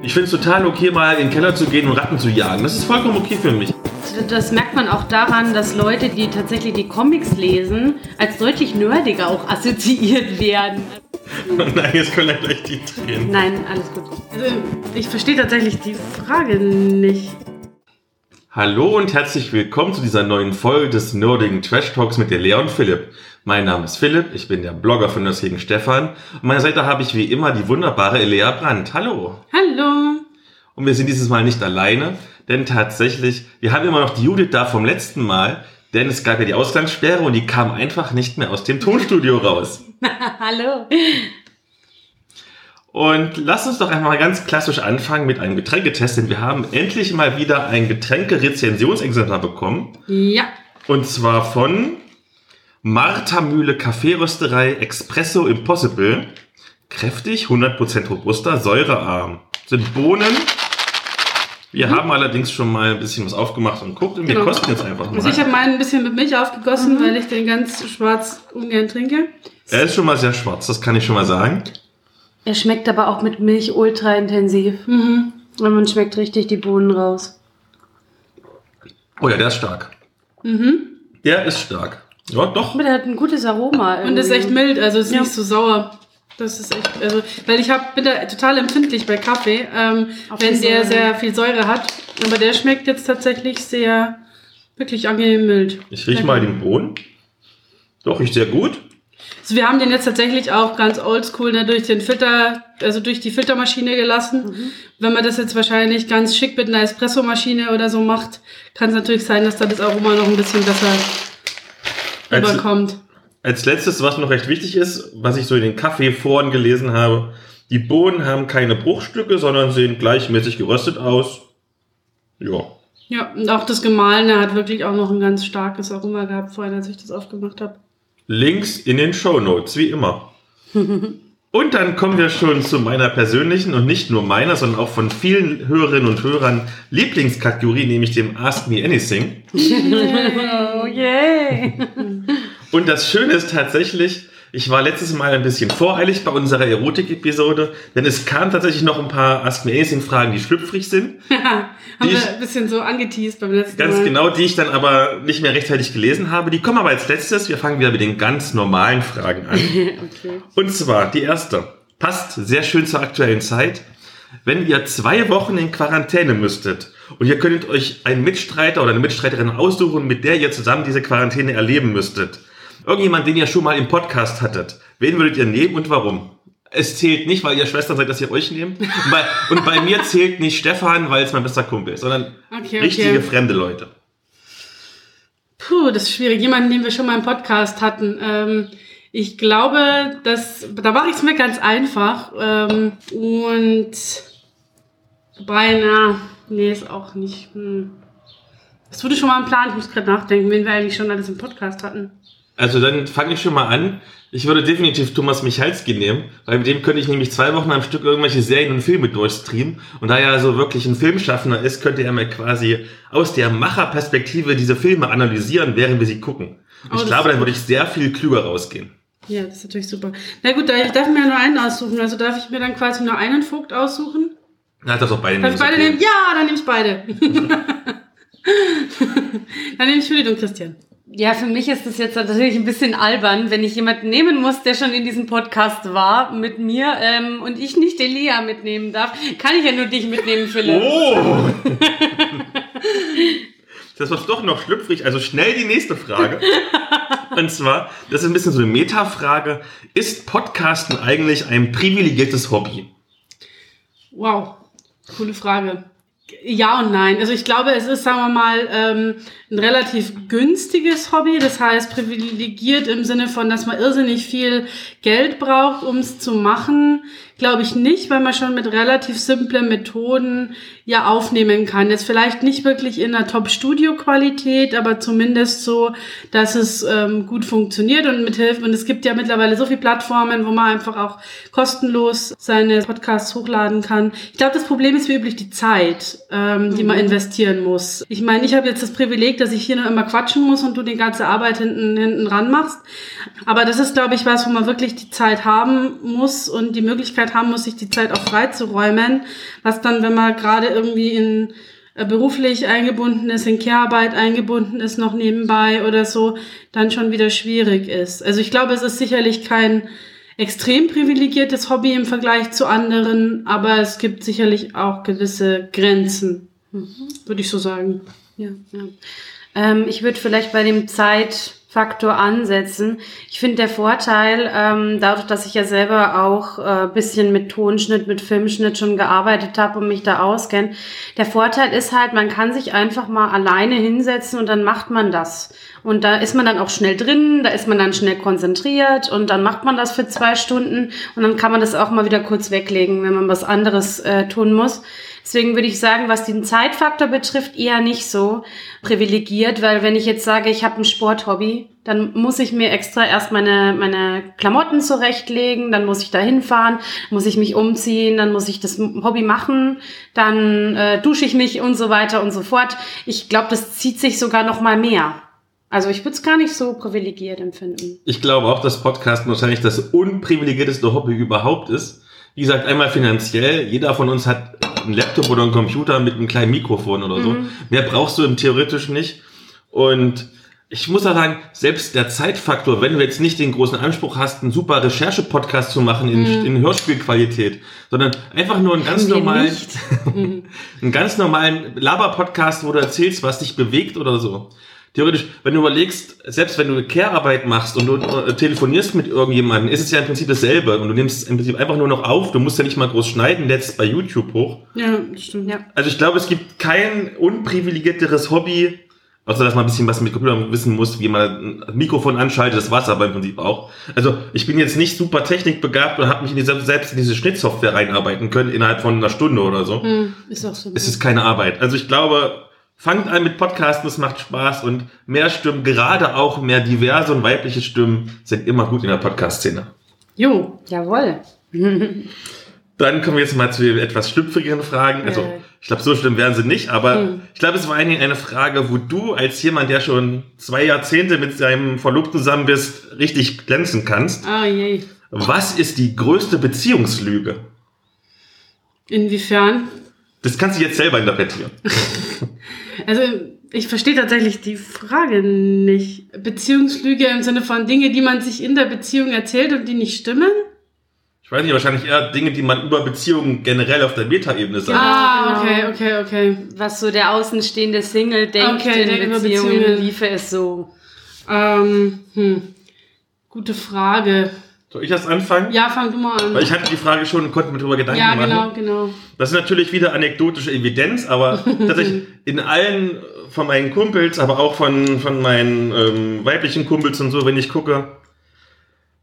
Ich finde es total okay, mal in den Keller zu gehen und Ratten zu jagen. Das ist vollkommen okay für mich. Das merkt man auch daran, dass Leute, die tatsächlich die Comics lesen, als deutlich nerdiger auch assoziiert werden. Nein, jetzt können gleich die Tränen. Nein, alles gut. Also, ich verstehe tatsächlich die Frage nicht. Hallo und herzlich willkommen zu dieser neuen Folge des nerdigen Trash Talks mit der Lea und Philipp. Mein Name ist Philipp, ich bin der Blogger von gegen Stefan. An meiner Seite habe ich wie immer die wunderbare Elea Brandt. Hallo. Hallo. Und wir sind dieses Mal nicht alleine, denn tatsächlich, wir haben immer noch die Judith da vom letzten Mal, denn es gab ja die Ausgangssperre und die kam einfach nicht mehr aus dem Tonstudio raus. Hallo. Und lass uns doch einmal ganz klassisch anfangen mit einem Getränketest, denn wir haben endlich mal wieder ein Getränke-Rezensionsexemplar bekommen. Ja. Und zwar von Martha Mühle Kaffeerösterei Espresso Impossible. Kräftig, 100% robuster, säurearm. Sind Bohnen. Wir haben allerdings schon mal ein bisschen was aufgemacht und guckt und wir Genau. kosten jetzt einfach mal. Also ich habe meinen ein bisschen mit Milch aufgegossen, weil ich den ganz schwarz ungern trinke. er ist schon mal sehr schwarz, das kann ich schon mal sagen. Er schmeckt aber auch mit Milch ultra intensiv. Mhm. Und man schmeckt richtig die Bohnen raus. Oh ja, der ist stark. Der ist stark. Ja, doch. Aber der hat ein gutes Aroma. Und ist echt mild, also ist Ja. nicht so sauer. Das ist echt, also, weil ich hab, bin da total empfindlich bei Kaffee, ähm, wenn der Säure. sehr viel Säure hat. Aber der schmeckt jetzt tatsächlich sehr, wirklich angenehm mild. Ich rieche mal den Bohnen. Doch, riecht sehr gut. Also wir haben den jetzt tatsächlich auch ganz oldschool ne, durch den Filter, also durch die Filtermaschine gelassen. Wenn man das jetzt wahrscheinlich ganz schick mit einer Espressomaschine oder so macht, kann es natürlich sein, dass da das Aroma noch ein bisschen besser Als, überkommt. als letztes, was noch recht wichtig ist, was ich so in den Kaffeeforen gelesen habe, die Bohnen haben keine Bruchstücke, sondern sehen gleichmäßig geröstet aus. Ja. Ja, und auch das Gemahlene hat wirklich auch noch ein ganz starkes Aroma gehabt, vorhin, als ich das aufgemacht habe. Links in den Show Notes, wie immer. Und dann kommen wir schon zu meiner persönlichen und nicht nur meiner, sondern auch von vielen Hörerinnen und Hörern Lieblingskategorie, nämlich dem Ask Me Anything. Oh, yay. Und das Schöne ist tatsächlich, ich war letztes Mal ein bisschen voreilig bei unserer Erotik-Episode, denn es kamen tatsächlich noch ein paar Ask Me Anything-Fragen, die schlüpfrig sind. Haben Die wir ich- ein bisschen so angeteased beim letzten Ganz Mal. genau, die ich dann aber nicht mehr rechtzeitig gelesen habe. Die kommen aber als letztes. Wir fangen wieder mit den ganz normalen Fragen an. okay. Und zwar die erste. Passt sehr schön zur aktuellen Zeit. Wenn ihr zwei Wochen in Quarantäne müsstet und ihr könntet euch einen Mitstreiter oder eine Mitstreiterin aussuchen, mit der ihr zusammen diese Quarantäne erleben müsstet. Irgendjemand, den ihr schon mal im Podcast hattet. Wen würdet ihr nehmen und warum? Es zählt nicht, weil ihr Schwestern seid, dass ihr euch nehmt. Und bei, und bei mir zählt nicht Stefan, weil es mein bester Kumpel ist, sondern Okay, richtige okay. fremde Leute. Puh, das ist schwierig. Jemanden, den wir schon mal im Podcast hatten. Ähm, ich glaube, dass, da mache ich es mir ganz einfach. Ähm, und na, nee, ist auch nicht. Hm. Das wurde schon mal ein Plan. Ich muss gerade nachdenken, wen wir eigentlich schon alles im Podcast hatten. Also dann fange ich schon mal an. Ich würde definitiv Thomas Michalski nehmen, weil mit dem könnte ich nämlich zwei Wochen am Stück irgendwelche Serien und Filme durchstreamen. Und da er so wirklich ein Filmschaffender ist, könnte er mir quasi aus der Macherperspektive diese Filme analysieren, während wir sie gucken. Und Oh, ich glaube, dann würde ich sehr viel klüger rausgehen. Ja, das ist natürlich super. Na gut, da- ich darf mir ja nur einen aussuchen. Also darf ich mir dann quasi nur einen Vogt aussuchen? Na, das auch beide Darf ich nehmen, beide okay. nehmen? Ja, dann nehme ich beide. dann nehme ich Judith und Christian. Ja, für mich ist das jetzt natürlich ein bisschen albern, wenn ich jemanden nehmen muss, der schon in diesem Podcast war mit mir ähm, und ich nicht Elia mitnehmen darf. Kann ich ja nur dich mitnehmen, Philipp. Oh! Das wird doch noch schlüpfrig. Also schnell die nächste Frage. Und zwar, das ist ein bisschen so eine Metafrage. Ist Podcasten eigentlich ein privilegiertes Hobby? Wow, coole Frage. Ja und nein. Also ich glaube, es ist, sagen wir mal, ähm, ein relativ günstiges Hobby. Das heißt, privilegiert im Sinne von, dass man irrsinnig viel Geld braucht, um es zu machen. Glaube ich nicht, weil man schon mit relativ simplen Methoden ja aufnehmen kann. Jetzt vielleicht nicht wirklich in einer Top-Studio-Qualität, aber zumindest so, dass es ähm, gut funktioniert und mit Hilfe. Und es gibt ja mittlerweile so viele Plattformen, wo man einfach auch kostenlos seine Podcasts hochladen kann. Ich glaube, das Problem ist wie üblich die Zeit, ähm, die man investieren muss. Ich meine, ich habe jetzt das Privileg, dass ich hier nur immer quatschen muss und du die ganze Arbeit hinten, hinten ran machst. Aber das ist, glaube ich, was, wo man wirklich die Zeit haben muss und die Möglichkeit Möglichkeit haben muss, sich die Zeit auch freizuräumen, was dann, wenn man gerade irgendwie in äh, beruflich eingebunden ist, in Care-Arbeit eingebunden ist, noch nebenbei oder so, dann schon wieder schwierig ist. Also ich glaube, es ist sicherlich kein extrem privilegiertes Hobby im Vergleich zu anderen, aber es gibt sicherlich auch gewisse Grenzen, mhm. würde ich so sagen. Ja, ja. Ähm, ich würde vielleicht bei dem Zeitfaktor ansetzen. Ich finde der Vorteil, ähm, dadurch, dass ich ja selber auch äh, bisschen mit Tonschnitt, mit Filmschnitt schon gearbeitet habe und mich da auskenne, der Vorteil ist halt, man kann sich einfach mal alleine hinsetzen und dann macht man das. Und da ist man dann auch schnell drin, da ist man dann schnell konzentriert und dann macht man das für zwei Stunden und dann kann man das auch mal wieder kurz weglegen, wenn man was anderes äh, tun muss. Deswegen würde ich sagen, was den Zeitfaktor betrifft, eher nicht so privilegiert, weil wenn ich jetzt sage, ich habe ein Sporthobby, dann muss ich mir extra erst meine, meine Klamotten zurechtlegen, dann muss ich da hinfahren, muss ich mich umziehen, dann muss ich das Hobby machen, dann äh, dusche ich mich und so weiter und so fort. Ich glaube, das zieht sich sogar noch mal mehr. Also ich würde es gar nicht so privilegiert empfinden. Ich glaube auch, dass Podcast wahrscheinlich das unprivilegierteste Hobby überhaupt ist. Wie gesagt, einmal finanziell. Jeder von uns hat einen Laptop oder einen Computer mit einem kleinen Mikrofon oder so. Mhm. Mehr brauchst du im theoretisch nicht. Und ich muss auch sagen, selbst der Zeitfaktor, wenn du jetzt nicht den großen Anspruch hast, einen super Recherche-Podcast zu machen in, mhm. in Hörspielqualität, sondern einfach nur einen ganz normalen, einen ganz normalen Laber-Podcast, wo du erzählst, was dich bewegt oder so theoretisch, wenn du überlegst, selbst wenn du eine Care-Arbeit machst und du äh, telefonierst mit irgendjemandem, ist es ja im Prinzip dasselbe und du nimmst im Prinzip einfach nur noch auf, du musst ja nicht mal groß schneiden, lädst bei YouTube hoch. Ja, stimmt. Ja. Also ich glaube, es gibt kein unprivilegierteres Hobby, außer dass man ein bisschen was mit Computern wissen muss, wie man ein Mikrofon anschaltet, das Wasser aber im Prinzip auch. Also ich bin jetzt nicht super technikbegabt und habe mich in diese, selbst in diese Schnittsoftware reinarbeiten können innerhalb von einer Stunde oder so. Hm, ist auch so. Es ist keine Arbeit. Also ich glaube, Fangt an mit Podcasten, es macht Spaß und mehr Stimmen, gerade auch mehr diverse und weibliche Stimmen sind immer gut in der Podcast-Szene. Jo, jawohl. Dann kommen wir jetzt mal zu etwas schlüpfrigeren Fragen. Also, ich glaube, so schlimm wären sie nicht, aber hm. ich glaube, es war eine, eine Frage, wo du als jemand, der schon zwei Jahrzehnte mit seinem Verlobten zusammen bist, richtig glänzen kannst. Ah, je. Was ist die größte Beziehungslüge? Inwiefern? Das kannst du jetzt selber interpretieren. Also ich verstehe tatsächlich die Frage nicht. Beziehungslüge im Sinne von Dinge, die man sich in der Beziehung erzählt und die nicht stimmen? Ich weiß nicht, wahrscheinlich eher Dinge, die man über Beziehungen generell auf der Metaebene sagt. Ah, okay, okay, okay. Was so der außenstehende Single denkt okay, in Beziehungen, Beziehungen, liefe es so. Ähm, hm. Gute Frage. Soll ich das anfangen? Ja, fang du mal an. Weil ich hatte die Frage schon und konnte mir darüber Gedanken machen. Ja, genau, genau. Das ist natürlich wieder anekdotische Evidenz, aber tatsächlich in allen von meinen Kumpels, aber auch von, von meinen ähm, weiblichen Kumpels und so, wenn ich gucke,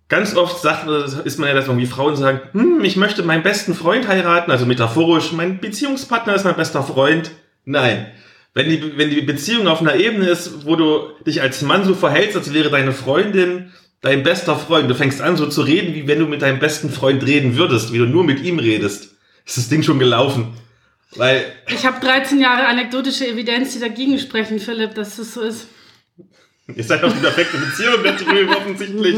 ganz oft sagt, ist man ja, dass irgendwie Frauen sagen, hm, ich möchte meinen besten Freund heiraten, also metaphorisch, mein Beziehungspartner ist mein bester Freund. Nein. Wenn die, wenn die Beziehung auf einer Ebene ist, wo du dich als Mann so verhältst, als wäre deine Freundin dein bester Freund, du fängst an so zu reden, wie wenn du mit deinem besten Freund reden würdest, wie du nur mit ihm redest, ist das Ding schon gelaufen. Weil ich habe 13 Jahre anekdotische Evidenz, die dagegen sprechen, Philipp, dass das so ist. Ihr seid doch die perfekte Beziehung da drüben offensichtlich.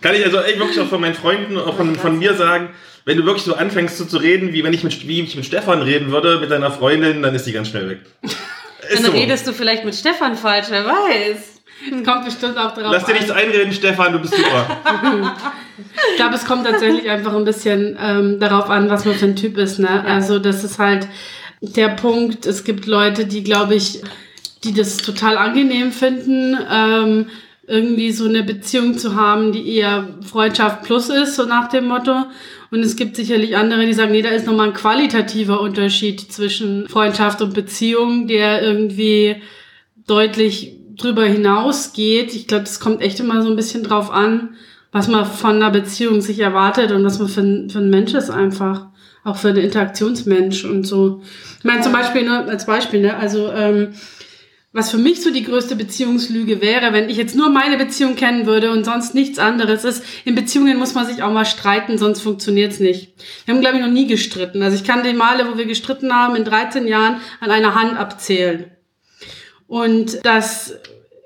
Kann ich also echt wirklich auch von meinen Freunden, auch von, von mir sagen, wenn du wirklich so anfängst so zu reden, wie wenn ich mit, wie ich mit Stefan reden würde, mit deiner Freundin, dann ist die ganz schnell weg. Dann so. redest du vielleicht mit Stefan falsch, wer weiß. Es kommt bestimmt auch drauf Lass dir nichts einreden, Stefan, du bist super. ich glaube, es kommt tatsächlich einfach ein bisschen ähm, darauf an, was man für ein Typ ist. Ne? Ja. Also das ist halt der Punkt. Es gibt Leute, die, glaube ich, die das total angenehm finden, ähm, irgendwie so eine Beziehung zu haben, die eher Freundschaft plus ist, so nach dem Motto. Und es gibt sicherlich andere, die sagen, nee, da ist nochmal ein qualitativer Unterschied zwischen Freundschaft und Beziehung, der irgendwie deutlich drüber hinausgeht. Ich glaube, das kommt echt immer so ein bisschen drauf an, was man von einer Beziehung sich erwartet und was man für für ein Mensch ist einfach. Auch für einen Interaktionsmensch und so. Ich meine, zum Beispiel, nur als Beispiel, ne, also, ähm, was für mich so die größte Beziehungslüge wäre, wenn ich jetzt nur meine Beziehung kennen würde und sonst nichts anderes ist. In Beziehungen muss man sich auch mal streiten, sonst funktioniert's nicht. Wir haben, glaube ich, noch nie gestritten. Also ich kann die Male, wo wir gestritten haben, in 13 Jahren an einer Hand abzählen. Und das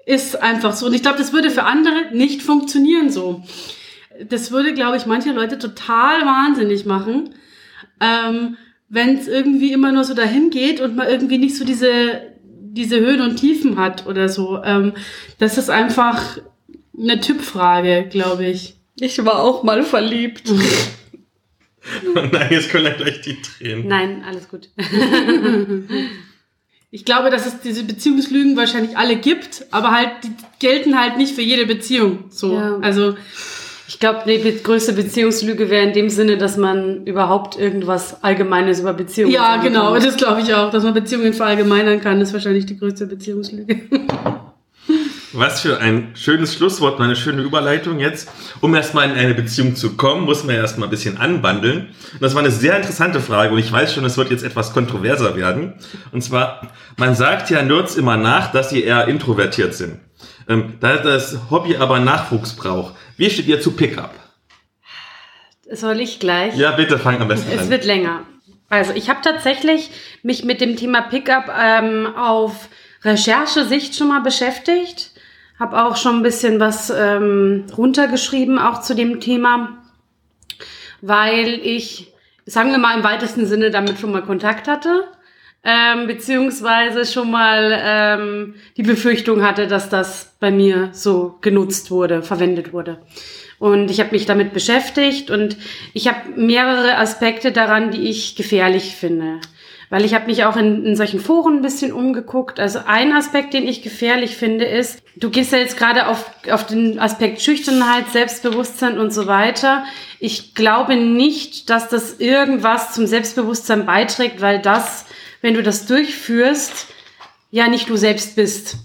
ist einfach so. Und ich glaube, das würde für andere nicht funktionieren so. das würde, glaube ich, manche Leute total wahnsinnig machen, ähm, wenn es irgendwie immer nur so dahin geht und man irgendwie nicht so diese, diese Höhen und Tiefen hat oder so. Ähm, das ist einfach eine Typfrage, glaube ich. Ich war auch mal verliebt. Nein, jetzt kommen gleich die Tränen. Nein, alles gut. Ich glaube, dass es diese Beziehungslügen wahrscheinlich alle gibt, aber halt, die gelten halt nicht für jede Beziehung. So. Ja. Also, Ich glaube, die größte Beziehungslüge wäre in dem Sinne, dass man überhaupt irgendwas Allgemeines über Beziehungen ja, genau, kann. das glaube ich auch. Dass man Beziehungen verallgemeinern kann, ist wahrscheinlich die größte Beziehungslüge. Was für ein schönes Schlusswort eine schöne Überleitung jetzt. Um erstmal in eine Beziehung zu kommen, muss man erstmal ein bisschen anbandeln. Und das war eine sehr interessante Frage und ich weiß schon, es wird jetzt etwas kontroverser werden. Und zwar, man sagt ja Nerds immer nach, dass sie eher introvertiert sind. Ähm, da das Hobby aber Nachwuchs braucht. Wie steht ihr zu Pickup? Soll ich gleich? Ja, bitte fang am besten Es an. wird länger. Also ich habe tatsächlich mich mit dem Thema Pickup ähm, auf Recherchesicht schon mal beschäftigt. Habe auch schon ein bisschen was ähm, runtergeschrieben, auch zu dem Thema, weil ich, sagen wir mal im weitesten Sinne, damit schon mal Kontakt hatte. Ähm, beziehungsweise schon mal ähm, die Befürchtung hatte, dass das bei mir so genutzt wurde, verwendet wurde. Und ich habe mich damit beschäftigt und ich habe mehrere Aspekte daran, die ich gefährlich finde. Weil ich habe mich auch in, in solchen Foren ein bisschen umgeguckt. Also ein Aspekt, den ich gefährlich finde, ist, du gehst ja jetzt gerade auf, auf den Aspekt Schüchternheit, Selbstbewusstsein und so weiter. Ich glaube nicht, dass das irgendwas zum Selbstbewusstsein beiträgt, weil das, wenn du das durchführst, ja nicht du selbst bist.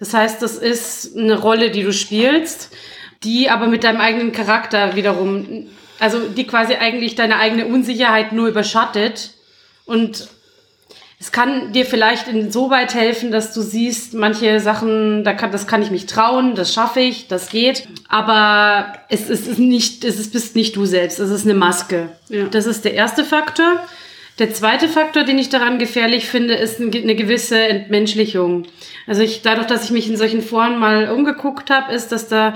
Das heißt, das ist eine Rolle, die du spielst, die aber mit deinem eigenen Charakter wiederum, also die quasi eigentlich deine eigene Unsicherheit nur überschattet. Und es kann dir vielleicht insoweit helfen, dass du siehst, manche Sachen, da kann, das kann ich mich trauen, das schaffe ich, das geht. Aber es, es ist nicht, es ist, bist nicht du selbst, es ist eine Maske. Ja. Das ist der erste Faktor. Der zweite Faktor, den ich daran gefährlich finde, ist ein- eine gewisse Entmenschlichung. Also ich, dadurch, dass ich mich in solchen Foren mal umgeguckt habe, ist, dass da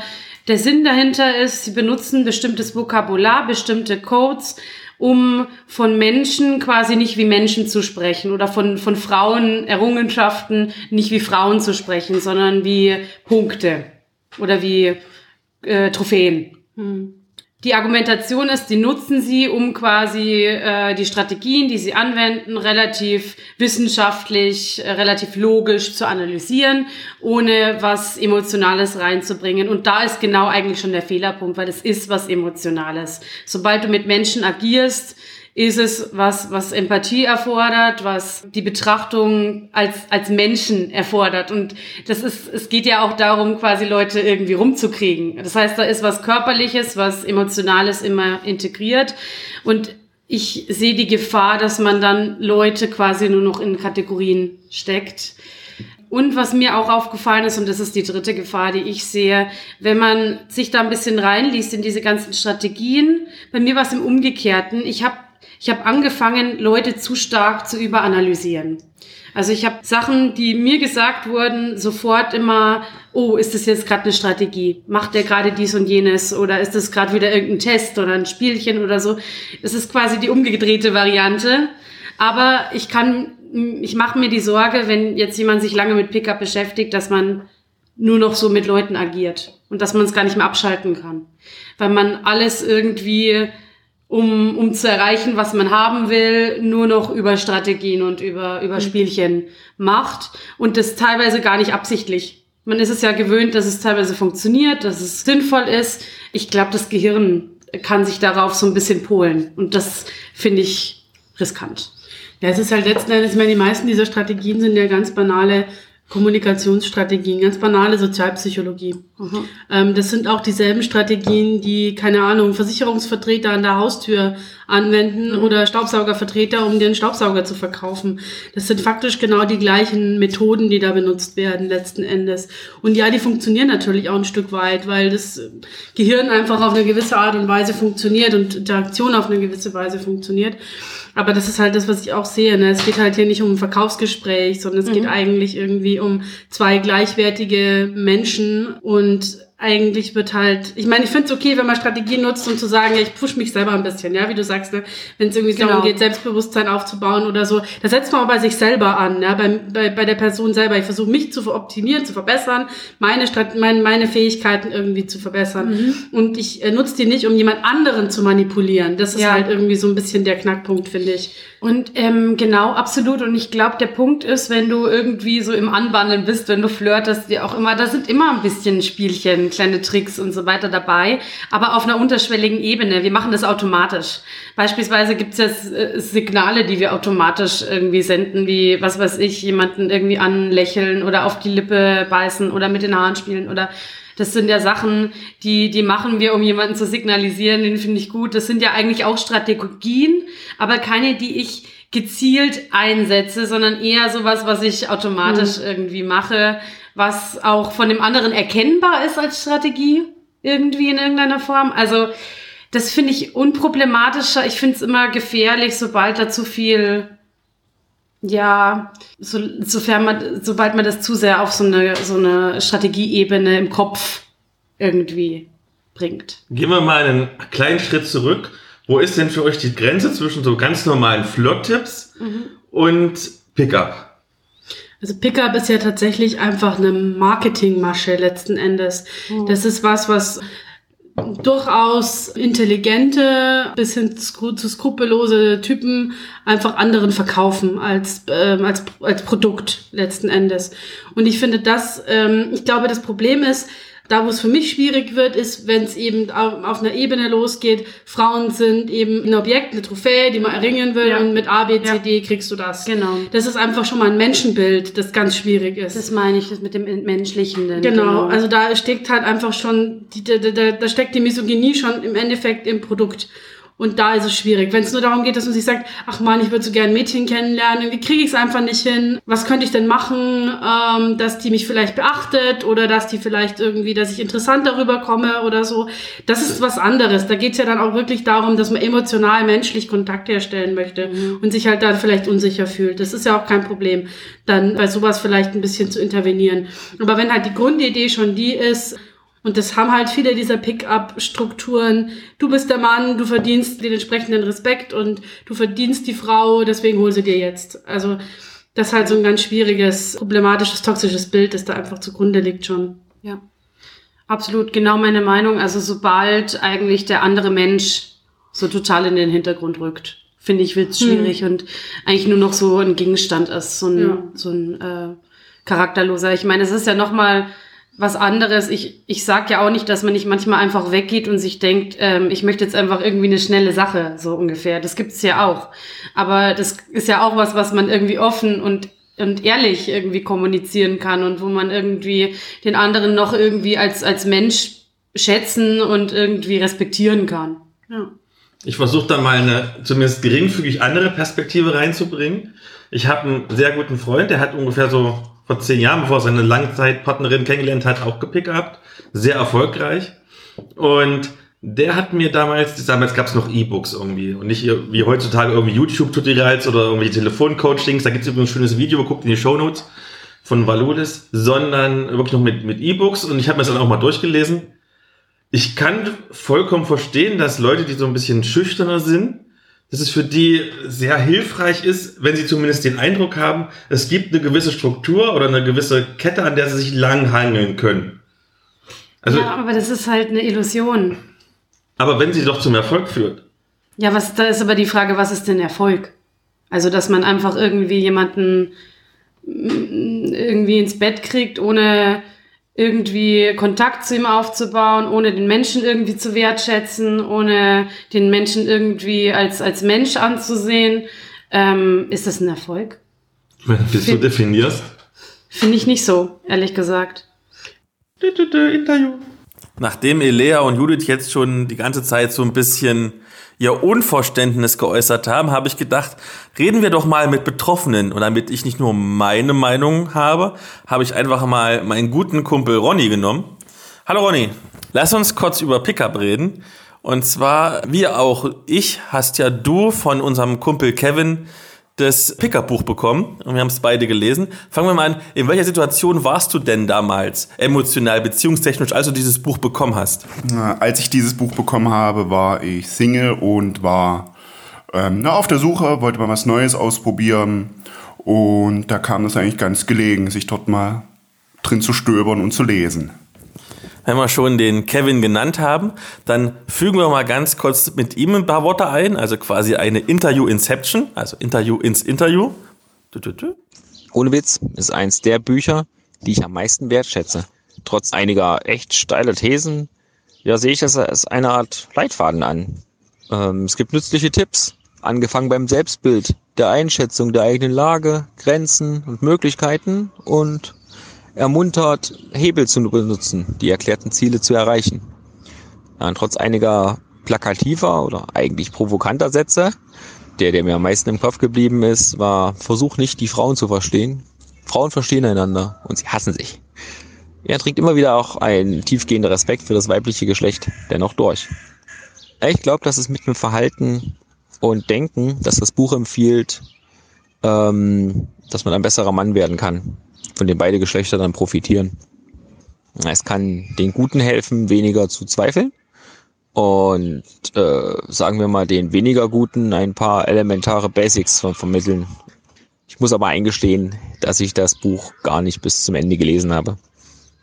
der Sinn dahinter ist, sie benutzen bestimmtes Vokabular, bestimmte Codes, um von Menschen quasi nicht wie Menschen zu sprechen oder von, von Frauen Errungenschaften nicht wie Frauen zu sprechen, sondern wie Punkte oder wie äh, Trophäen. Die Argumentation ist, die nutzen sie, um quasi äh, die Strategien, die sie anwenden, relativ wissenschaftlich, äh, relativ logisch zu analysieren, ohne was Emotionales reinzubringen. Und da ist genau eigentlich schon der Fehlerpunkt, weil es ist was Emotionales. Sobald du mit Menschen agierst, ist es was, was Empathie erfordert, was die Betrachtung als, als Menschen erfordert. Und das ist, es geht ja auch darum, quasi Leute irgendwie rumzukriegen. Das heißt, da ist was Körperliches, was Emotionales immer integriert. Und ich sehe die Gefahr, dass man dann Leute quasi nur noch in Kategorien steckt. Und was mir auch aufgefallen ist, und das ist die dritte Gefahr, die ich sehe, wenn man sich da ein bisschen reinliest in diese ganzen Strategien, bei mir war es im Umgekehrten. Ich habe ich hab angefangen, Leute zu stark zu überanalysieren. Also ich habe Sachen, die mir gesagt wurden, sofort immer, oh, ist das jetzt gerade eine Strategie? Macht der gerade dies und jenes? Oder ist das gerade wieder irgendein Test oder ein Spielchen oder so? Es ist quasi die umgedrehte Variante. Aber ich kann, ich mache mir die Sorge, wenn jetzt jemand sich lange mit Pickup beschäftigt, dass man nur noch so mit Leuten agiert und dass man es gar nicht mehr abschalten kann. Weil man alles irgendwie, um, um zu erreichen, was man haben will, nur noch über Strategien und über, über Spielchen macht und das teilweise gar nicht absichtlich. Man ist es ja gewöhnt, dass es teilweise funktioniert, dass es sinnvoll ist. Ich glaube, das Gehirn kann sich darauf so ein bisschen polen und das finde ich riskant. Ja, es ist halt letzten Endes, ich meine, die meisten dieser Strategien sind ja ganz banale Kommunikationsstrategien, ganz banale Sozialpsychologie. Ähm, das sind auch dieselben Strategien, die, keine Ahnung, Versicherungsvertreter an der Haustür anwenden oder Staubsaugervertreter, um den Staubsauger zu verkaufen. Das sind faktisch genau die gleichen Methoden, die da benutzt werden letzten Endes. Und ja, die funktionieren natürlich auch ein Stück weit, weil das Gehirn einfach auf eine gewisse Art und Weise funktioniert und Interaktion auf eine gewisse Weise funktioniert. Aber das ist halt das, was ich auch sehe. Ne? Es geht halt hier nicht um ein Verkaufsgespräch, sondern es geht eigentlich irgendwie um zwei gleichwertige Menschen und eigentlich wird halt, ich meine, ich finde es okay, wenn man Strategien nutzt, um zu sagen, ja, ich push mich selber ein bisschen, ja, wie du sagst, ne? wenn es irgendwie Genau. darum geht, Selbstbewusstsein aufzubauen oder so. Da setzt man auch bei sich selber an, ja, bei, bei, bei der Person selber. Ich versuche mich zu optimieren, zu verbessern, meine, Strat meine, meine Fähigkeiten irgendwie zu verbessern. Mhm. Und ich äh, nutze die nicht, um jemand anderen zu manipulieren. Das ist Ja. halt irgendwie so ein bisschen der Knackpunkt, finde ich. Und ähm, genau, absolut. Und ich glaube, der Punkt ist, wenn du irgendwie so im Anwandeln bist, wenn du flirtest, wie auch immer, da sind immer ein bisschen Spielchen, kleine Tricks und so weiter dabei, aber auf einer unterschwelligen Ebene. Wir machen das automatisch. Beispielsweise gibt es jetzt äh, Signale, die wir automatisch irgendwie senden, wie, was weiß ich, jemanden irgendwie anlächeln oder auf die Lippe beißen oder mit den Haaren spielen oder das sind ja Sachen, die, die machen wir, um jemanden zu signalisieren, den finde ich gut. Das sind ja eigentlich auch Strategien, aber keine, die ich gezielt einsetze, sondern eher sowas, was ich automatisch irgendwie mache, was auch von dem anderen erkennbar ist als Strategie, irgendwie in irgendeiner Form. Also, das finde ich unproblematischer. Ich finde es immer gefährlich, sobald da zu viel ja, so, sofern man, sobald man das zu sehr auf so eine, so eine Strategieebene im Kopf irgendwie bringt. Gehen wir mal einen kleinen Schritt zurück. Wo ist denn für euch die Grenze zwischen so ganz normalen Flirt-Tipps und Pickup? Also Pickup ist ja tatsächlich einfach eine Marketingmasche letzten Endes. Das ist was, was durchaus intelligente bis hin zu skrupellose Typen einfach anderen verkaufen als, ähm, als, als Produkt letzten Endes. Und ich finde das, ähm, ich glaube, das Problem ist, da, wo es für mich schwierig wird, ist, wenn es eben auf, auf einer Ebene losgeht, Frauen sind eben ein Objekt, eine Trophäe, die man erringen will Ja. und mit A, B, C, Ja. D kriegst du das. Genau. Das ist einfach schon mal ein Menschenbild, das ganz schwierig ist. Das meine ich, das mit dem Menschlichen. denn, Genau, also da steckt halt einfach schon, die, da, da, da steckt die Misogynie schon im Endeffekt im Produkt. Und da ist es schwierig. Wenn es nur darum geht, dass man sich sagt, ach man, ich würde so gern Mädchen kennenlernen, irgendwie kriege ich es einfach nicht hin. Was könnte ich denn machen, ähm, dass die mich vielleicht beachtet oder dass die vielleicht irgendwie, dass ich interessant darüber komme oder so. Das ist was anderes. Da geht's ja dann auch wirklich darum, dass man emotional, menschlich Kontakt herstellen möchte und sich halt dann vielleicht unsicher fühlt. Das ist ja auch kein Problem, dann bei sowas vielleicht ein bisschen zu intervenieren. Aber wenn halt die Grundidee schon die ist, und das haben halt viele dieser Pick-up-Strukturen. Du bist der Mann, du verdienst den entsprechenden Respekt und du verdienst die Frau, deswegen hol sie dir jetzt. Also das ist halt so ein ganz schwieriges, problematisches, toxisches Bild, das da einfach zugrunde liegt schon. Ja. Absolut, genau meine Meinung. Also sobald eigentlich der andere Mensch so total in den Hintergrund rückt, finde ich, wird's schwierig und eigentlich nur noch so ein Gegenstand ist, so ein, Ja. so ein äh, charakterloser. Ich meine, es ist ja noch mal was anderes. Ich, ich sag ja auch nicht, dass man nicht manchmal einfach weggeht und sich denkt, ähm, ich möchte jetzt einfach irgendwie eine schnelle Sache, so ungefähr. Das gibt's ja auch. Aber das ist ja auch was, was man irgendwie offen und und ehrlich irgendwie kommunizieren kann und wo man irgendwie den anderen noch irgendwie als, als Mensch schätzen und irgendwie respektieren kann. Ja. Ich versuche da mal eine zumindest geringfügig andere Perspektive reinzubringen. Ich habe einen sehr guten Freund, der hat ungefähr so vor zehn Jahren, bevor er seine Langzeitpartnerin kennengelernt hat, auch gepickt. Sehr erfolgreich. Und der hat mir damals, damals gab es noch E-Books irgendwie und nicht wie heutzutage irgendwie YouTube-Tutorials oder irgendwie Telefoncoachings. Da gibt es übrigens ein schönes Video, guckt in die Shownotes von Valulis, sondern wirklich noch mit, mit E-Books und ich habe mir das dann auch mal durchgelesen. Ich kann vollkommen verstehen, dass Leute, die so ein bisschen schüchterner sind, dass es für die sehr hilfreich ist, wenn sie zumindest den Eindruck haben, es gibt eine gewisse Struktur oder eine gewisse Kette, an der sie sich langhangeln können. Also, ja, aber das ist halt eine Illusion. aber wenn sie doch zum Erfolg führt. Ja, was, da ist aber die Frage, was ist denn Erfolg? Also, dass man einfach irgendwie jemanden mm, irgendwie ins Bett kriegt, ohne irgendwie Kontakt zu ihm aufzubauen, ohne den Menschen irgendwie zu wertschätzen, ohne den Menschen irgendwie als, als Mensch anzusehen. Ähm, ist das ein Erfolg? Wenn du es so definierst. Finde ich nicht so, ehrlich gesagt. Interview. Nachdem Elea und Judith jetzt schon die ganze Zeit so ein bisschen ihr Unverständnis geäußert haben, habe ich gedacht, reden wir doch mal mit Betroffenen. Und damit ich nicht nur meine Meinung habe, habe ich einfach mal meinen guten Kumpel Ronny genommen. Hallo Ronny, lass uns kurz über Pickup reden. Und zwar, wie auch ich, hast ja du von unserem Kumpel Kevin das Pickup-Buch bekommen und wir haben es beide gelesen. Fangen wir mal an, in welcher Situation warst du denn damals emotional, beziehungstechnisch, als du dieses Buch bekommen hast? Als ich dieses Buch bekommen habe, war ich Single und war ähm, na, auf der Suche, wollte mal was Neues ausprobieren und da kam es eigentlich ganz gelegen, sich dort mal drin zu stöbern und zu lesen. Wenn wir schon den Kevin genannt haben, dann fügen wir mal ganz kurz mit ihm ein paar Worte ein, also quasi eine Interview-Inception, also Interview ins Interview. Ohne Witz ist eins der Bücher, die ich am meisten wertschätze. Trotz einiger echt steiler Thesen, ja, sehe ich das als eine Art Leitfaden an. Ähm, es gibt nützliche Tipps, angefangen beim Selbstbild, der Einschätzung der eigenen Lage, Grenzen und Möglichkeiten und ermuntert, Hebel zu benutzen, die erklärten Ziele zu erreichen. Ja, trotz einiger plakativer oder eigentlich provokanter Sätze, der, der mir am meisten im Kopf geblieben ist, war, versuch nicht, die Frauen zu verstehen. Frauen verstehen einander und sie hassen sich. Er trägt immer wieder auch ein tiefgehender Respekt für das weibliche Geschlecht dennoch durch. Ich glaube, dass es mit dem Verhalten und Denken, dass das Buch empfiehlt, ähm, dass man ein besserer Mann werden kann, von dem beide Geschlechter dann profitieren. Es kann den Guten helfen, weniger zu zweifeln und äh, sagen wir mal den weniger Guten ein paar elementare Basics vermitteln. Ich muss aber eingestehen, dass ich das Buch gar nicht bis zum Ende gelesen habe.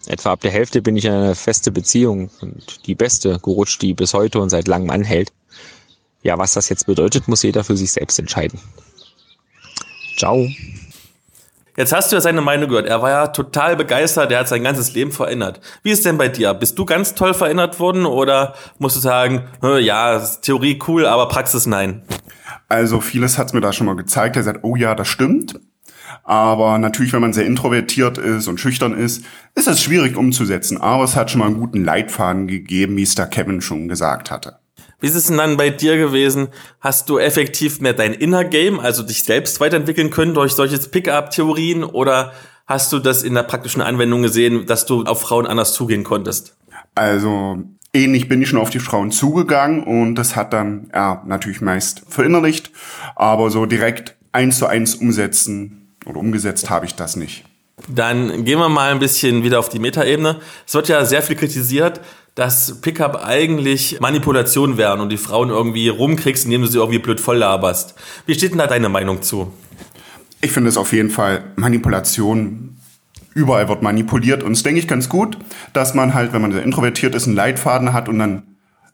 Etwa ab der Hälfte bin ich in eine feste Beziehung und die beste gerutscht, die bis heute und seit langem anhält. Ja, was das jetzt bedeutet, muss jeder für sich selbst entscheiden. Ciao. Jetzt hast du ja seine Meinung gehört. Er war ja total begeistert, er hat sein ganzes Leben verändert. Wie ist denn bei dir? Bist du ganz toll verändert worden oder musst du sagen, ja, Theorie cool, aber Praxis nein? Also vieles hat's mir da schon mal gezeigt. Er sagt, oh ja, das stimmt. Aber natürlich, wenn man sehr introvertiert ist und schüchtern ist, ist es schwierig umzusetzen. Aber es hat schon mal einen guten Leitfaden gegeben, wie es da Kevin schon gesagt hatte. Wie ist es denn dann bei dir gewesen? Hast du effektiv mehr dein Inner Game, also dich selbst weiterentwickeln können durch solche Pick-up-Theorien oder hast du das in der praktischen Anwendung gesehen, dass du auf Frauen anders zugehen konntest? Also ähnlich bin ich schon auf die Frauen zugegangen und das hat dann ja natürlich meist verinnerlicht, aber so direkt eins zu eins umsetzen oder umgesetzt habe ich das nicht. Dann gehen wir mal ein bisschen wieder auf die Metaebene. Es wird ja sehr viel kritisiert, dass Pickup eigentlich Manipulation wären und die Frauen irgendwie rumkriegst, indem du sie irgendwie blöd voll laberst. Wie steht denn da deine Meinung zu? Ich finde es auf jeden Fall Manipulation. Überall wird manipuliert und es denke ich ganz gut, dass man halt, wenn man introvertiert ist, einen Leitfaden hat und dann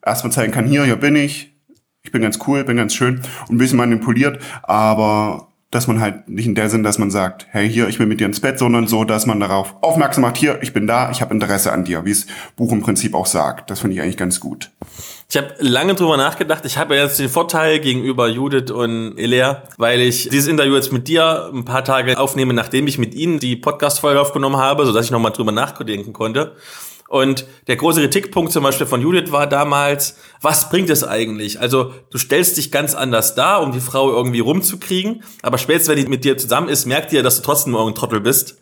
erstmal zeigen kann, hier, hier bin ich, ich bin ganz cool, bin ganz schön und ein bisschen manipuliert, aber dass man halt nicht in der Sinn, dass man sagt, hey, hier, ich will mit dir ins Bett, sondern so, dass man darauf aufmerksam macht, hier, ich bin da, ich habe Interesse an dir, wie es Buch im Prinzip auch sagt. Das finde ich eigentlich ganz gut. Ich habe lange drüber nachgedacht. Ich habe jetzt den Vorteil gegenüber Judith und Elea, weil ich dieses Interview jetzt mit dir ein paar Tage aufnehme, nachdem ich mit ihnen die Podcast-Folge aufgenommen habe, sodass ich nochmal drüber nachdenken konnte. Und der große Kritikpunkt zum Beispiel von Judith war damals, was bringt es eigentlich? Also du stellst dich ganz anders dar, um die Frau irgendwie rumzukriegen, aber spätestens, wenn die mit dir zusammen ist, merkt ihr, dass du trotzdem nur ein Trottel bist.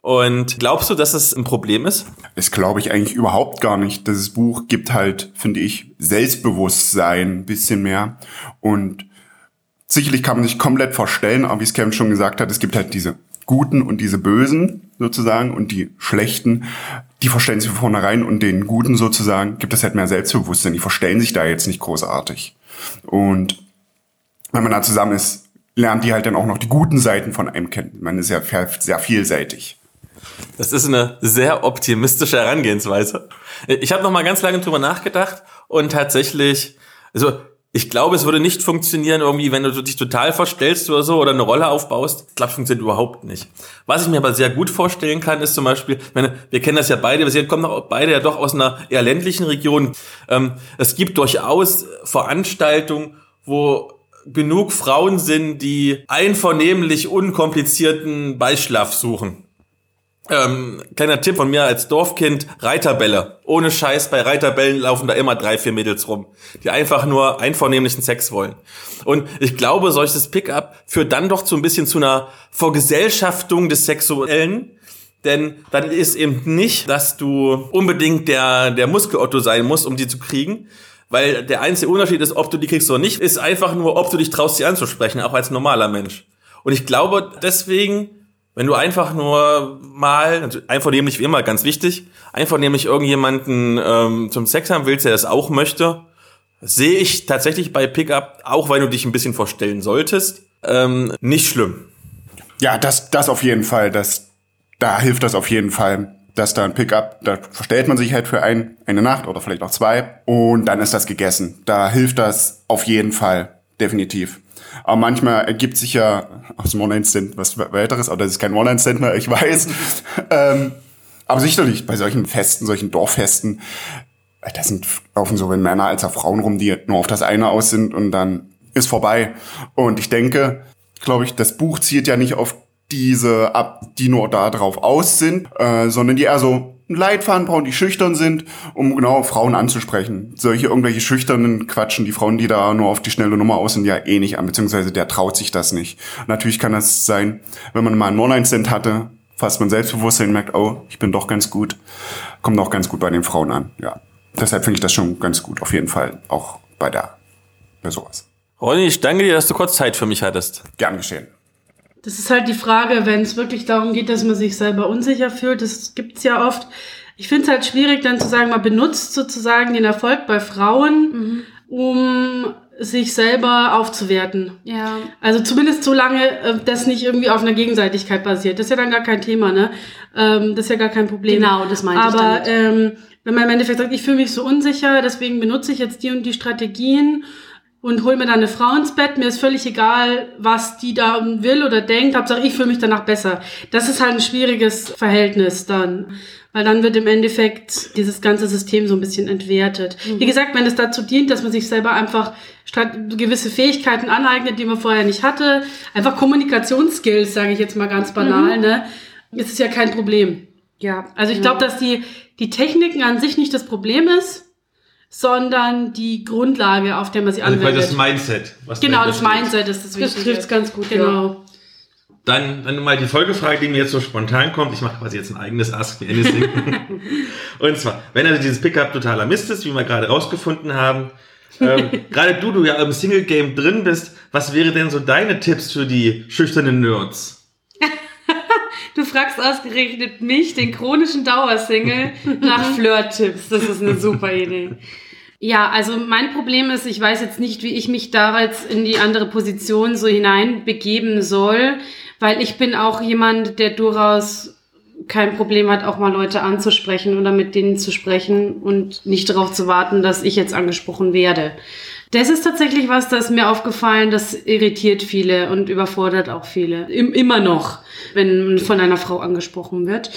Und glaubst du, dass es ein Problem ist? Das glaube ich eigentlich überhaupt gar nicht. Das Buch gibt halt, finde ich, Selbstbewusstsein ein bisschen mehr. Und sicherlich kann man sich komplett vorstellen, aber wie es Kevin schon gesagt hat, es gibt halt diese Guten und diese Bösen sozusagen und die Schlechten, die verstellen sich von vornherein und den Guten sozusagen gibt es halt mehr Selbstbewusstsein. Die verstellen sich da jetzt nicht großartig. Und wenn man da zusammen ist, lernt die halt dann auch noch die guten Seiten von einem kennen. Man ist ja sehr vielseitig. Das ist eine sehr optimistische Herangehensweise. Ich habe noch mal ganz lange drüber nachgedacht und tatsächlich, also ich glaube, es würde nicht funktionieren, irgendwie, wenn du dich total verstellst oder so oder eine Rolle aufbaust. Ich glaube, funktioniert überhaupt nicht. Was ich mir aber sehr gut vorstellen kann, ist zum Beispiel, meine, wir kennen das ja beide, wir kommen beide ja doch aus einer eher ländlichen Region. Ähm, es gibt durchaus Veranstaltungen, wo genug Frauen sind, die einvernehmlich unkomplizierten Beischlaf suchen. Ähm, kleiner Tipp von mir als Dorfkind, Reiterbälle. Ohne Scheiß, bei Reiterbällen laufen da immer drei, vier Mädels rum, die einfach nur einvernehmlichen Sex wollen. Und ich glaube, solches Pickup führt dann doch so ein bisschen zu einer Vergesellschaftung des Sexuellen. Denn dann ist eben nicht, dass du unbedingt der, der Muskelotto sein musst, um die zu kriegen. Weil der einzige Unterschied ist, ob du die kriegst oder nicht, ist einfach nur, ob du dich traust, sie anzusprechen, auch als normaler Mensch. Und ich glaube deswegen, wenn du einfach nur mal, also einvernehmlich wie immer, ganz wichtig, einvernehmlich irgendjemanden ähm, zum Sex haben willst, der das auch möchte, sehe ich tatsächlich bei Pickup, auch wenn du dich ein bisschen vorstellen solltest, ähm, nicht schlimm. Ja, das, das auf jeden Fall. Das, da hilft das auf jeden Fall, dass da ein Pickup, da verstellt man sich halt für ein, eine Nacht oder vielleicht auch zwei und dann ist das gegessen. Da hilft das auf jeden Fall, definitiv. Aber manchmal ergibt sich ja aus dem One-Night-Stand was weiteres, aber das ist kein One-Night-Stand mehr, ich weiß. ähm, aber sicherlich bei solchen Festen, solchen Dorffesten, da sind laufen sowohl Männer als auch Frauen rum, die nur auf das eine aus sind und dann ist vorbei. Und ich denke, glaube ich, das Buch zielt ja nicht auf diese ab, die nur da drauf aus sind, äh, sondern die eher so einen Leitfaden brauchen, die schüchtern sind, um genau Frauen anzusprechen. Solche irgendwelche schüchternen Quatschen, die Frauen, die da nur auf die schnelle Nummer aus sind, ja eh nicht an, beziehungsweise der traut sich das nicht. Natürlich kann das sein, wenn man mal einen Online-Cent hatte, fasst man Selbstbewusstsein und merkt, oh, ich bin doch ganz gut, kommt auch ganz gut bei den Frauen an, ja. Deshalb finde ich das schon ganz gut, auf jeden Fall, auch bei der, bei sowas. Ronny, ich danke dir, dass du kurz Zeit für mich hattest. Gern geschehen. Das ist halt die Frage, wenn es wirklich darum geht, dass man sich selber unsicher fühlt. Das gibt's ja oft. Ich finde es halt schwierig, dann zu sagen, man benutzt sozusagen den Erfolg bei Frauen, um sich selber aufzuwerten. Ja. Also zumindest solange äh, das nicht irgendwie auf einer Gegenseitigkeit basiert. Das ist ja dann gar kein Thema, ne? Ähm, das ist ja gar kein Problem. Genau, das meinte ich Aber damit. ähm, wenn man im Endeffekt sagt, ich fühle mich so unsicher, deswegen benutze ich jetzt die und die Strategien und hol mir dann eine Frau ins Bett, mir ist völlig egal, was die da will oder denkt, Hauptsache ich fühle mich danach besser. Das ist halt ein schwieriges Verhältnis dann. Weil dann wird im Endeffekt dieses ganze System so ein bisschen entwertet. Wie gesagt, wenn es dazu dient, dass man sich selber einfach gewisse Fähigkeiten aneignet, die man vorher nicht hatte, einfach Kommunikationsskills, sage ich jetzt mal ganz banal, ne, ist es ja kein Problem. Ja. Also ich glaube, dass die, die Techniken an sich nicht das Problem ist, sondern die Grundlage, auf der man sie Also anwendet. quasi das Mindset. Was genau, das steht. Mindset ist das Das Wichtige. trifft's ganz gut, Genau. Dann, dann mal die Folgefrage, die mir jetzt so spontan kommt. Ich mache quasi jetzt ein eigenes Ask Me Anything. Und zwar, wenn also dieses Pickup totaler Mist ist, wie wir gerade rausgefunden haben, ähm, gerade du, du ja im Single-Game drin bist, was wäre denn so deine Tipps für die schüchternen Nerds? Du fragst ausgerechnet mich, den chronischen Dauersingle, nach Flirt-Tipps. Das ist eine super Idee. Ja, also mein Problem ist, ich weiß jetzt nicht, wie ich mich da jetzt in die andere Position so hineinbegeben soll, weil ich bin auch jemand, der durchaus kein Problem hat, auch mal Leute anzusprechen oder mit denen zu sprechen und nicht darauf zu warten, dass ich jetzt angesprochen werde. Das ist tatsächlich was, das mir aufgefallen, das irritiert viele und überfordert auch viele. Im, immer noch, wenn von einer Frau angesprochen wird.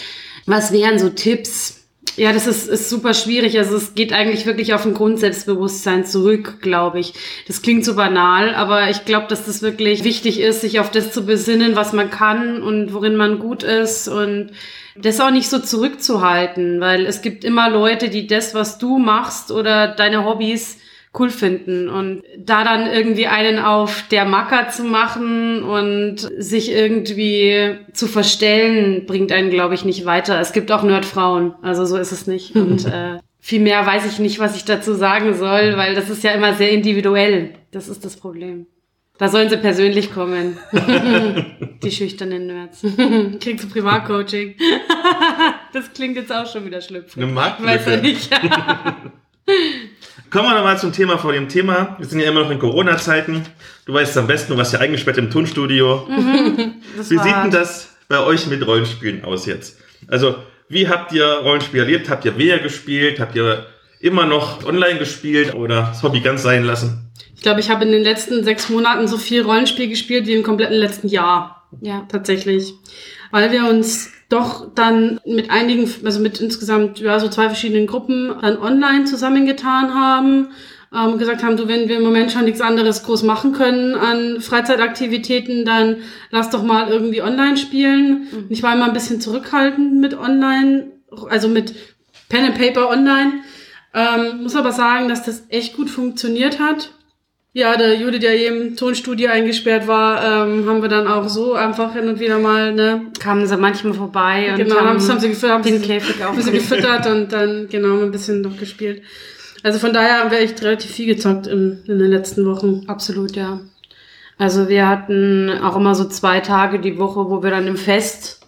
Was wären so Tipps? Ja, das ist, ist super schwierig. Also es geht eigentlich wirklich auf ein Grundselbstbewusstsein zurück, glaube ich. Das klingt so banal, aber ich glaube, dass das wirklich wichtig ist, sich auf das zu besinnen, was man kann und worin man gut ist und das auch nicht so zurückzuhalten, weil es gibt immer Leute, die das, was du machst oder deine Hobbys cool finden und da dann irgendwie einen auf der Macker zu machen und sich irgendwie zu verstellen, bringt einen, glaube ich, nicht weiter. Es gibt auch Nerdfrauen, also so ist es nicht. Und äh, viel mehr weiß ich nicht, was ich dazu sagen soll, weil das ist ja immer sehr individuell. Das ist das Problem. Da sollen sie persönlich kommen. Die schüchternen Nerds. Kriegst du Privatcoaching. Das klingt jetzt auch schon wieder schlüpfrig. Eine Weiß er Marktlücke. nicht. Kommen wir nochmal zum Thema vor dem Thema. Wir sind ja immer noch in Corona-Zeiten. Du weißt am besten, du warst ja eingesperrt im Tonstudio. Das Wie sieht denn das bei euch mit Rollenspielen aus jetzt? Also, wie habt ihr Rollenspiel erlebt? Habt ihr wer gespielt? Habt ihr immer noch online gespielt oder das Hobby ganz sein lassen? Ich glaube, ich habe in den letzten sechs Monaten so viel Rollenspiel gespielt wie im kompletten letzten Jahr. Ja. Tatsächlich. Weil wir uns doch dann mit einigen, also mit insgesamt, ja, so zwei verschiedenen Gruppen dann online zusammengetan haben. Ähm, gesagt haben, du, wenn wir im Moment schon nichts anderes groß machen können an Freizeitaktivitäten, dann lass doch mal irgendwie online spielen. Und Ich war immer ein bisschen zurückhaltend mit online, also mit Pen and Paper online. Ähm, muss aber sagen, dass das echt gut funktioniert hat. Ja, der Jude, der hier im Tonstudio eingesperrt war, ähm, haben wir dann auch so einfach hin und wieder mal, ne, Kamen sie manchmal vorbei und genau, haben, haben sie gefüttert, haben den sie, Käfig haben sie gefüttert und dann, genau, ein bisschen noch gespielt. Also von daher haben wir echt relativ viel gezockt in, in den letzten Wochen. Absolut, ja. Also wir hatten auch immer so zwei Tage die Woche, wo wir dann im Fest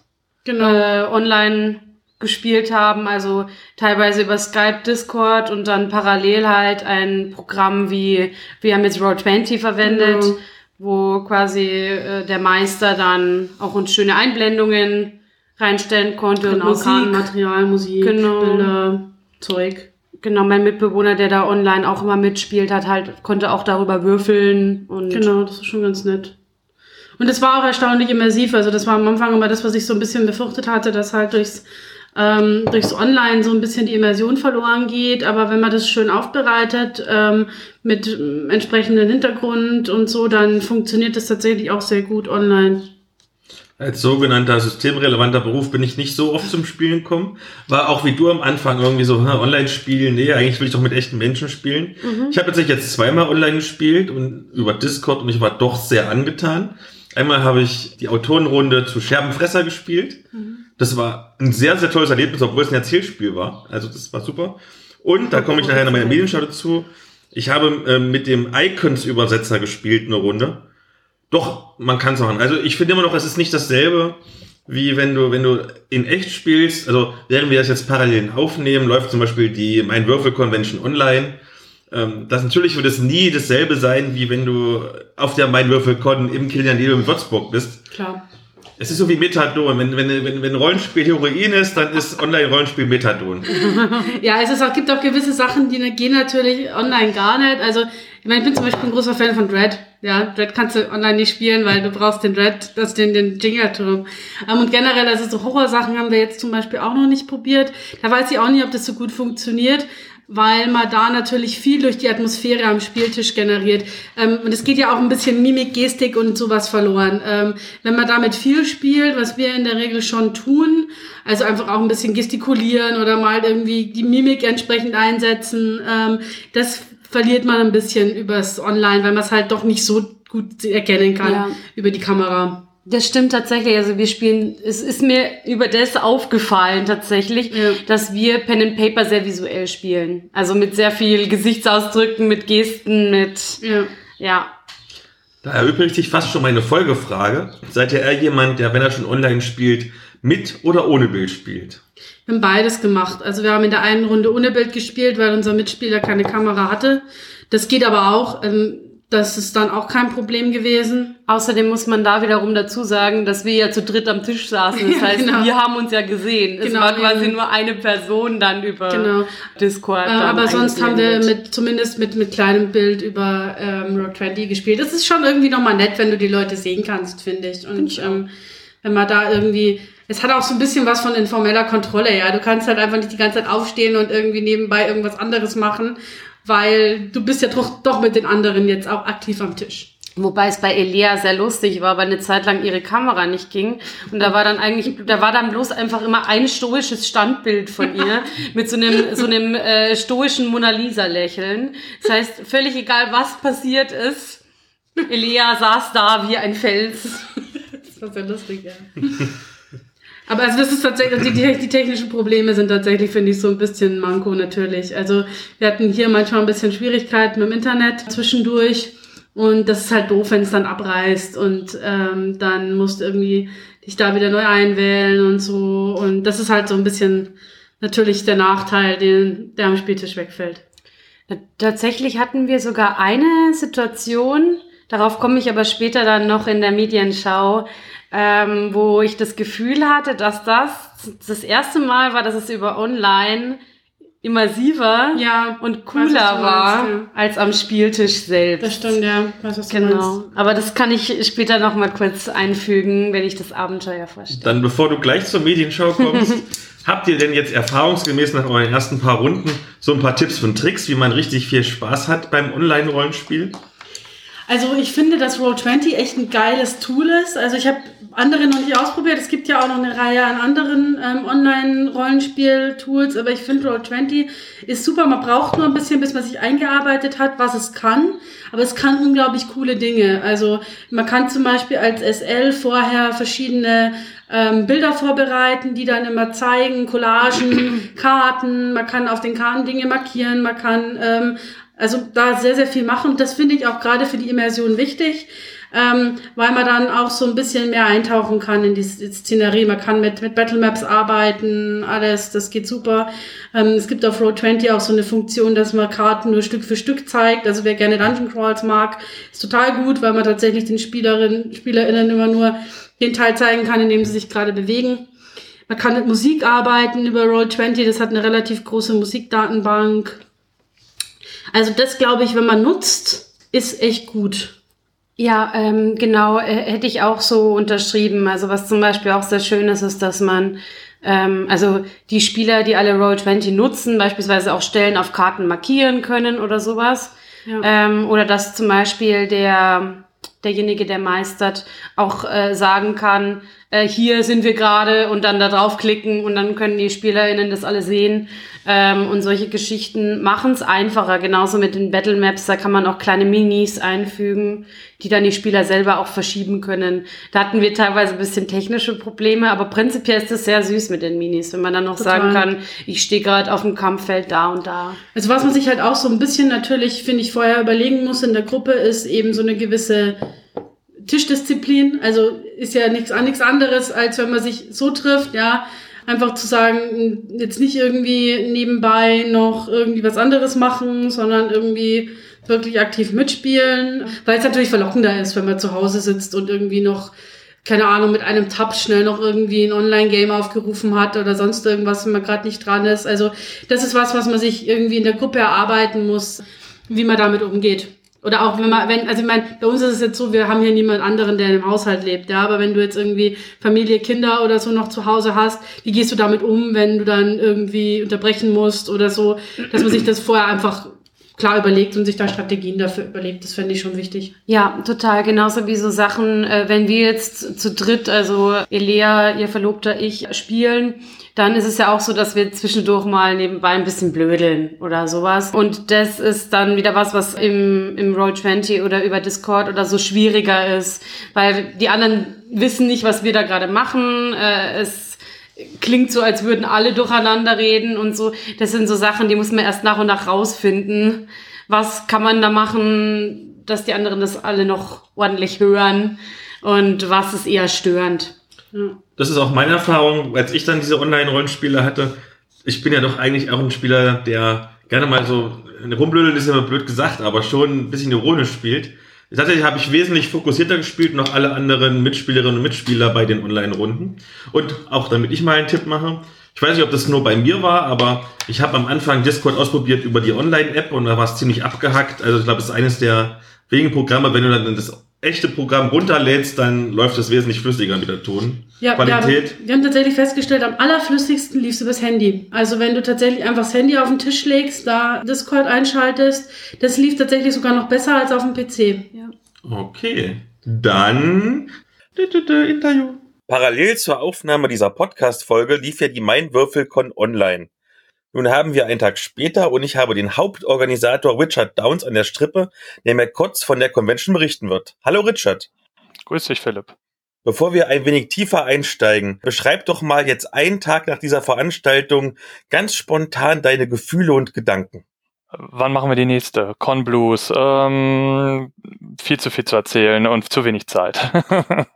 Genau. äh, online gespielt haben, also teilweise über Skype, Discord und dann parallel halt ein Programm wie, wir haben jetzt Roll20 verwendet, Genau. wo quasi äh, der Meister dann auch uns schöne Einblendungen reinstellen konnte Und und auch Musik. Material, Musik, Genau. Bilder, Zeug. Genau, mein Mitbewohner, der da online auch immer mitspielt, hat halt, konnte auch darüber würfeln und Genau, das ist schon ganz nett. Und es war auch erstaunlich immersiv. Also das war am Anfang immer das, was ich so ein bisschen befürchtet hatte, dass halt durchs, ähm, durchs Online so ein bisschen die Immersion verloren geht. Aber wenn man das schön aufbereitet, ähm, mit entsprechendem Hintergrund und so, dann funktioniert das tatsächlich auch sehr gut online. Als sogenannter systemrelevanter Beruf bin ich nicht so oft zum Spielen gekommen. War auch wie du am Anfang irgendwie so, hm, online spielen, nee, eigentlich will ich doch mit echten Menschen spielen. Ich habe tatsächlich jetzt zweimal online gespielt und über Discord und ich war doch sehr angetan. Einmal habe ich die Autorenrunde zu Scherbenfresser gespielt. Das war ein sehr, sehr tolles Erlebnis, obwohl es ein Erzählspiel war. Also das war super. Und da komme ich nachher noch meiner Medienschau dazu. Ich habe ähm, mit dem Icons-Übersetzer gespielt eine Runde. Doch, man kann es machen. Also ich finde immer noch, es ist nicht dasselbe, wie wenn du, wenn du in echt spielst. Also während wir das jetzt parallel aufnehmen, läuft zum Beispiel die Mein Würfel Convention online. Ähm, das natürlich wird es nie dasselbe sein, wie wenn du auf der Mein Würfel Con im Kilian in Würzburg bist. Klar. Es ist so wie Methadon. Wenn, wenn, wenn, wenn Rollenspiel Heroin ist, dann ist Online-Rollenspiel Methadon. Ja, es ist auch, gibt auch gewisse Sachen, die gehen natürlich online gar nicht. Also, ich meine, ich bin zum Beispiel ein großer Fan von Dread. Ja, Dread kannst du online nicht spielen, weil du brauchst den Dread, das den, den Jingerturm. Ähm, und generell, also so Horrorsachen haben wir jetzt zum Beispiel auch noch nicht probiert. Da weiß ich auch nicht, ob das so gut funktioniert weil man da natürlich viel durch die Atmosphäre am Spieltisch generiert. Ähm, und es geht ja auch ein bisschen Mimik, Gestik und sowas verloren. Ähm, wenn man damit viel spielt, was wir in der Regel schon tun, also einfach auch ein bisschen gestikulieren oder mal irgendwie die Mimik entsprechend einsetzen, ähm, das verliert man ein bisschen übers Online, weil man es halt doch nicht so gut erkennen kann Ja. über die Kamera. Das stimmt tatsächlich. Also wir spielen, es ist mir über das aufgefallen tatsächlich, Ja. dass wir Pen and Paper sehr visuell spielen. Also mit sehr viel Gesichtsausdrücken, mit Gesten, mit, Ja. ja. Da erübrigt sich fast schon meine Folgefrage. Seid ihr eher jemand, der, wenn er schon online spielt, mit oder ohne Bild spielt? Wir haben beides gemacht. Also wir haben in der einen Runde ohne Bild gespielt, weil unser Mitspieler keine Kamera hatte. Das geht aber auch. Ähm, das ist dann auch kein Problem gewesen. Außerdem muss man da wiederum dazu sagen, dass wir ja zu dritt am Tisch saßen. Das Ja, heißt, genau. wir haben uns ja gesehen. Es Genau, war quasi eben. nur eine Person dann über Genau. Discord. Äh, aber sonst haben wir mit, zumindest mit, mit kleinem Bild über ähm, Rock 20 gespielt. Das ist schon irgendwie nochmal nett, wenn du die Leute sehen kannst, finde ich. Und ähm, wenn man da irgendwie, es hat auch so ein bisschen was von informeller Kontrolle, ja. Du kannst halt einfach nicht die ganze Zeit aufstehen und irgendwie nebenbei irgendwas anderes machen, weil du bist ja doch, doch mit den anderen jetzt auch aktiv am Tisch. Wobei es bei Elea sehr lustig war, weil eine Zeit lang ihre Kamera nicht ging. Und da war dann eigentlich, da war dann bloß einfach immer ein stoisches Standbild von ihr mit so einem, so einem äh, stoischen Mona Lisa-Lächeln. Das heißt, völlig egal, was passiert ist, Elea saß da wie ein Fels. Das war sehr lustig, ja. Aber also das ist tatsächlich, die, die, technischen Probleme sind tatsächlich, finde ich, so ein bisschen Manko natürlich. Also wir hatten hier manchmal ein bisschen Schwierigkeiten mit dem Internet zwischendurch. Und das ist halt doof, wenn es dann abreißt und ähm, dann musst du irgendwie dich da wieder neu einwählen und so. Und das ist halt so ein bisschen natürlich der Nachteil, den, der am Spieltisch wegfällt. Tatsächlich hatten wir sogar eine Situation, darauf komme ich aber später dann noch in der Medienschau, ähm, wo ich das Gefühl hatte, dass das das erste Mal war, dass es über online immersiver Ja, und cooler war meinst, ja. als am Spieltisch selbst. Das stimmt, ja. Weiß, was du meinst. Genau. Aber das kann ich später noch mal kurz einfügen, wenn ich das Abenteuer vorstelle. Dann, bevor du gleich zur Medienschau kommst, habt ihr denn jetzt erfahrungsgemäß nach euren ersten paar Runden so ein paar Tipps und Tricks, wie man richtig viel Spaß hat beim Online-Rollenspiel? Also ich finde, dass Roll20 echt ein geiles Tool ist. Also ich habe andere noch nicht ausprobiert. Es gibt ja auch noch eine Reihe an anderen ähm, Online-Rollenspiel-Tools, aber ich finde Roll20 ist super. Man braucht nur ein bisschen, bis man sich eingearbeitet hat, was es kann. Aber es kann unglaublich coole Dinge. Also man kann zum Beispiel als SL vorher verschiedene ähm, Bilder vorbereiten, die dann immer zeigen, Collagen, Karten. Man kann auf den Karten Dinge markieren. Man kann ähm, also da sehr, sehr viel machen. Das finde ich auch gerade für die Immersion wichtig. Ähm, weil man dann auch so ein bisschen mehr eintauchen kann in die Szenerie. Man kann mit, mit Battlemaps arbeiten, alles, das geht super. Ähm, es gibt auf Roll20 auch so eine Funktion, dass man Karten nur Stück für Stück zeigt. Also wer gerne Dungeon Crawls mag, ist total gut, weil man tatsächlich den Spielerinnen, SpielerInnen immer nur den Teil zeigen kann, in dem sie sich gerade bewegen. Man kann mit Musik arbeiten über Roll20, das hat eine relativ große Musikdatenbank. Also das glaube ich, wenn man nutzt, ist echt gut. Ja, ähm, genau, äh, hätte ich auch so unterschrieben. Also was zum Beispiel auch sehr schön ist, ist, dass man, ähm, also die Spieler, die alle Roll20 nutzen, beispielsweise auch Stellen auf Karten markieren können oder sowas. Ja. Ähm, oder dass zum Beispiel der derjenige, der meistert, auch äh, sagen kann, äh, hier sind wir gerade und dann da draufklicken und dann können die SpielerInnen das alle sehen. Ähm, und solche Geschichten machen es einfacher. Genauso mit den Battle Maps, da kann man auch kleine Minis einfügen, die dann die Spieler selber auch verschieben können. Da hatten wir teilweise ein bisschen technische Probleme, aber prinzipiell ist es sehr süß mit den Minis, wenn man dann noch Total. sagen kann, ich stehe gerade auf dem Kampffeld da und da. Also was man sich halt auch so ein bisschen natürlich, finde ich, vorher überlegen muss in der Gruppe, ist eben so eine gewisse Tischdisziplin. Also ist ja nichts, nichts anderes, als wenn man sich so trifft, ja. Einfach zu sagen, jetzt nicht irgendwie nebenbei noch irgendwie was anderes machen, sondern irgendwie wirklich aktiv mitspielen, weil es natürlich verlockender ist, wenn man zu Hause sitzt und irgendwie noch keine Ahnung, mit einem Tab schnell noch irgendwie ein Online-Game aufgerufen hat oder sonst irgendwas, wenn man gerade nicht dran ist. Also das ist was, was man sich irgendwie in der Gruppe erarbeiten muss, wie man damit umgeht. Oder auch wenn man, wenn, also ich meine, bei uns ist es jetzt so, wir haben hier niemand anderen, der im Haushalt lebt, ja, aber wenn du jetzt irgendwie Familie, Kinder oder so noch zu Hause hast, wie gehst du damit um, wenn du dann irgendwie unterbrechen musst oder so, dass man sich das vorher einfach klar überlegt und sich da Strategien dafür überlegt. Das fände ich schon wichtig. Ja, total. Genauso wie so Sachen, äh, wenn wir jetzt zu dritt, also Elea, ihr Verlobter, ich, spielen, dann ist es ja auch so, dass wir zwischendurch mal nebenbei ein bisschen blödeln oder sowas. Und das ist dann wieder was, was im, im Roll20 oder über Discord oder so schwieriger ist, weil die anderen wissen nicht, was wir da gerade machen. Äh, es klingt so, als würden alle durcheinander reden und so. Das sind so Sachen, die muss man erst nach und nach rausfinden. Was kann man da machen, dass die anderen das alle noch ordentlich hören? Und was ist eher störend? Das ist auch meine Erfahrung, als ich dann diese Online-Rollenspiele hatte. Ich bin ja doch eigentlich auch ein Spieler, der gerne mal so, rumblödeln ist immer blöd gesagt, aber schon ein bisschen ironisch spielt. Tatsächlich habe ich wesentlich fokussierter gespielt, noch alle anderen Mitspielerinnen und Mitspieler bei den Online-Runden. Und auch damit ich mal einen Tipp mache. Ich weiß nicht, ob das nur bei mir war, aber ich habe am Anfang Discord ausprobiert über die Online-App und da war es ziemlich abgehackt. Also ich glaube, es ist eines der wenigen Programme, wenn du dann das echte Programm runterlädst, dann läuft es wesentlich flüssiger mit der Tonqualität. Ja, wir haben, wir haben tatsächlich festgestellt, am allerflüssigsten lief es übers Handy. Also wenn du tatsächlich einfach das Handy auf den Tisch legst, da Discord einschaltest, das lief tatsächlich sogar noch besser als auf dem PC. Ja. Okay, dann Interview. Parallel zur Aufnahme dieser Podcast-Folge lief ja die Mainwürfelcon online. Nun haben wir einen Tag später und ich habe den Hauptorganisator Richard Downs an der Strippe, der mir kurz von der Convention berichten wird. Hallo Richard. Grüß dich, Philipp. Bevor wir ein wenig tiefer einsteigen, beschreib doch mal jetzt einen Tag nach dieser Veranstaltung ganz spontan deine Gefühle und Gedanken. Wann machen wir die nächste? Con Blues. Ähm, viel zu viel zu erzählen und zu wenig Zeit.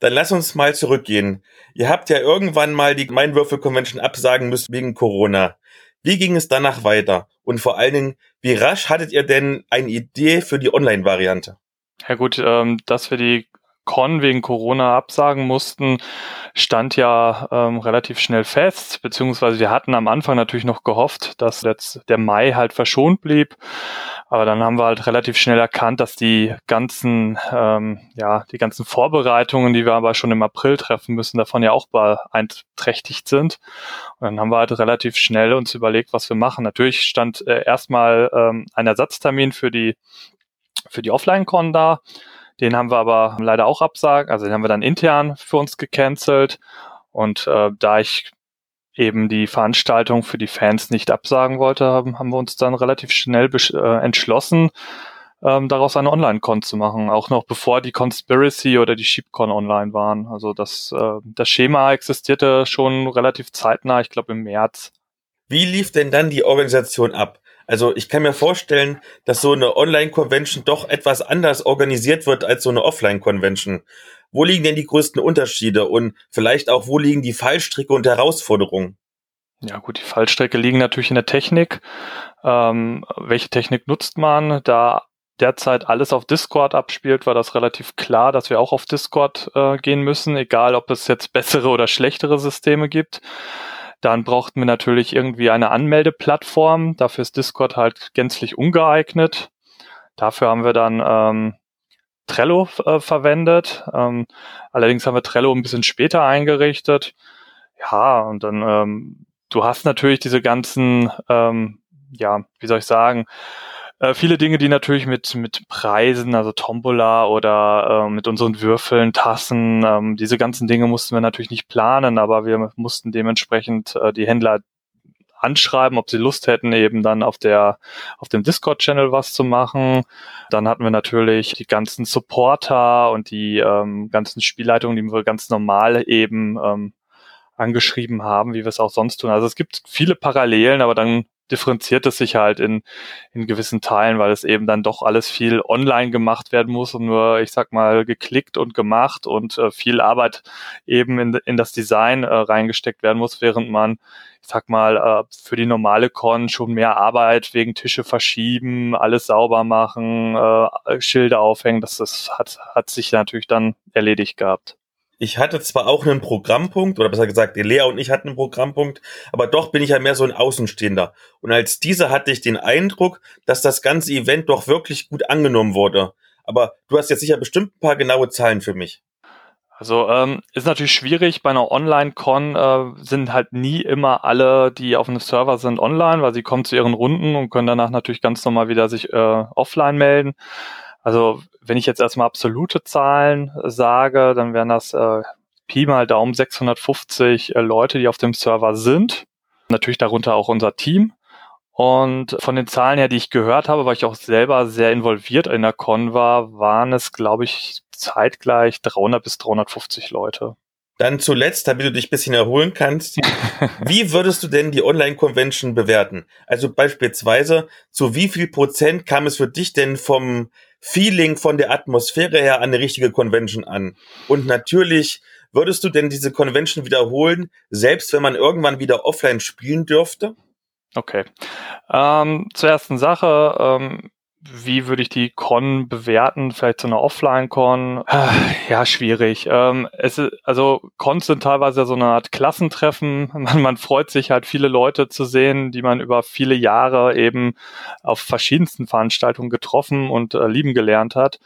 Dann lass uns mal zurückgehen. Ihr habt ja irgendwann mal die Mainwürfel-Convention absagen müssen wegen Corona. Wie ging es danach weiter? Und vor allen Dingen, wie rasch hattet ihr denn eine Idee für die Online-Variante? Ja gut, ähm, dass wir die Con wegen Corona absagen mussten, stand ja ähm, relativ schnell fest, beziehungsweise wir hatten am Anfang natürlich noch gehofft, dass jetzt der Mai halt verschont blieb. Aber dann haben wir halt relativ schnell erkannt, dass die ganzen, ähm, ja, die ganzen Vorbereitungen, die wir aber schon im April treffen müssen, davon ja auch beeinträchtigt sind. Und dann haben wir halt relativ schnell uns überlegt, was wir machen. Natürlich stand äh, erstmal ähm, ein Ersatztermin für die für die Offline-Con da. Den haben wir aber leider auch absagt, also den haben wir dann intern für uns gecancelt. Und äh, da ich eben die Veranstaltung für die Fans nicht absagen wollte, haben, haben wir uns dann relativ schnell äh, entschlossen, ähm, daraus eine Online-Con zu machen, auch noch bevor die Conspiracy oder die SheepCon online waren. Also das, äh, das Schema existierte schon relativ zeitnah, ich glaube im März. Wie lief denn dann die Organisation ab? Also ich kann mir vorstellen, dass so eine Online-Convention doch etwas anders organisiert wird als so eine Offline-Convention. Wo liegen denn die größten Unterschiede und vielleicht auch, wo liegen die Fallstricke und Herausforderungen? Ja gut, die Fallstrecke liegen natürlich in der Technik. Ähm, welche Technik nutzt man? Da derzeit alles auf Discord abspielt, war das relativ klar, dass wir auch auf Discord äh, gehen müssen, egal ob es jetzt bessere oder schlechtere Systeme gibt. Dann brauchten wir natürlich irgendwie eine Anmeldeplattform. Dafür ist Discord halt gänzlich ungeeignet. Dafür haben wir dann ähm, Trello äh, verwendet. Ähm, allerdings haben wir Trello ein bisschen später eingerichtet. Ja, und dann, ähm, du hast natürlich diese ganzen, ähm, ja, wie soll ich sagen, äh, viele Dinge, die natürlich mit, mit Preisen, also Tombola oder äh, mit unseren Würfeln, Tassen, ähm, diese ganzen Dinge mussten wir natürlich nicht planen, aber wir mussten dementsprechend äh, die Händler anschreiben, ob sie Lust hätten, eben dann auf der auf dem Discord-Channel was zu machen. Dann hatten wir natürlich die ganzen Supporter und die ähm, ganzen Spielleitungen, die wir ganz normal eben ähm, angeschrieben haben, wie wir es auch sonst tun. Also es gibt viele Parallelen, aber dann differenziert es sich halt in, in gewissen Teilen, weil es eben dann doch alles viel online gemacht werden muss und nur, ich sag mal, geklickt und gemacht und äh, viel Arbeit eben in, in das Design äh, reingesteckt werden muss, während man, ich sag mal, äh, für die normale Con schon mehr Arbeit wegen Tische verschieben, alles sauber machen, äh, Schilder aufhängen, das, das hat, hat sich natürlich dann erledigt gehabt ich hatte zwar auch einen Programmpunkt, oder besser gesagt, Lea und ich hatten einen Programmpunkt, aber doch bin ich ja mehr so ein Außenstehender. Und als dieser hatte ich den Eindruck, dass das ganze Event doch wirklich gut angenommen wurde. Aber du hast jetzt sicher bestimmt ein paar genaue Zahlen für mich. Also ähm, ist natürlich schwierig. Bei einer Online-Con äh, sind halt nie immer alle, die auf einem Server sind, online, weil sie kommen zu ihren Runden und können danach natürlich ganz normal wieder sich äh, offline melden. Also wenn ich jetzt erstmal absolute Zahlen sage, dann wären das äh, Pi mal Daumen 650 äh, Leute, die auf dem Server sind. Natürlich darunter auch unser Team. Und von den Zahlen her, die ich gehört habe, weil ich auch selber sehr involviert in der Con war, waren es, glaube ich, zeitgleich 300 bis 350 Leute. Dann zuletzt, damit du dich ein bisschen erholen kannst, wie würdest du denn die Online-Convention bewerten? Also beispielsweise, zu wie viel Prozent kam es für dich denn vom Feeling, von der Atmosphäre her an eine richtige Convention an? Und natürlich, würdest du denn diese Convention wiederholen, selbst wenn man irgendwann wieder offline spielen dürfte? Okay. Ähm, zur ersten Sache. Ähm, wie würde ich die Con bewerten? Vielleicht so eine Offline-Con? Ja, schwierig. Ähm, es ist, also Cons sind teilweise so eine Art Klassentreffen. Man, man freut sich halt viele Leute zu sehen, die man über viele Jahre eben auf verschiedensten Veranstaltungen getroffen und äh, lieben gelernt hat.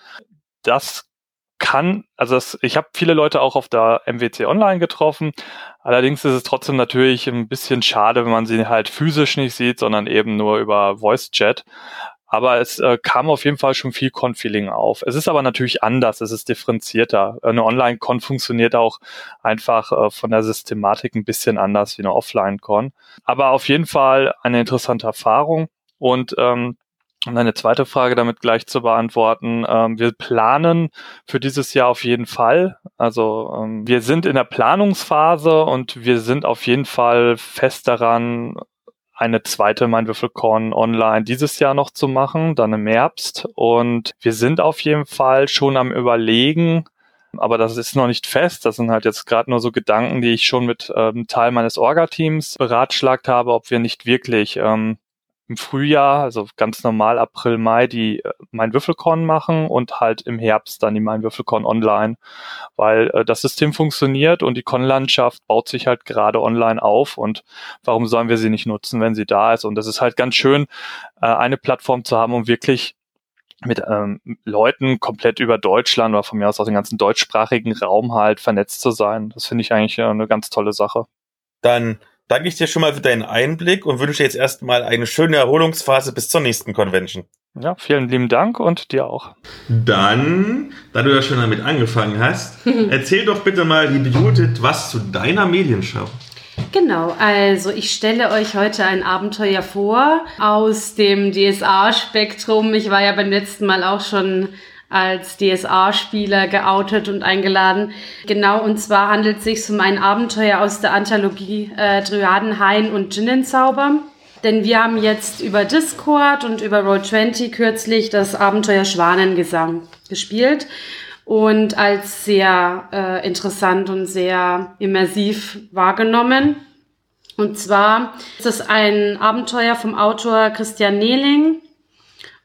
Das kann, also das, ich habe viele Leute auch auf der MWC Online getroffen. Allerdings ist es trotzdem natürlich ein bisschen schade, wenn man sie halt physisch nicht sieht, sondern eben nur über Voice Chat. Aber es äh, kam auf jeden Fall schon viel Con-Feeling auf. Es ist aber natürlich anders, es ist differenzierter. Eine Online-Con funktioniert auch einfach äh, von der Systematik ein bisschen anders wie eine Offline-Con. Aber auf jeden Fall eine interessante Erfahrung. Und ähm, um eine zweite Frage damit gleich zu beantworten. Ähm, wir planen für dieses Jahr auf jeden Fall. Also ähm, wir sind in der Planungsphase und wir sind auf jeden Fall fest daran, eine zweite Mein Würfelkorn online dieses Jahr noch zu machen, dann im Herbst. Und wir sind auf jeden Fall schon am Überlegen, aber das ist noch nicht fest. Das sind halt jetzt gerade nur so Gedanken, die ich schon mit ähm, Teil meines Orga-Teams beratschlagt habe, ob wir nicht wirklich ähm, im Frühjahr, also ganz normal April, Mai, die äh, mein Würfelkorn machen und halt im Herbst dann die mein Würfelkorn online, weil äh, das System funktioniert und die Con-Landschaft baut sich halt gerade online auf und warum sollen wir sie nicht nutzen, wenn sie da ist? Und das ist halt ganz schön, äh, eine Plattform zu haben, um wirklich mit ähm, Leuten komplett über Deutschland oder von mir aus aus dem ganzen deutschsprachigen Raum halt vernetzt zu sein. Das finde ich eigentlich äh, eine ganz tolle Sache. Dann danke ich dir schon mal für deinen Einblick und wünsche dir jetzt erstmal eine schöne Erholungsphase bis zur nächsten Convention. Ja, vielen lieben Dank und dir auch. Dann, da du ja schon damit angefangen hast, erzähl doch bitte mal, liebe Judith, was zu deiner Medienschau. Genau, also ich stelle euch heute ein Abenteuer vor aus dem DSA-Spektrum. Ich war ja beim letzten Mal auch schon als DSA-Spieler geoutet und eingeladen. Genau, und zwar handelt es sich um ein Abenteuer aus der Anthologie äh, Dryaden, Hain und Djinnenzauber. denn wir haben jetzt über Discord und über Roll20 kürzlich das Abenteuer Schwanengesang gespielt und als sehr äh, interessant und sehr immersiv wahrgenommen. Und zwar ist es ein Abenteuer vom Autor Christian Nehling.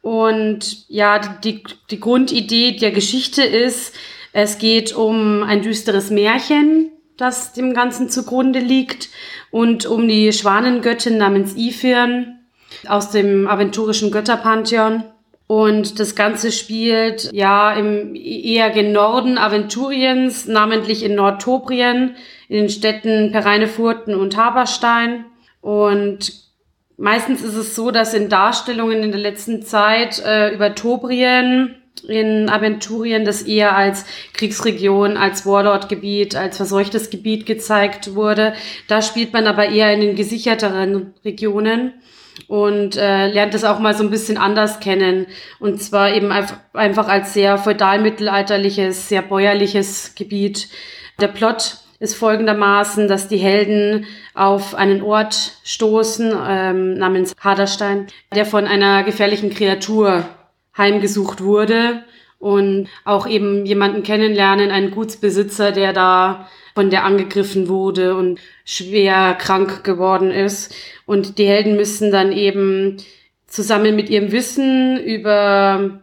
Und ja, die, die Grundidee der Geschichte ist, es geht um ein düsteres Märchen, das dem Ganzen zugrunde liegt, und um die Schwanengöttin namens Ifirn aus dem aventurischen Götterpantheon. Und das Ganze spielt ja im eher gen Norden Aventuriens, namentlich in Nordtobrien, in den Städten Pereinefurten und Haberstein. Und meistens ist es so, dass in Darstellungen in der letzten Zeit äh, über Tobrien in Aventurien das eher als Kriegsregion, als Warlord-Gebiet, als verseuchtes Gebiet gezeigt wurde. Da spielt man aber eher in den gesicherteren Regionen und äh, lernt es auch mal so ein bisschen anders kennen. Und zwar eben einfach als sehr feudal-mittelalterliches, sehr bäuerliches Gebiet. Der Plot ist folgendermaßen, dass die Helden auf einen Ort stoßen ähm, namens Haderstein, der von einer gefährlichen Kreatur heimgesucht wurde und auch eben jemanden kennenlernen, einen Gutsbesitzer, der da von der angegriffen wurde und schwer krank geworden ist. Und die Helden müssen dann eben zusammen mit ihrem Wissen über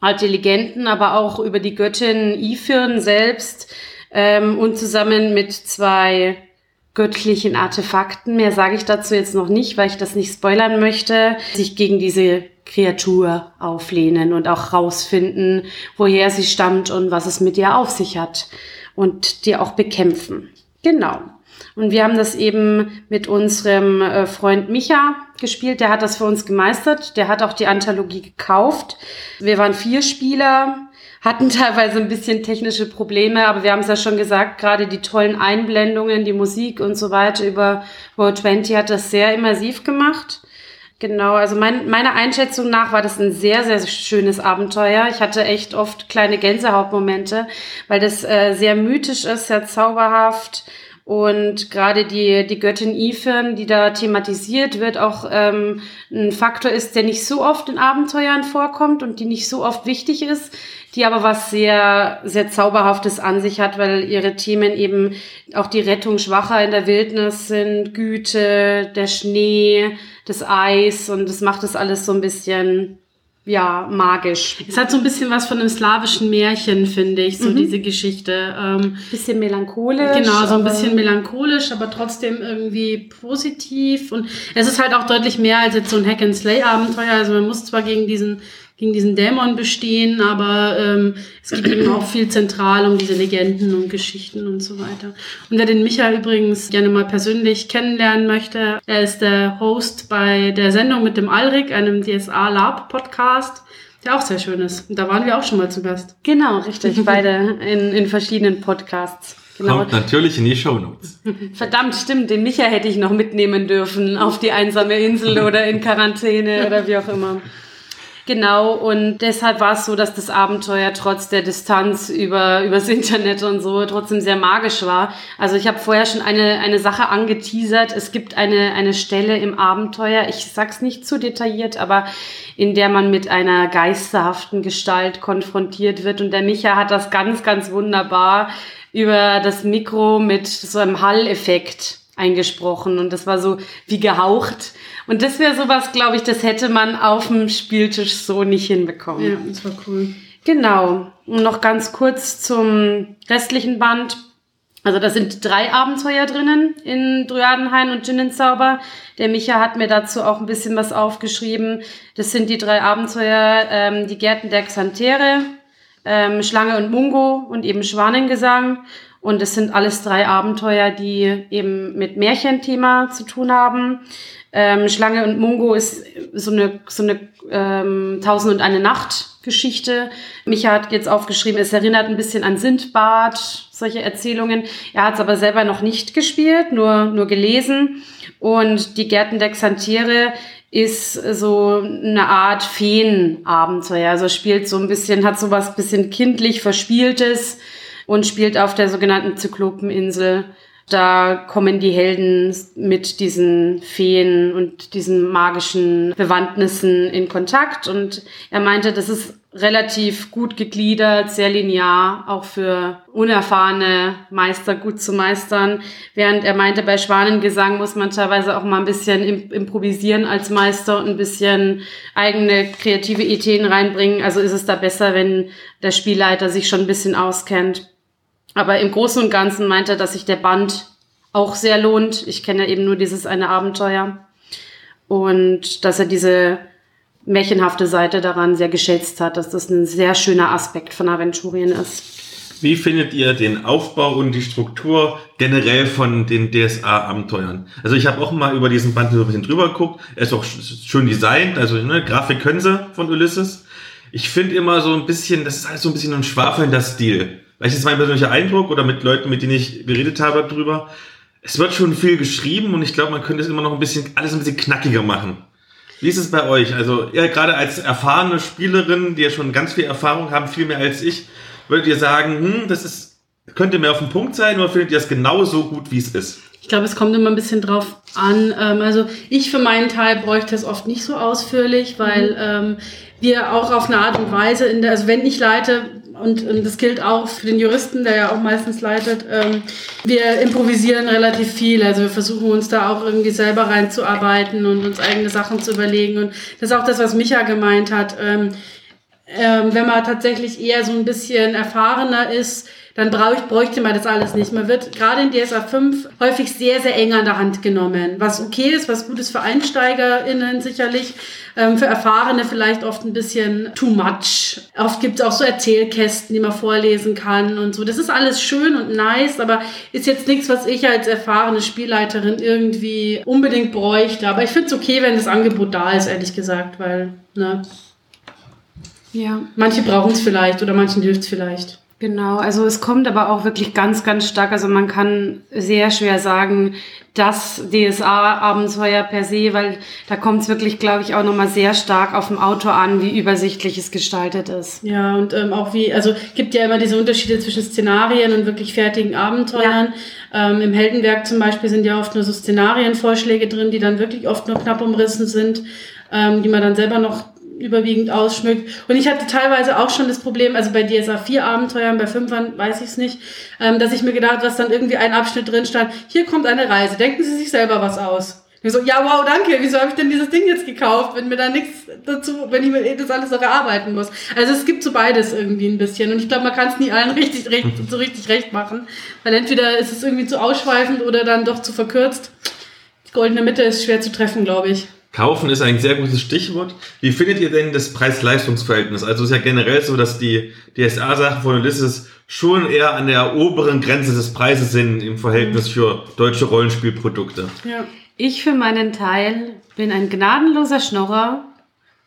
alte Legenden, aber auch über die Göttin Ifirn selbst ähm, und zusammen mit zwei göttlichen Artefakten, mehr sage ich dazu jetzt noch nicht, weil ich das nicht spoilern möchte, sich gegen diese Kreatur auflehnen und auch rausfinden, woher sie stammt und was es mit ihr auf sich hat und die auch bekämpfen. Genau. Und wir haben das eben mit unserem äh, Freund Micha gespielt. Der hat das für uns gemeistert. Der hat auch die Anthologie gekauft. Wir waren vier Spieler, hatten teilweise ein bisschen technische Probleme, aber wir haben es ja schon gesagt, gerade die tollen Einblendungen, die Musik und so weiter über World 20 hat das sehr immersiv gemacht. Genau, also mein, meiner Einschätzung nach war das ein sehr, sehr schönes Abenteuer. Ich hatte echt oft kleine Gänsehautmomente, weil das äh, sehr mythisch ist, sehr zauberhaft. Und gerade die, die Göttin Ifern, die da thematisiert wird, auch ähm, ein Faktor ist, der nicht so oft in Abenteuern vorkommt und die nicht so oft wichtig ist, die aber was sehr, sehr Zauberhaftes an sich hat, weil ihre Themen eben auch die Rettung Schwacher in der Wildnis sind, Güte, der Schnee, das Eis und das macht das alles so ein bisschen ja, magisch. Es hat so ein bisschen was von einem slawischen Märchen, finde ich, so mhm. diese Geschichte. Ähm, bisschen melancholisch. Genau, so ein bisschen melancholisch, aber trotzdem irgendwie positiv. Und es ist halt auch deutlich mehr als jetzt so ein Hack-and-Slay-Abenteuer. Also man muss zwar gegen diesen gegen diesen Dämon bestehen, aber ähm, es geht eben auch viel zentral um diese Legenden und Geschichten und so weiter. Und wer den Michael übrigens gerne mal persönlich kennenlernen möchte, er ist der Host bei der Sendung mit dem Alrik, einem DSA Lab Podcast, der auch sehr schön ist. Und da waren wir auch schon mal zu Gast. Genau, richtig. Beide in, in verschiedenen Podcasts. Genau. Kommt natürlich in die Shownotes. Verdammt, stimmt. Den Micha hätte ich noch mitnehmen dürfen auf die einsame Insel oder in Quarantäne oder wie auch immer. Genau, und deshalb war es so, dass das Abenteuer trotz der Distanz über übers Internet und so trotzdem sehr magisch war. Also ich habe vorher schon eine, eine Sache angeteasert. Es gibt eine, eine Stelle im Abenteuer, ich sag's nicht zu detailliert, aber in der man mit einer geisterhaften Gestalt konfrontiert wird. Und der Micha hat das ganz, ganz wunderbar über das Mikro mit so einem Halleffekt eingesprochen und das war so wie gehaucht. Und das wäre sowas, glaube ich, das hätte man auf dem Spieltisch so nicht hinbekommen. Ja, das war cool. Genau. Und noch ganz kurz zum restlichen Band. Also da sind drei Abenteuer drinnen in Dryadenhain und Ginnenzauber. Der Micha hat mir dazu auch ein bisschen was aufgeschrieben. Das sind die drei Abenteuer, ähm, die Gärten der Xantere, ähm, Schlange und Mungo und eben Schwanengesang. Und es sind alles drei Abenteuer, die eben mit Märchenthema zu tun haben. Ähm, Schlange und Mungo ist so eine, so eine ähm, Tausend und eine Nacht Geschichte. Micha hat jetzt aufgeschrieben, es erinnert ein bisschen an Sindbad, solche Erzählungen. Er hat es aber selber noch nicht gespielt, nur, nur gelesen. Und die Gärten der Xantiere ist so eine Art Feenabenteuer. Also spielt so ein bisschen, hat so was bisschen kindlich Verspieltes und spielt auf der sogenannten Zyklopeninsel Da kommen die Helden mit diesen Feen und diesen magischen Bewandtnissen in Kontakt. Und er meinte, das ist relativ gut gegliedert, sehr linear, auch für unerfahrene Meister gut zu meistern. Während er meinte, bei Schwanengesang muss man teilweise auch mal ein bisschen improvisieren als Meister und ein bisschen eigene kreative Ideen reinbringen. Also ist es da besser, wenn der Spielleiter sich schon ein bisschen auskennt. Aber im Großen und Ganzen meint er, dass sich der Band auch sehr lohnt. Ich kenne eben nur dieses eine Abenteuer. Und dass er diese märchenhafte Seite daran sehr geschätzt hat, dass das ein sehr schöner Aspekt von Aventurien ist. Wie findet ihr den Aufbau und die Struktur generell von den DSA-Abenteuern? Also ich habe auch mal über diesen Band so ein bisschen drüber geguckt. Er ist auch schön designt, also ne, Grafik können sie von Ulysses. Ich finde immer so ein bisschen, das ist alles so ein bisschen ein schwafelnder Stil. Vielleicht ist mein persönlicher Eindruck oder mit Leuten, mit denen ich geredet habe darüber. Es wird schon viel geschrieben und ich glaube, man könnte es immer noch ein bisschen, alles ein bisschen knackiger machen. Wie ist es bei euch? Also, ihr gerade als erfahrene Spielerin, die ja schon ganz viel Erfahrung haben, viel mehr als ich, würdet ihr sagen, hm, das ist, könnte mehr auf den Punkt sein oder findet ihr es genauso gut, wie es ist? Ich glaube, es kommt immer ein bisschen drauf an. Ähm, also ich für meinen Teil bräuchte es oft nicht so ausführlich, weil mhm. ähm, wir auch auf eine Art und Weise in der, also wenn ich leite, und, und das gilt auch für den Juristen, der ja auch meistens leitet, ähm, wir improvisieren relativ viel. Also wir versuchen uns da auch irgendwie selber reinzuarbeiten und uns eigene Sachen zu überlegen. Und das ist auch das, was Micha gemeint hat. Ähm, ähm, wenn man tatsächlich eher so ein bisschen erfahrener ist, dann brauch ich, bräuchte man das alles nicht. Man wird gerade in DSA 5 häufig sehr, sehr eng an der Hand genommen. Was okay ist, was gut ist für EinsteigerInnen sicherlich, ähm, für Erfahrene vielleicht oft ein bisschen too much. Oft gibt es auch so Erzählkästen, die man vorlesen kann und so. Das ist alles schön und nice, aber ist jetzt nichts, was ich als erfahrene Spielleiterin irgendwie unbedingt bräuchte. Aber ich finde es okay, wenn das Angebot da ist, ehrlich gesagt, weil, ne? Ja. Manche brauchen es vielleicht oder manchen hilft es vielleicht. Genau, also es kommt aber auch wirklich ganz, ganz stark. Also man kann sehr schwer sagen, das DSA-Abenteuer per se, weil da kommt es wirklich, glaube ich, auch nochmal sehr stark auf dem Autor an, wie übersichtlich es gestaltet ist. Ja, und ähm, auch wie, also gibt ja immer diese Unterschiede zwischen Szenarien und wirklich fertigen Abenteuern. Ja. Ähm, Im Heldenwerk zum Beispiel sind ja oft nur so Szenarienvorschläge drin, die dann wirklich oft nur knapp umrissen sind, ähm, die man dann selber noch überwiegend ausschmückt. Und ich hatte teilweise auch schon das Problem, also bei DSA 4 Abenteuern, bei 5 weiß ich es nicht, ähm, dass ich mir gedacht, dass dann irgendwie ein Abschnitt drin stand, hier kommt eine Reise, denken Sie sich selber was aus. Und so, ja, wow, danke, wieso habe ich denn dieses Ding jetzt gekauft, wenn mir da nichts dazu, wenn ich mir das alles noch erarbeiten muss. Also es gibt so beides irgendwie ein bisschen. Und ich glaube, man kann es nie allen richtig, recht, so richtig recht machen. Weil entweder ist es irgendwie zu ausschweifend oder dann doch zu verkürzt. Die goldene Mitte ist schwer zu treffen, glaube ich. Kaufen ist ein sehr gutes Stichwort. Wie findet ihr denn das Preis-Leistungs-Verhältnis? Also es ist ja generell so, dass die DSA-Sachen von Ulysses schon eher an der oberen Grenze des Preises sind im Verhältnis für deutsche Rollenspielprodukte. Ja. Ich für meinen Teil bin ein gnadenloser Schnorrer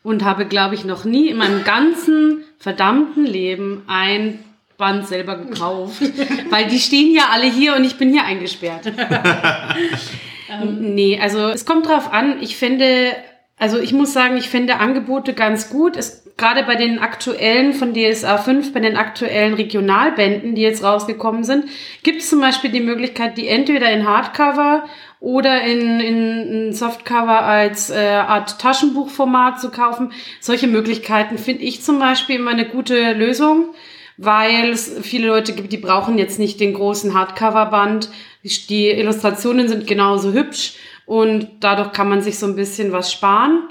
und habe, glaube ich, noch nie in meinem ganzen verdammten Leben ein Band selber gekauft, weil die stehen ja alle hier und ich bin hier eingesperrt. Ähm, nee, also es kommt drauf an. Ich finde, also ich muss sagen, ich finde Angebote ganz gut. Es, gerade bei den aktuellen von DSA 5, bei den aktuellen Regionalbänden, die jetzt rausgekommen sind, gibt es zum Beispiel die Möglichkeit, die entweder in Hardcover oder in, in, Softcover als äh, Art Taschenbuchformat zu kaufen. Solche Möglichkeiten finde ich zum Beispiel immer eine gute Lösung weil es viele Leute gibt, die brauchen jetzt nicht den großen Hardcover-Band. Die Illustrationen sind genauso hübsch und dadurch kann man sich so ein bisschen was sparen.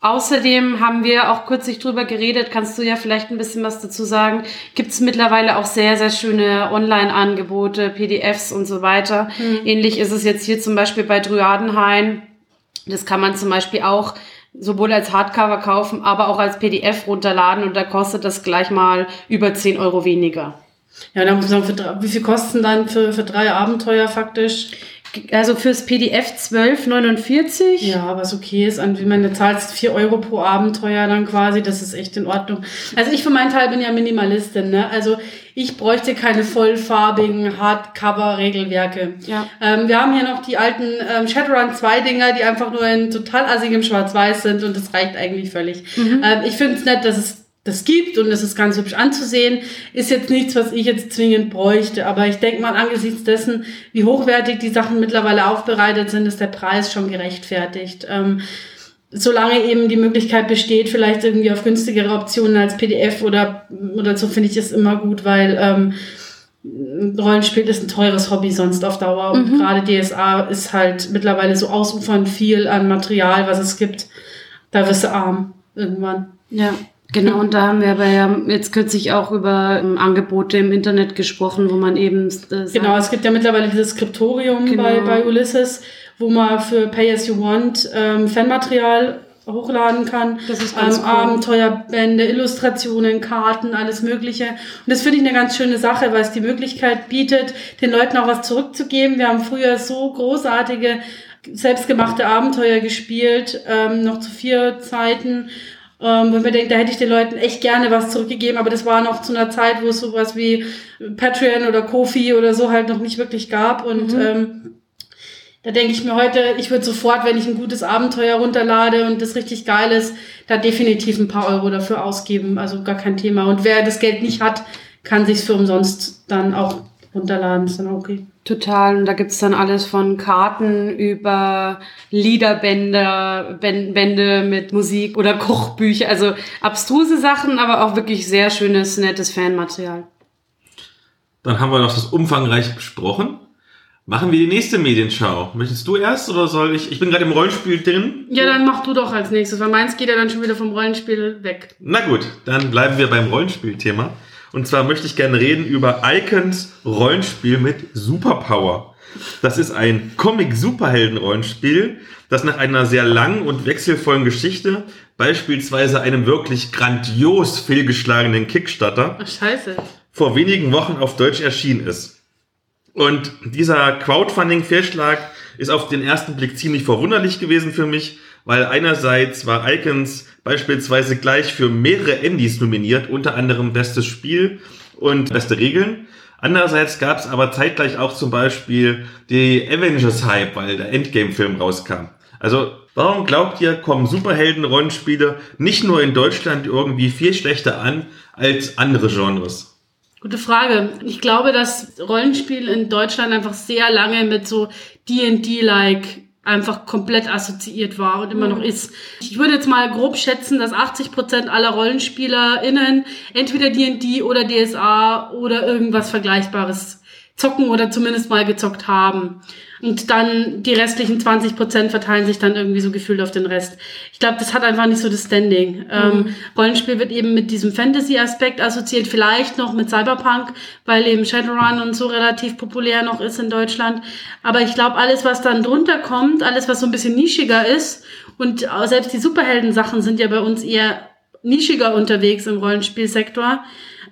Außerdem haben wir auch kürzlich drüber geredet, kannst du ja vielleicht ein bisschen was dazu sagen. Gibt es mittlerweile auch sehr, sehr schöne Online-Angebote, PDFs und so weiter. Mhm. Ähnlich ist es jetzt hier zum Beispiel bei Dryadenhain. Das kann man zum Beispiel auch sowohl als Hardcover kaufen, aber auch als PDF runterladen und da kostet das gleich mal über 10 Euro weniger. Ja, dann muss man für, wie viel kosten dann für, für drei Abenteuer faktisch? Also fürs PDF 12,49. Ja, was okay ist. Und wie man zahlst 4 Euro pro Abenteuer dann quasi, das ist echt in Ordnung. Also ich für meinen Teil bin ja Minimalistin, ne? Also ich bräuchte keine vollfarbigen Hardcover-Regelwerke. Ja. Ähm, wir haben hier noch die alten ähm, Shadowrun 2 Dinger, die einfach nur in total assigem Schwarz-Weiß sind und das reicht eigentlich völlig. Mhm. Ähm, ich finde es nett, dass es das gibt und es ist ganz hübsch anzusehen, ist jetzt nichts, was ich jetzt zwingend bräuchte. Aber ich denke mal, angesichts dessen, wie hochwertig die Sachen mittlerweile aufbereitet sind, ist der Preis schon gerechtfertigt. Ähm, solange eben die Möglichkeit besteht, vielleicht irgendwie auf günstigere Optionen als PDF oder, oder so, finde ich es immer gut, weil ähm, Rollenspiel ist ein teures Hobby sonst auf Dauer. Und mhm. gerade DSA ist halt mittlerweile so ausufernd viel an Material, was es gibt. Da wirst du arm irgendwann. Ja. Genau, und da haben wir aber ja jetzt kürzlich auch über ähm, Angebote im Internet gesprochen, wo man eben. Äh, genau, es gibt ja mittlerweile dieses Skriptorium genau. bei, bei Ulysses, wo man für Pay As You Want ähm, Fanmaterial hochladen kann. Das ist ganz ähm, cool. Abenteuerbände, Illustrationen, Karten, alles Mögliche. Und das finde ich eine ganz schöne Sache, weil es die Möglichkeit bietet, den Leuten auch was zurückzugeben. Wir haben früher so großartige selbstgemachte Abenteuer gespielt, ähm, noch zu vier Zeiten ähm, wenn man denkt, da hätte ich den Leuten echt gerne was zurückgegeben, aber das war noch zu einer Zeit, wo es sowas wie Patreon oder Kofi oder so halt noch nicht wirklich gab und mhm. ähm, da denke ich mir heute, ich würde sofort, wenn ich ein gutes Abenteuer runterlade und das richtig geil ist, da definitiv ein paar Euro dafür ausgeben. Also gar kein Thema. Und wer das Geld nicht hat, kann sich's für umsonst dann auch runterladen. Ist dann okay. Total. Und da gibt's dann alles von Karten über Liederbänder, Bände mit Musik oder Kochbücher. Also abstruse Sachen, aber auch wirklich sehr schönes, nettes Fanmaterial. Dann haben wir noch das umfangreich besprochen. Machen wir die nächste Medienschau. Möchtest du erst oder soll ich? Ich bin gerade im Rollenspiel drin. Ja, dann mach du doch als nächstes, weil meins geht ja dann schon wieder vom Rollenspiel weg. Na gut, dann bleiben wir beim Rollenspielthema. Und zwar möchte ich gerne reden über Icons Rollenspiel mit Superpower. Das ist ein Comic-Superhelden-Rollenspiel, das nach einer sehr langen und wechselvollen Geschichte, beispielsweise einem wirklich grandios fehlgeschlagenen Kickstarter, scheiße. vor wenigen Wochen auf Deutsch erschienen ist. Und dieser Crowdfunding-Fehlschlag ist auf den ersten Blick ziemlich verwunderlich gewesen für mich, weil einerseits war Icons beispielsweise gleich für mehrere Indies nominiert, unter anderem Bestes Spiel und Beste Regeln. Andererseits gab es aber zeitgleich auch zum Beispiel die Avengers-Hype, weil der Endgame-Film rauskam. Also warum glaubt ihr, kommen Superhelden-Rollenspiele nicht nur in Deutschland irgendwie viel schlechter an als andere Genres? Gute Frage. Ich glaube, dass Rollenspiel in Deutschland einfach sehr lange mit so D&D-like einfach komplett assoziiert war und immer noch mhm. ist. Ich würde jetzt mal grob schätzen, dass 80 Prozent aller RollenspielerInnen entweder D&D oder DSA oder irgendwas Vergleichbares zocken oder zumindest mal gezockt haben. Und dann die restlichen 20 Prozent verteilen sich dann irgendwie so gefühlt auf den Rest. Ich glaube, das hat einfach nicht so das Standing. Ähm, mhm. Ähm, Rollenspiel wird eben mit diesem Fantasy-Aspekt assoziiert, vielleicht noch mit Cyberpunk, weil eben Shadowrun und so relativ populär noch ist in Deutschland. Aber ich glaube, alles, was dann drunter kommt, alles, was so ein bisschen nischiger ist, und selbst die Superhelden-Sachen sind ja bei uns eher nischiger unterwegs im Rollenspielsektor.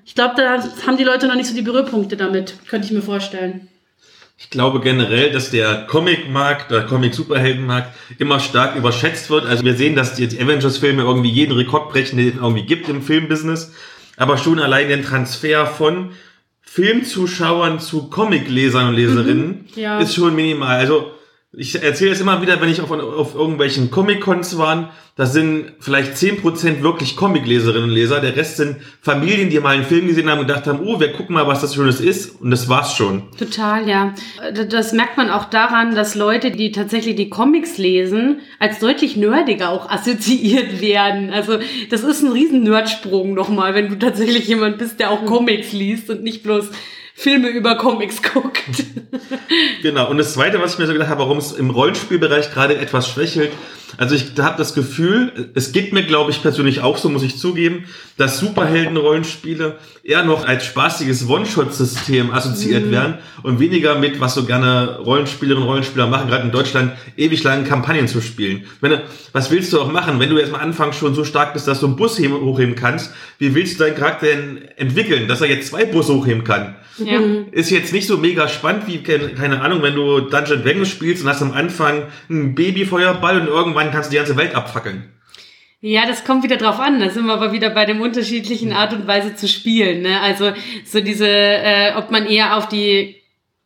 Ich glaube, da haben die Leute noch nicht so die Berührpunkte damit, könnte ich mir vorstellen. Ich glaube generell, dass der Comic-Markt, der Comic-Superhelden-Markt immer stark überschätzt wird. Also wir sehen, dass die Avengers-Filme irgendwie jeden Rekord brechen, den es irgendwie gibt im Filmbusiness. Aber schon allein den Transfer von Filmzuschauern zu Comic-Lesern und Leserinnen mhm, ja. ist schon minimal. Also ich erzähle es immer wieder, wenn ich auf, auf irgendwelchen Comic-Cons war, da sind vielleicht zehn Prozent wirklich Comic-Leserinnen und Leser, der Rest sind Familien, die mal einen Film gesehen haben und gedacht haben, oh, wir gucken mal, was das Schönes ist und das war's schon. Total, ja. Das merkt man auch daran, dass Leute, die tatsächlich die Comics lesen, als deutlich nerdiger auch assoziiert werden. Also das ist ein riesen Nerdsprung nochmal, wenn du tatsächlich jemand bist, der auch Comics liest und nicht bloß Filme über Comics guckt. genau. Und das Zweite, was ich mir so gedacht habe, warum es im Rollenspielbereich gerade etwas schwächelt, also ich habe das Gefühl, es geht mir, glaube ich, persönlich auch so, muss ich zugeben, dass Superhelden-Rollenspiele eher noch als spaßiges One-Shot-System assoziiert mhm. werden und weniger mit, was so gerne Rollenspielerinnen und Rollenspieler machen, gerade in Deutschland, ewig lange Kampagnen zu spielen. Wenn, was willst du auch machen, wenn du jetzt am Anfang schon so stark bist, dass du einen Bus hochheben kannst, wie willst du deinen Charakter denn entwickeln, dass er jetzt zwei Busse hochheben kann? Ja. Ist jetzt nicht so mega spannend wie, keine Ahnung, wenn du Dungeon Dragons spielst und hast am Anfang einen Babyfeuerball und irgendwann kannst du die ganze Welt abfackeln. Ja, das kommt wieder drauf an. Da sind wir aber wieder bei dem unterschiedlichen Art und Weise zu spielen. Ne? Also so diese, äh, ob man eher auf die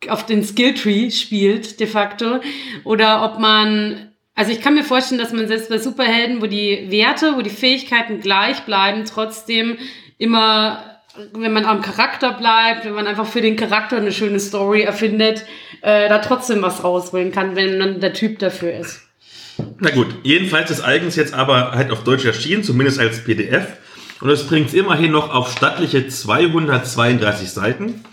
auf den Skilltree spielt de facto oder ob man Also ich kann mir vorstellen, dass man selbst bei Superhelden, wo die Werte, wo die Fähigkeiten gleich bleiben, trotzdem immer, wenn man am Charakter bleibt, wenn man einfach für den Charakter eine schöne Story erfindet, äh, da trotzdem was rausholen kann, wenn man der Typ dafür ist. Na gut, jedenfalls ist Eigens jetzt aber halt auf Deutsch erschienen, zumindest als PDF. Und es bringt es immerhin noch auf stattliche 232 Seiten.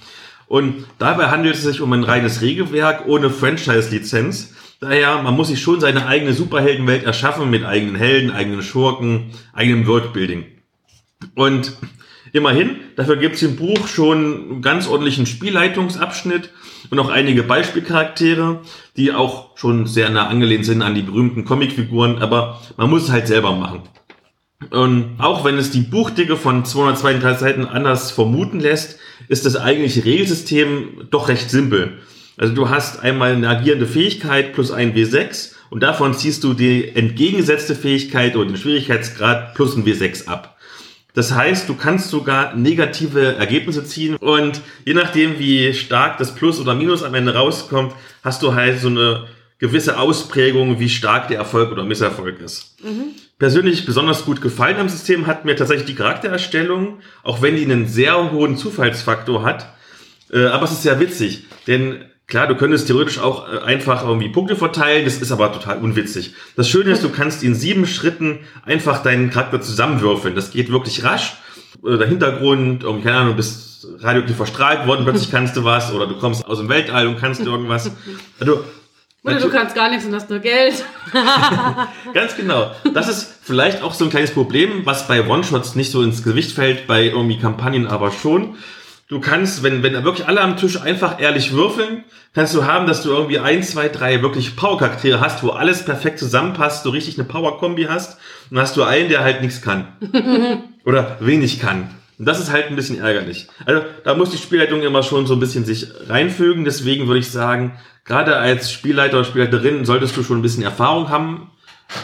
Und dabei handelt es sich um ein reines Regelwerk ohne Franchise-Lizenz. Daher, man muss sich schon seine eigene Superheldenwelt erschaffen mit eigenen Helden, eigenen Schurken, eigenem Worldbuilding. Und immerhin, dafür gibt es im Buch schon einen ganz ordentlichen Spielleitungsabschnitt und auch einige Beispielcharaktere, die auch schon sehr nah angelehnt sind an die berühmten Comicfiguren, aber man muss es halt selber machen. Und auch wenn es die Buchdicke von 232 Seiten anders vermuten lässt, ist das eigentliche Regelsystem doch recht simpel. Also du hast einmal eine agierende Fähigkeit plus ein W6 und davon ziehst du die entgegengesetzte Fähigkeit oder den Schwierigkeitsgrad plus ein W6 ab. Das heißt, du kannst sogar negative Ergebnisse ziehen und je nachdem, wie stark das Plus oder Minus am Ende rauskommt, hast du halt so eine gewisse Ausprägung, wie stark der Erfolg oder Misserfolg ist. Mhm. Persönlich besonders gut gefallen am System hat mir tatsächlich die Charaktererstellung, auch wenn die einen sehr hohen Zufallsfaktor hat. Äh, aber es ist sehr witzig, denn Klar, du könntest theoretisch auch äh, einfach irgendwie Punkte verteilen, das ist aber total unwitzig. Das Schöne ist, du kannst in sieben Schritten einfach deinen Charakter zusammenwürfeln. Das geht wirklich rasch. Oder der Hintergrund, irgendwie, keine Ahnung, du bist radioaktiv verstrahlt worden, plötzlich kannst du was, oder du kommst aus dem Weltall und kannst irgendwas. Also, oder du kannst gar nichts und hast nur Geld. Ganz genau. Das ist vielleicht auch so ein kleines Problem, was bei One-Shots nicht so ins Gewicht fällt, bei irgendwie Kampagnen aber schon. Du kannst, wenn, wenn wirklich alle am Tisch einfach ehrlich würfeln, kannst du haben, dass du irgendwie ein, zwei, drei wirklich Power-Charaktere hast, wo alles perfekt zusammenpasst, du richtig eine Power-Kombi hast. Und dann hast du einen, der halt nichts kann. Oder wenig kann. Und das ist halt ein bisschen ärgerlich. Also da muss die Spielleitung immer schon so ein bisschen sich reinfügen. Deswegen würde ich sagen, gerade als Spielleiter oder Spielleiterin solltest du schon ein bisschen Erfahrung haben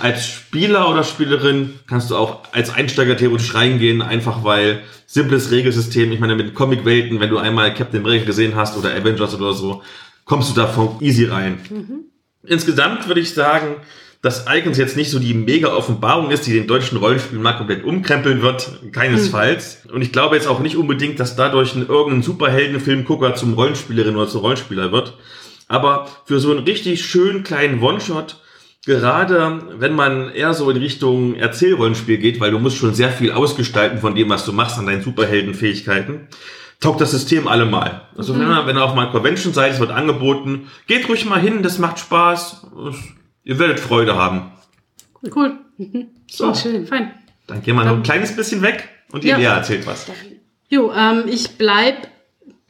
als Spieler oder Spielerin kannst du auch als Einsteiger theoretisch reingehen, einfach weil simples Regelsystem, ich meine mit Comic-Welten, wenn du einmal Captain America gesehen hast oder Avengers oder so, kommst du davon easy rein. Mhm. Insgesamt würde ich sagen, dass Icons jetzt nicht so die mega Offenbarung ist, die den deutschen Rollenspielmarkt komplett umkrempeln wird, keinesfalls. Mhm. Und ich glaube jetzt auch nicht unbedingt, dass dadurch ein irgendein Superheldenfilmgucker zum Rollenspielerin oder zum Rollenspieler wird. Aber für so einen richtig schönen kleinen One-Shot gerade wenn man eher so in Richtung Erzählrollenspiel geht, weil du musst schon sehr viel ausgestalten von dem, was du machst an deinen Superheldenfähigkeiten, taugt das System allemal. Also mhm. wenn, man, wenn ihr auf mal Convention seid, es wird angeboten, geht ruhig mal hin, das macht Spaß, ihr werdet Freude haben. Cool. Mhm. So, schön, fein. Dann gehen wir noch ein kleines bisschen weg und ja. Erzählt was. Jo, ähm, ich bleib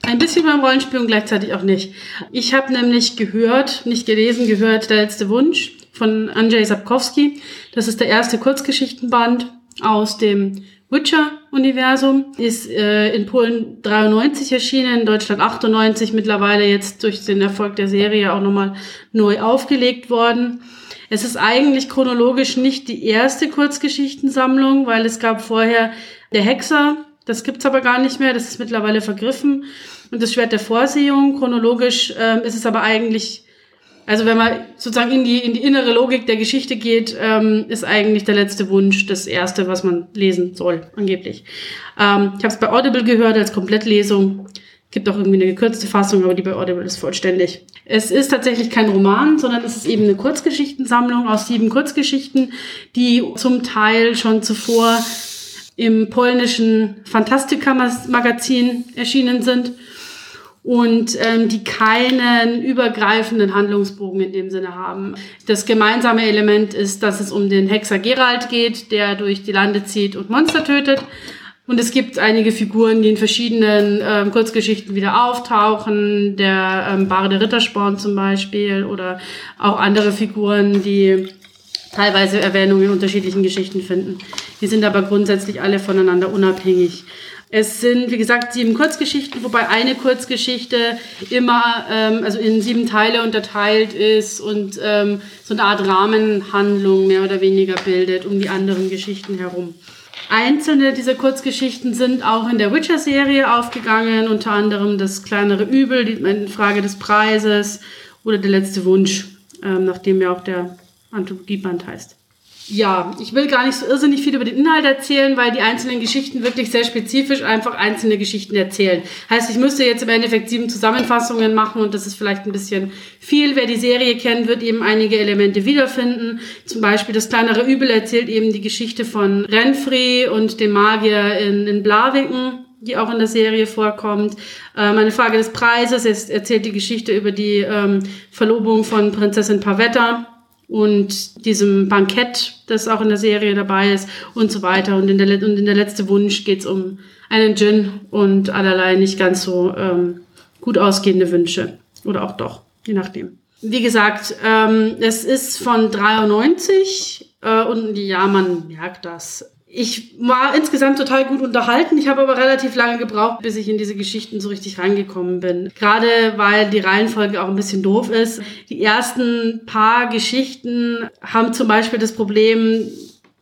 ein bisschen beim Rollenspiel und gleichzeitig auch nicht. Ich habe nämlich gehört, nicht gelesen, gehört, der letzte Wunsch von Andrzej Sapkowski. Das ist der erste Kurzgeschichtenband aus dem Witcher-Universum. Ist äh, in Polen 93 erschienen, in Deutschland 98, mittlerweile jetzt durch den Erfolg der Serie auch nochmal neu aufgelegt worden. Es ist eigentlich chronologisch nicht die erste Kurzgeschichtensammlung, weil es gab vorher Der Hexer, das gibt's aber gar nicht mehr, das ist mittlerweile vergriffen. Und das Schwert der Vorsehung, chronologisch ähm, ist es aber eigentlich also wenn man sozusagen in die, in die innere Logik der Geschichte geht, ähm, ist eigentlich der letzte Wunsch das erste, was man lesen soll, angeblich. Ähm, ich habe es bei Audible gehört als Komplettlesung. Gibt auch irgendwie eine gekürzte Fassung, aber die bei Audible ist vollständig. Es ist tatsächlich kein Roman, sondern es ist eben eine Kurzgeschichtensammlung aus sieben Kurzgeschichten, die zum Teil schon zuvor im polnischen Fantastika-Magazin erschienen sind und ähm, die keinen übergreifenden Handlungsbogen in dem Sinne haben. Das gemeinsame Element ist, dass es um den Hexer Gerald geht, der durch die Lande zieht und Monster tötet. Und es gibt einige Figuren, die in verschiedenen ähm, Kurzgeschichten wieder auftauchen. Der ähm, Barde Rittersporn zum Beispiel oder auch andere Figuren, die teilweise Erwähnungen in unterschiedlichen Geschichten finden. Die sind aber grundsätzlich alle voneinander unabhängig. Es sind, wie gesagt, sieben Kurzgeschichten, wobei eine Kurzgeschichte immer ähm, also in sieben Teile unterteilt ist und ähm, so eine Art Rahmenhandlung mehr oder weniger bildet um die anderen Geschichten herum. Einzelne dieser Kurzgeschichten sind auch in der Witcher-Serie aufgegangen, unter anderem das kleinere Übel, die Frage des Preises oder der letzte Wunsch, ähm, nachdem ja auch der Anthologieband heißt. Ja, ich will gar nicht so irrsinnig viel über den Inhalt erzählen, weil die einzelnen Geschichten wirklich sehr spezifisch einfach einzelne Geschichten erzählen. Heißt, ich müsste jetzt im Endeffekt sieben Zusammenfassungen machen und das ist vielleicht ein bisschen viel. Wer die Serie kennt, wird eben einige Elemente wiederfinden. Zum Beispiel das kleinere Übel erzählt eben die Geschichte von Renfrey und dem Magier in, in Blaviken die auch in der Serie vorkommt. Ähm, eine Frage des Preises, es erzählt die Geschichte über die ähm, Verlobung von Prinzessin Pavetta und diesem Bankett, das auch in der Serie dabei ist und so weiter. Und in der, und in der letzte Wunsch geht's um einen Gin und allerlei nicht ganz so ähm, gut ausgehende Wünsche. Oder auch doch, je nachdem. Wie gesagt, ähm, es ist von 93 äh, und ja, man merkt das ich war insgesamt total gut unterhalten. Ich habe aber relativ lange gebraucht, bis ich in diese Geschichten so richtig reingekommen bin. Gerade weil die Reihenfolge auch ein bisschen doof ist. Die ersten paar Geschichten haben zum Beispiel das Problem,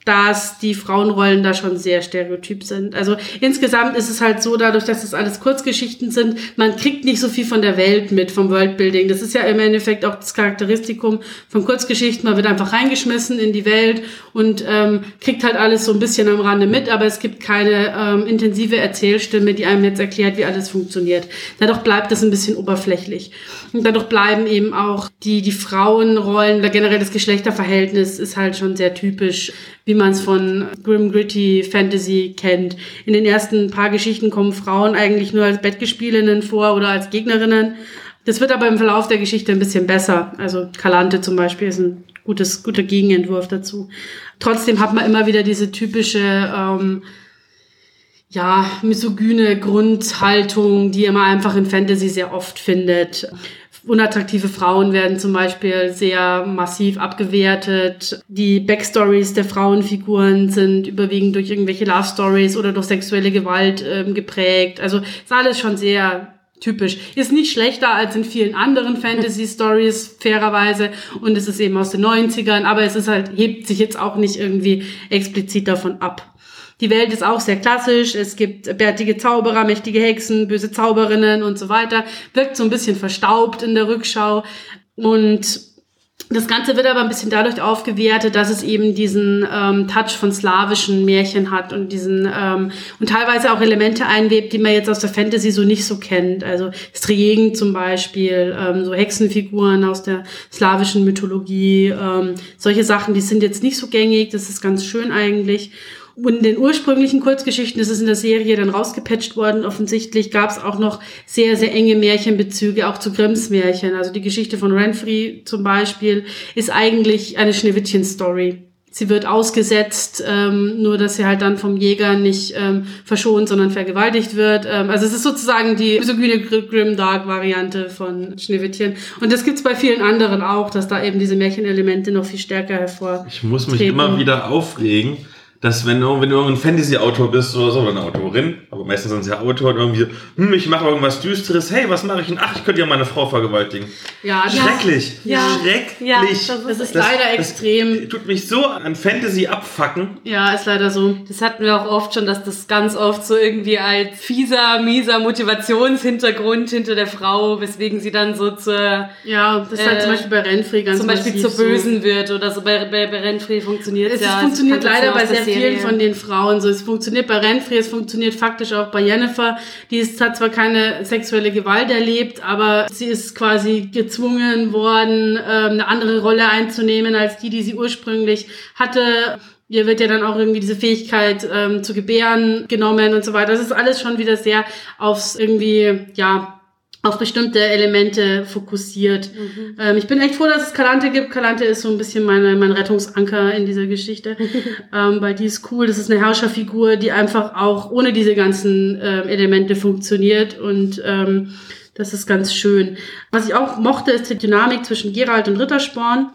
dass die Frauenrollen da schon sehr stereotyp sind. Also insgesamt ist es halt so, dadurch, dass es alles Kurzgeschichten sind, man kriegt nicht so viel von der Welt mit, vom Worldbuilding. Das ist ja im Endeffekt auch das Charakteristikum von Kurzgeschichten. Man wird einfach reingeschmissen in die Welt und ähm, kriegt halt alles so ein bisschen am Rande mit, aber es gibt keine ähm, intensive Erzählstimme, die einem jetzt erklärt, wie alles funktioniert. Dadurch bleibt das ein bisschen oberflächlich. Und dadurch bleiben eben auch die, die Frauenrollen, oder generell das Geschlechterverhältnis ist halt schon sehr typisch wie man es von Grim Gritty Fantasy kennt. In den ersten paar Geschichten kommen Frauen eigentlich nur als Bettgespielinnen vor oder als Gegnerinnen. Das wird aber im Verlauf der Geschichte ein bisschen besser. Also Kalante zum Beispiel ist ein gutes, guter Gegenentwurf dazu. Trotzdem hat man immer wieder diese typische ähm, ja, misogyne Grundhaltung, die man einfach in Fantasy sehr oft findet. Unattraktive Frauen werden zum Beispiel sehr massiv abgewertet. Die Backstories der Frauenfiguren sind überwiegend durch irgendwelche Love Stories oder durch sexuelle Gewalt ähm, geprägt. Also ist alles schon sehr typisch. Ist nicht schlechter als in vielen anderen Fantasy-Stories, fairerweise. Und es ist eben aus den 90ern, aber es ist halt, hebt sich jetzt auch nicht irgendwie explizit davon ab. Die Welt ist auch sehr klassisch. Es gibt bärtige Zauberer, mächtige Hexen, böse Zauberinnen und so weiter. Wirkt so ein bisschen verstaubt in der Rückschau. Und das Ganze wird aber ein bisschen dadurch aufgewertet, dass es eben diesen ähm, Touch von slawischen Märchen hat und diesen ähm, und teilweise auch Elemente einwebt, die man jetzt aus der Fantasy so nicht so kennt. Also Striegen zum Beispiel, ähm, so Hexenfiguren aus der slawischen Mythologie, ähm, solche Sachen, die sind jetzt nicht so gängig. Das ist ganz schön eigentlich. Und in den ursprünglichen Kurzgeschichten ist es in der Serie dann rausgepatcht worden. Offensichtlich gab es auch noch sehr, sehr enge Märchenbezüge, auch zu Grimms Märchen. Also die Geschichte von Renfrey zum Beispiel ist eigentlich eine Schneewittchen-Story. Sie wird ausgesetzt, ähm, nur dass sie halt dann vom Jäger nicht ähm, verschont, sondern vergewaltigt wird. Ähm, also es ist sozusagen die misogyne Grimdark-Variante von Schneewittchen. Und das gibt's bei vielen anderen auch, dass da eben diese Märchenelemente noch viel stärker hervor. Ich muss mich immer wieder aufregen, dass wenn du, wenn du ein Fantasy-Autor bist oder so, oder eine Autorin, aber meistens sind es ja Autoren irgendwie, hm, ich mache irgendwas Düsteres, hey, was mache ich denn? Ach, ich könnte ja meine Frau vergewaltigen. Ja, Schrecklich. Ja. Schrecklich. Ja, das ist leider extrem. Das tut mich so an Fantasy abfacken. Ja, ist leider so. Das hatten wir auch oft schon, dass das ganz oft so irgendwie als fieser, mieser Motivationshintergrund hinter der Frau, weswegen sie dann so zur... Ja, das ist halt Äh, zum Beispiel bei Renfrey ganz zum Beispiel zur Bösen wird oder so. Bei, bei, bei Renfrey funktioniert Es ja. funktioniert Das kannte leider bei sehr vielen Serie. von den Frauen so. Es funktioniert bei Renfrey, es funktioniert faktisch auch bei Jennifer. Die ist, hat zwar keine sexuelle Gewalt erlebt, aber sie ist quasi gezwungen worden, ähm, eine andere Rolle einzunehmen als die, die sie ursprünglich hatte. Ihr wird ja dann auch irgendwie diese Fähigkeit ähm, zu gebären genommen und so weiter. Das ist alles schon wieder sehr aufs irgendwie, ja, auf bestimmte Elemente fokussiert. Ähm, ich bin echt froh, dass es Kalante gibt. Kalante ist so ein bisschen meine, mein Rettungsanker in dieser Geschichte, ähm, weil die ist cool. Das ist eine Herrscherfigur, die einfach auch ohne diese ganzen ähm, Elemente funktioniert und ähm, das ist ganz schön. Was ich auch mochte, ist die Dynamik zwischen Geralt und Rittersporn.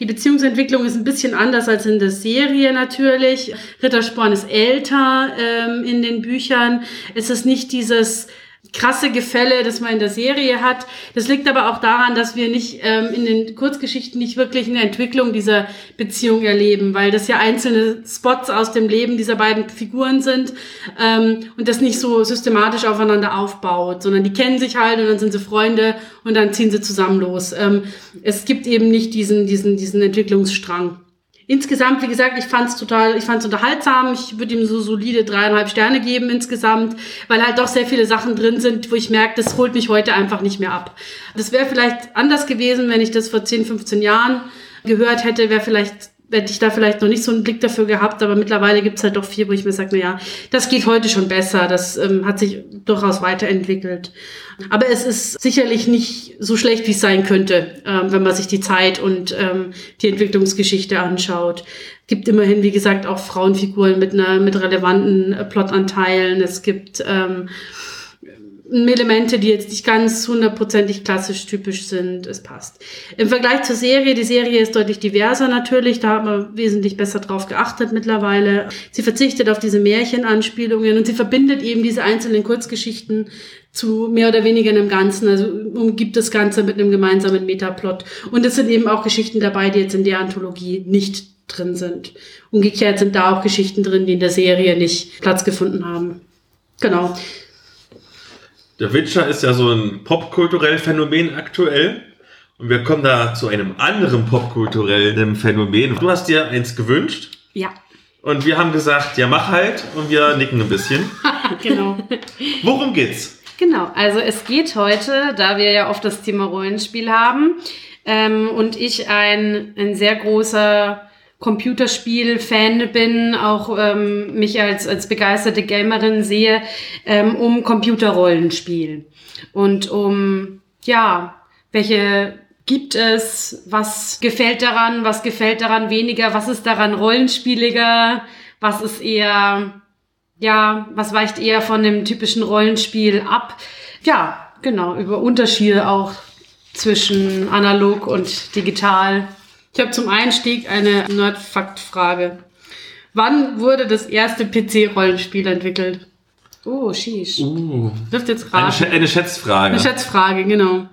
Die Beziehungsentwicklung ist ein bisschen anders als in der Serie natürlich. Rittersporn ist älter ähm, in den Büchern. Es ist nicht dieses krasse Gefälle, das man in der Serie hat. Das liegt aber auch daran, dass wir nicht ähm, in den Kurzgeschichten nicht wirklich eine Entwicklung dieser Beziehung erleben, weil das ja einzelne Spots aus dem Leben dieser beiden Figuren sind ähm, und das nicht so systematisch aufeinander aufbaut, sondern die kennen sich halt und dann sind sie Freunde und dann ziehen sie zusammen los. Ähm, es gibt eben nicht diesen, diesen, diesen Entwicklungsstrang. Insgesamt, wie gesagt, ich fand es total, ich fand es unterhaltsam. Ich würde ihm so solide dreieinhalb Sterne geben insgesamt, weil halt doch sehr viele Sachen drin sind, wo ich merke, das holt mich heute einfach nicht mehr ab. Das wäre vielleicht anders gewesen, wenn ich das vor 10, 15 Jahren gehört hätte, wäre vielleicht hätte ich da vielleicht noch nicht so einen Blick dafür gehabt, aber mittlerweile gibt es halt doch viel, wo ich mir sage, na ja, das geht heute schon besser, das ähm, hat sich durchaus weiterentwickelt. Aber es ist sicherlich nicht so schlecht, wie es sein könnte, ähm, wenn man sich die Zeit und ähm, die Entwicklungsgeschichte anschaut. Gibt immerhin, wie gesagt, auch Frauenfiguren mit einer mit relevanten äh, Plotanteilen. Es gibt ähm, Elemente, die jetzt nicht ganz hundertprozentig klassisch typisch sind. Es passt. Im Vergleich zur Serie, die Serie ist deutlich diverser natürlich, da hat man wesentlich besser drauf geachtet mittlerweile. Sie verzichtet auf diese Märchenanspielungen und sie verbindet eben diese einzelnen Kurzgeschichten zu mehr oder weniger einem Ganzen, also umgibt das Ganze mit einem gemeinsamen Metaplot. Und es sind eben auch Geschichten dabei, die jetzt in der Anthologie nicht drin sind. Umgekehrt sind da auch Geschichten drin, die in der Serie nicht Platz gefunden haben. Genau. Der Witcher ist ja so ein popkulturelles Phänomen aktuell. Und wir kommen da zu einem anderen popkulturellen Phänomen. Du hast dir eins gewünscht. Ja. Und wir haben gesagt, ja, mach halt. Und wir nicken ein bisschen. genau. Worum geht's? Genau, also es geht heute, da wir ja oft das Thema Rollenspiel haben ähm, und ich ein, ein sehr großer Computerspiel-Fan bin, auch ähm, mich als, als begeisterte Gamerin sehe, ähm, um Computerrollenspiel. Und um, ja, welche gibt es, was gefällt daran, was gefällt daran weniger, was ist daran rollenspieliger, was ist eher, ja, was weicht eher von dem typischen Rollenspiel ab. Ja, genau, über Unterschiede auch zwischen analog und digital. Ich habe zum Einstieg eine Nerdfakt-Frage. Wann wurde das erste PC-Rollenspiel entwickelt? Oh, sheesh. Uh, Dürft jetzt eine, raten. Sch eine Schätzfrage. Eine Schätzfrage, genau.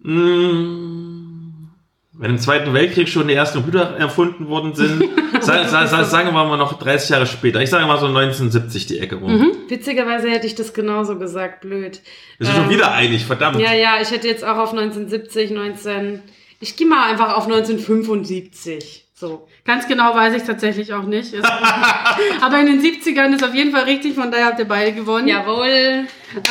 Mm, Wenn im Zweiten Weltkrieg schon die ersten Computer erfunden worden sind, sa sa sa sagen wir mal noch 30 Jahre später. Ich sage mal so 1970 die Ecke rum. Witzigerweise hätte ich das genauso gesagt, blöd. Wir sind schon wieder einig, verdammt. Ja, ja, ich hätte jetzt auch auf 1970, 19. Ich gehe mal einfach auf 1975. So. Ganz genau weiß ich tatsächlich auch nicht. Aber in den 70ern ist auf jeden Fall richtig, von daher habt ihr beide gewonnen. Jawohl.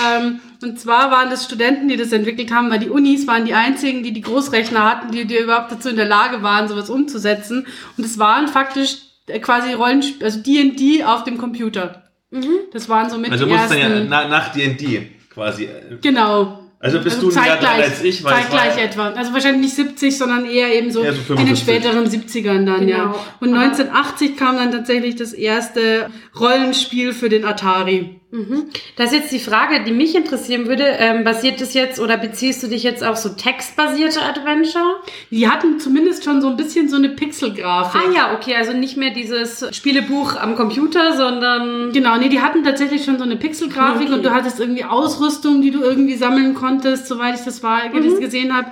Ähm, und zwar waren das Studenten, die das entwickelt haben, weil die Unis waren die einzigen, die die Großrechner hatten, die, die überhaupt dazu in der Lage waren, sowas umzusetzen. Und es waren faktisch äh, quasi Rollenspiel, also D&D auf dem Computer. Das waren so mit Also die muss dann ersten. ja na, nach D&D quasi. genau. Also bist du ein Jahr zeitgleich, dran als ich, weil zeitgleich war- etwa. Also wahrscheinlich nicht 70, sondern eher eben so, Eher so in den 55. späteren 70ern dann, ja. Genau. Und Aber- 1980 kam dann tatsächlich das erste Rollenspiel für den Atari. Das ist jetzt die Frage, die mich interessieren würde. Ähm, basiert das jetzt oder beziehst du dich jetzt auf so textbasierte Adventure? Die hatten zumindest schon so ein bisschen so eine Pixelgrafik. Ah ja, okay, also nicht mehr dieses Spielebuch am Computer, sondern Genau, nee, die hatten tatsächlich schon so eine Pixelgrafik Okay. und du hattest irgendwie Ausrüstung, die du irgendwie sammeln konntest, soweit ich das war, Mhm. das gesehen habe.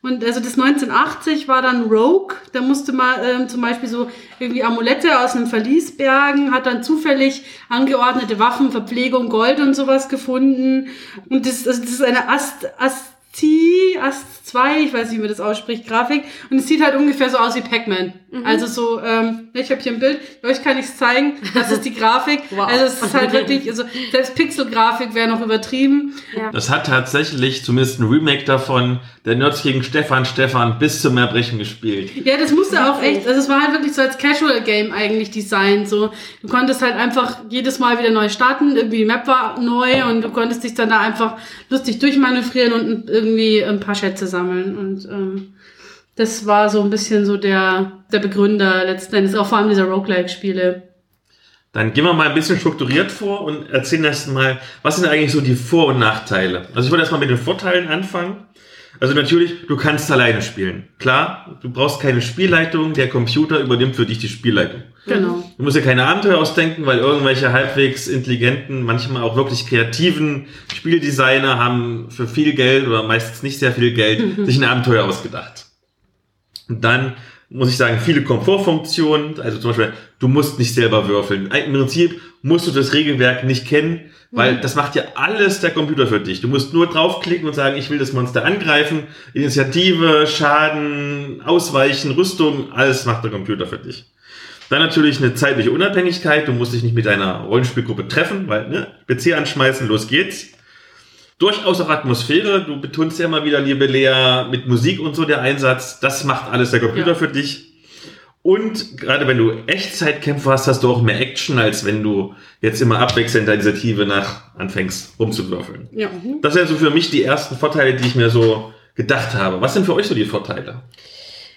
Und also das 1980 war dann Rogue, da musste man ähm, zum Beispiel so irgendwie Amulette aus einem Verlies bergen, hat dann zufällig angeordnete Waffen, Verpflegung, Gold und sowas gefunden. Und das, also das ist eine Ast, Asti, Ast 2, ich weiß nicht, wie man das ausspricht, Grafik. Und es sieht halt ungefähr so aus wie Pac-Man. Mhm. Also so, ähm, ich habe hier ein Bild, euch kann ich es zeigen, das ist die Grafik. Wow. Also es ist halt wirklich, also selbst Pixelgrafik wäre noch übertrieben. Das hat tatsächlich zumindest ein Remake davon, der Nerds gegen Stefan Stefan bis zum Erbrechen gespielt. Ja, das musste auch echt, also es war halt wirklich so als Casual Game eigentlich designt, so. Du konntest halt einfach jedes Mal wieder neu starten, irgendwie die Map war neu und du konntest dich dann da einfach lustig durchmanövrieren und irgendwie ein paar Schätze sammeln und, ähm, das war so ein bisschen so der, der Begründer letzten Endes, auch vor allem dieser Roguelike-Spiele. Dann gehen wir mal ein bisschen strukturiert vor und erzählen erst mal, was sind eigentlich so die Vor- und Nachteile? Also ich würde erstmal mit den Vorteilen anfangen. Also natürlich, du kannst alleine spielen. Klar, du brauchst keine Spielleitung, der Computer übernimmt für dich die Spielleitung. Genau. Du musst dir keine Abenteuer ausdenken, weil irgendwelche halbwegs intelligenten, manchmal auch wirklich kreativen Spieldesigner haben für viel Geld oder meistens nicht sehr viel Geld sich ein Abenteuer ausgedacht. Und dann muss ich sagen, viele Komfortfunktionen, also zum Beispiel, du musst nicht selber würfeln. Im Prinzip musst du das Regelwerk nicht kennen, weil das macht ja alles der Computer für dich. Du musst nur draufklicken und sagen, ich will das Monster angreifen, Initiative, Schaden, Ausweichen, Rüstung, alles macht der Computer für dich. Dann natürlich eine zeitliche Unabhängigkeit. Du musst dich nicht mit deiner Rollenspielgruppe treffen, weil ne, PC anschmeißen, los geht's. Durchaus auch Atmosphäre. Du betonst ja immer wieder, liebe Lea, mit Musik und so der Einsatz. Das macht alles der Computer Ja. für dich. Und gerade wenn du Echtzeitkämpfe hast, hast du auch mehr Action, als wenn du jetzt immer abwechselnd der Initiative nach anfängst rumzuwürfeln. Ja. Das sind so für mich die ersten Vorteile, die ich mir so gedacht habe. Was sind für euch so die Vorteile?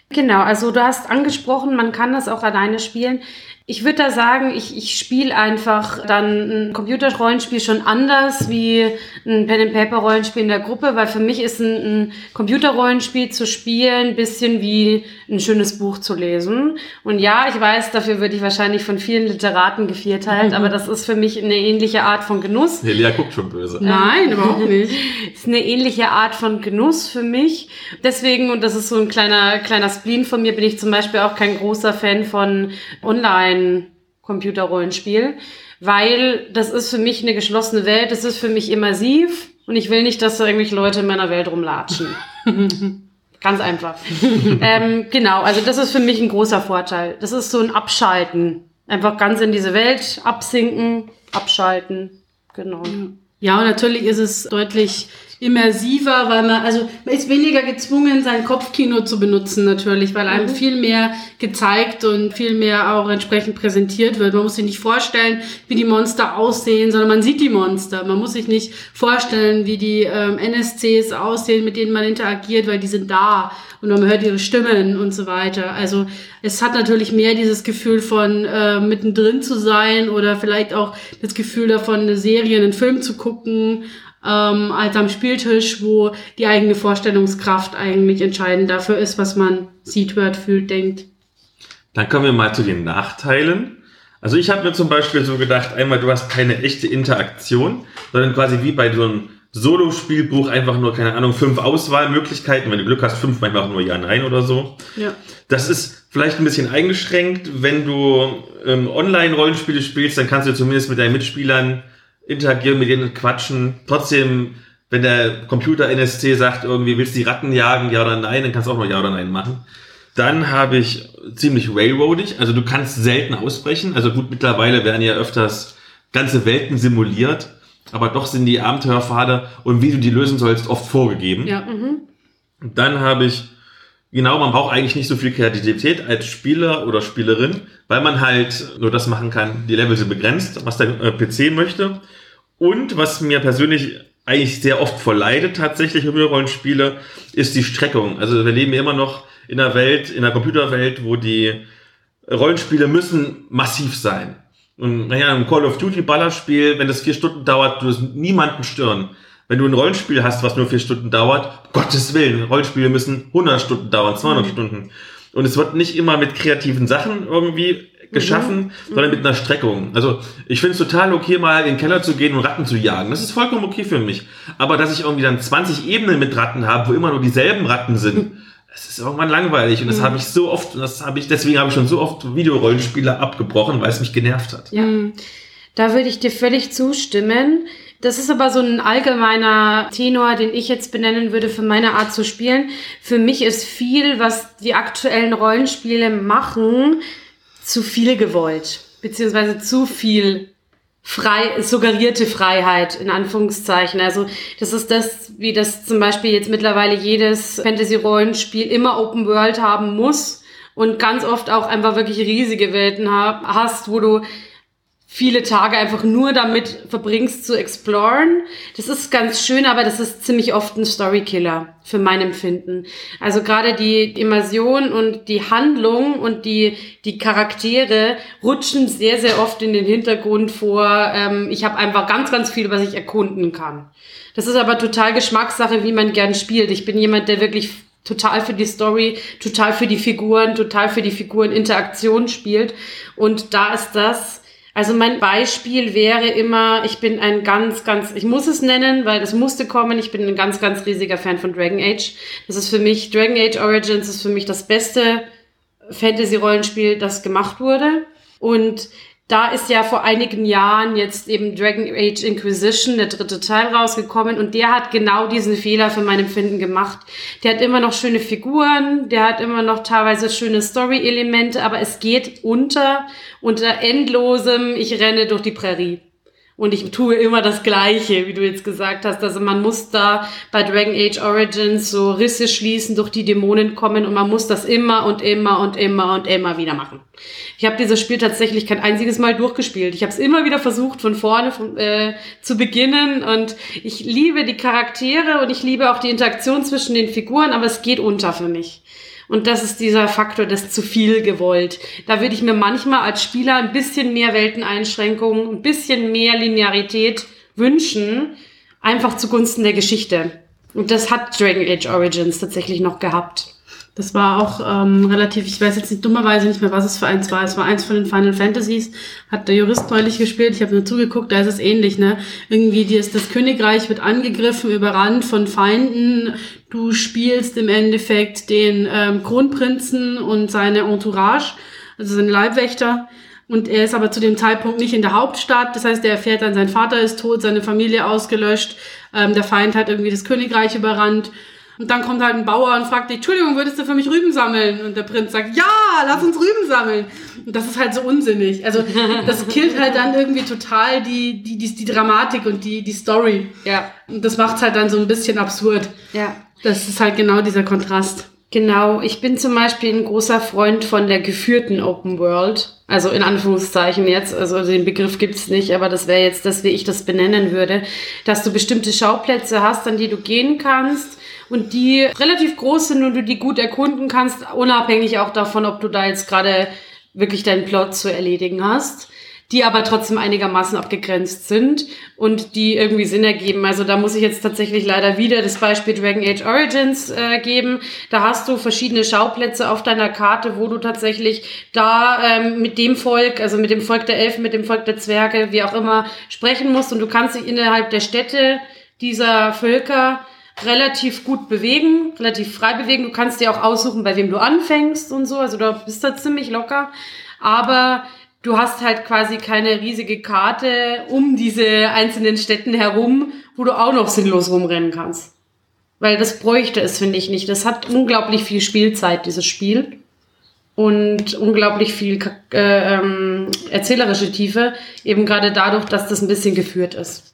Genau, also du hast angesprochen, man kann das auch alleine spielen. Ich würde da sagen, ich, ich spiele einfach dann ein Computerrollenspiel schon anders wie ein Pen-and-Paper-Rollenspiel in der Gruppe, weil für mich ist ein, ein Computerrollenspiel zu spielen ein bisschen wie ein schönes Buch zu lesen. Und ja, ich weiß, dafür würde ich wahrscheinlich von vielen Literaten gevierteilt, aber das ist für mich eine ähnliche Art von Genuss. Nee, Lea guckt schon böse. Nein, überhaupt nicht. ist eine ähnliche Art von Genuss für mich. Deswegen, und das ist so ein kleiner, kleiner Spleen von mir, bin ich zum Beispiel auch kein großer Fan von Online-Computerrollenspiel, weil das ist für mich eine geschlossene Welt, das ist für mich immersiv und ich will nicht, dass da irgendwelche Leute in meiner Welt rumlatschen. Ganz einfach. ähm, genau, also das ist für mich ein großer Vorteil. Das ist so ein Abschalten. Einfach ganz in diese Welt absinken, abschalten. Genau. Ja, und natürlich ist es deutlich immersiver, weil man, also man ist weniger gezwungen, sein Kopfkino zu benutzen natürlich, weil einem viel mehr gezeigt und viel mehr auch entsprechend präsentiert wird. Man muss sich nicht vorstellen, wie die Monster aussehen, sondern man sieht die Monster. Man muss sich nicht vorstellen, wie die ähm, NSCs aussehen, mit denen man interagiert, weil die sind da und man hört ihre Stimmen und so weiter. Also es hat natürlich mehr dieses Gefühl von äh, mittendrin zu sein oder vielleicht auch das Gefühl davon, eine Serie, einen Film zu gucken, ähm, als am Spieltisch, wo die eigene Vorstellungskraft eigentlich entscheidend dafür ist, was man sieht, hört, fühlt, denkt. Dann kommen wir mal zu den Nachteilen. Also ich habe mir zum Beispiel so gedacht, einmal, du hast keine echte Interaktion, sondern quasi wie bei so einem Solo-Spielbuch einfach nur, keine Ahnung, fünf Auswahlmöglichkeiten. Wenn du Glück hast, fünf, manchmal auch nur Ja, Nein oder so. Ja. Das ist vielleicht ein bisschen eingeschränkt. Wenn du ähm, Online-Rollenspiele spielst, dann kannst du zumindest mit deinen Mitspielern interagieren, mit denen quatschen. Trotzdem, wenn der Computer NSC sagt, irgendwie willst du die Ratten jagen, ja oder nein, dann kannst du auch nur Ja oder Nein machen. Dann habe ich ziemlich railroadig, also du kannst selten ausbrechen. Also gut, mittlerweile werden ja öfters ganze Welten simuliert, aber doch sind die Abenteuerpfade und wie du die lösen sollst oft vorgegeben. Ja. Dann habe ich, genau, man braucht eigentlich nicht so viel Kreativität als Spieler oder Spielerin, weil man halt nur das machen kann, die Level sind begrenzt, was der äh, PC möchte. Und was mir persönlich eigentlich sehr oft verleidet, tatsächlich über Rollenspiele, ist die Streckung. Also wir leben immer noch in einer Welt, in einer Computerwelt, wo die Rollenspiele müssen massiv sein. Und naja, im Call of Duty Ballerspiel, wenn das vier Stunden dauert, du es niemanden stören. Wenn du ein Rollenspiel hast, was nur vier Stunden dauert, Gottes Willen, Rollenspiele müssen 100 Stunden dauern, 200 Stunden. Und es wird nicht immer mit kreativen Sachen irgendwie geschaffen, sondern mit einer Streckung. Also ich finde es total okay, mal in den Keller zu gehen und Ratten zu jagen. Das ist vollkommen okay für mich. Aber dass ich irgendwie dann 20 Ebenen mit Ratten habe, wo immer nur dieselben Ratten sind, das ist irgendwann langweilig. Und das habe ich so oft, und das habe ich, deswegen habe ich schon so oft Videorollenspiele abgebrochen, weil es mich genervt hat. Ja. Da würde ich dir völlig zustimmen. Das ist aber so ein allgemeiner Tenor, den ich jetzt benennen würde für meine Art zu spielen. Für mich ist viel, was die aktuellen Rollenspiele machen, zu viel gewollt. Beziehungsweise zu viel frei, suggerierte Freiheit, in Anführungszeichen. Also, das ist das, wie das zum Beispiel jetzt mittlerweile jedes Fantasy-Rollenspiel immer Open World haben muss und ganz oft auch einfach wirklich riesige Welten hast, wo du viele Tage einfach nur damit verbringst zu exploren. Das ist ganz schön, aber das ist ziemlich oft ein Storykiller für mein Empfinden. Also gerade die Immersion und die Handlung und die, die Charaktere rutschen sehr, sehr oft in den Hintergrund vor. Ähm, ich habe einfach ganz, ganz viel, was ich erkunden kann. Das ist aber total Geschmackssache, wie man gern spielt. Ich bin jemand, der wirklich total für die Story, total für die Figuren, total für die Figureninteraktion spielt. Und da ist das, also mein Beispiel wäre immer, ich bin ein ganz, ganz, ich muss es nennen, weil es musste kommen, ich bin ein ganz, ganz riesiger Fan von Dragon Age. Das ist für mich, Dragon Age Origins ist für mich das beste Fantasy-Rollenspiel, das gemacht wurde. Und da ist ja vor einigen Jahren jetzt eben Dragon Age Inquisition, der dritte Teil, rausgekommen und der hat genau diesen Fehler für mein Empfinden gemacht. Der hat immer noch schöne Figuren, der hat immer noch teilweise schöne Story-Elemente, aber es geht unter, unter endlosem, ich renne durch die Prärie. Und ich tue immer das Gleiche, wie du jetzt gesagt hast. Also man muss da bei Dragon Age Origins so Risse schließen, durch die Dämonen kommen und man muss das immer und immer und immer und immer wieder machen. Ich habe dieses Spiel tatsächlich kein einziges Mal durchgespielt. Ich habe es immer wieder versucht, von vorne von, äh, zu beginnen und ich liebe die Charaktere und ich liebe auch die Interaktion zwischen den Figuren, aber es geht unter für mich. Und das ist dieser Faktor des zu viel gewollt. Da würde ich mir manchmal als Spieler ein bisschen mehr Welteneinschränkungen, ein bisschen mehr Linearität wünschen, einfach zugunsten der Geschichte. Und das hat Dragon Age Origins tatsächlich noch gehabt. Das war auch ähm, relativ, ich weiß jetzt nicht dummerweise nicht mehr, was es für eins war. Es war eins von den Final Fantasies, hat der Jurist neulich gespielt. Ich habe nur zugeguckt, da ist es ähnlich, ne? Irgendwie die ist, das Königreich wird angegriffen, überrannt von Feinden. Du spielst im Endeffekt den ähm, Kronprinzen und seine Entourage, also seine Leibwächter. Und er ist aber zu dem Zeitpunkt nicht in der Hauptstadt. Das heißt, er erfährt dann, sein Vater ist tot, seine Familie ausgelöscht, ähm, der Feind hat irgendwie das Königreich überrannt. Und dann kommt halt ein Bauer und fragt dich, Entschuldigung, würdest du für mich Rüben sammeln? Und der Prinz sagt, ja, lass uns Rüben sammeln. Und das ist halt so unsinnig. Also das killt halt dann irgendwie total die, die, die, die Dramatik und die, die Story. Ja. Und das macht's halt dann so ein bisschen absurd. Ja. Das ist halt genau dieser Kontrast. Genau, ich bin zum Beispiel ein großer Freund von der geführten Open World. Also in Anführungszeichen jetzt, also den Begriff gibt's nicht, aber das wäre jetzt das, wie ich das benennen würde, dass du bestimmte Schauplätze hast, an die du gehen kannst und die relativ groß sind und du die gut erkunden kannst, unabhängig auch davon, ob du da jetzt gerade wirklich deinen Plot zu erledigen hast die aber trotzdem einigermaßen abgegrenzt sind und die irgendwie Sinn ergeben. Also da muss ich jetzt tatsächlich leider wieder das Beispiel Dragon Age Origins äh, geben. Da hast du verschiedene Schauplätze auf deiner Karte, wo du tatsächlich da ähm, mit dem Volk, also mit dem Volk der Elfen, mit dem Volk der Zwerge, wie auch immer, sprechen musst und du kannst dich innerhalb der Städte dieser Völker relativ gut bewegen, relativ frei bewegen. Du kannst dir auch aussuchen, bei wem du anfängst und so. Also du bist da ziemlich locker. Aber du hast halt quasi keine riesige Karte um diese einzelnen Städten herum, wo du auch noch sinnlos rumrennen kannst. Weil das bräuchte es, finde ich nicht. Das hat unglaublich viel Spielzeit, dieses Spiel. Und unglaublich viel äh, ähm, erzählerische Tiefe, eben gerade dadurch, dass das ein bisschen geführt ist.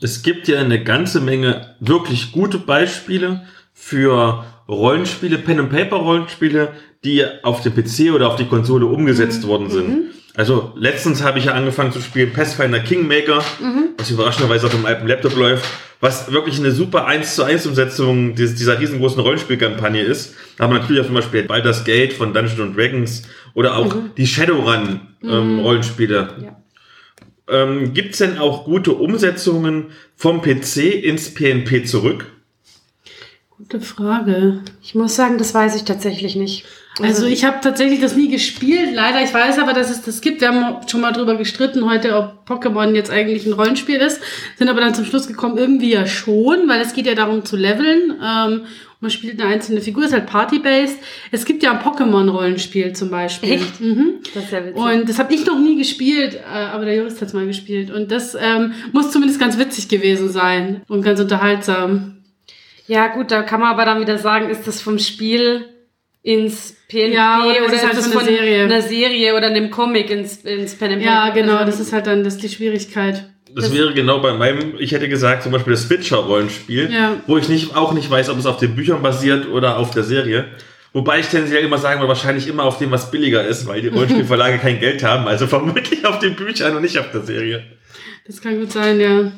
Es gibt ja eine ganze Menge wirklich gute Beispiele für Rollenspiele, Pen-and-Paper-Rollenspiele, die auf dem PC oder auf die Konsole umgesetzt mhm. worden sind. Mhm. Also letztens habe ich ja angefangen zu spielen Pathfinder Kingmaker, mhm. was überraschenderweise auf dem alten Laptop läuft, was wirklich eine super 1 zu 1 Umsetzung dieser riesengroßen Rollenspielkampagne ist. Da haben wir natürlich auch zum Beispiel Baldur's Gate von Dungeons Dragons oder auch mhm. die Shadowrun ähm, mhm. Rollenspiele. Ja. Ähm, Gibt es denn auch gute Umsetzungen vom PC ins PNP zurück? Gute Frage. Ich muss sagen, das weiß ich tatsächlich nicht. Also, ich habe tatsächlich das nie gespielt, leider. Ich weiß aber, dass es das gibt. Wir haben schon mal drüber gestritten heute, ob Pokémon jetzt eigentlich ein Rollenspiel ist. Sind aber dann zum Schluss gekommen, irgendwie ja schon, weil es geht ja darum zu leveln. Ähm, man spielt eine einzelne Figur, ist halt Party-based. Es gibt ja ein Pokémon-Rollenspiel zum Beispiel. Echt? Mhm. Das ist ja witzig. Und das habe ich noch nie gespielt, äh, aber der Jurist hat es mal gespielt. Und das ähm, muss zumindest ganz witzig gewesen sein und ganz unterhaltsam. Ja, gut, da kann man aber dann wieder sagen, ist das vom Spiel ins PNP ja, oder, oder ist halt das von einer Serie. einer Serie oder einem Comic ins, ins Pen and Ja, genau, also, das ist halt dann das die Schwierigkeit. Das, das wäre genau bei meinem, ich hätte gesagt, zum Beispiel das Switcher-Rollenspiel, ja. wo ich nicht, auch nicht weiß, ob es auf den Büchern basiert oder auf der Serie. Wobei ich tendenziell immer sagen würde, wahrscheinlich immer auf dem, was billiger ist, weil die Rollenspielverlage kein Geld haben. Also vermutlich auf den Büchern und nicht auf der Serie. Das kann gut sein, ja.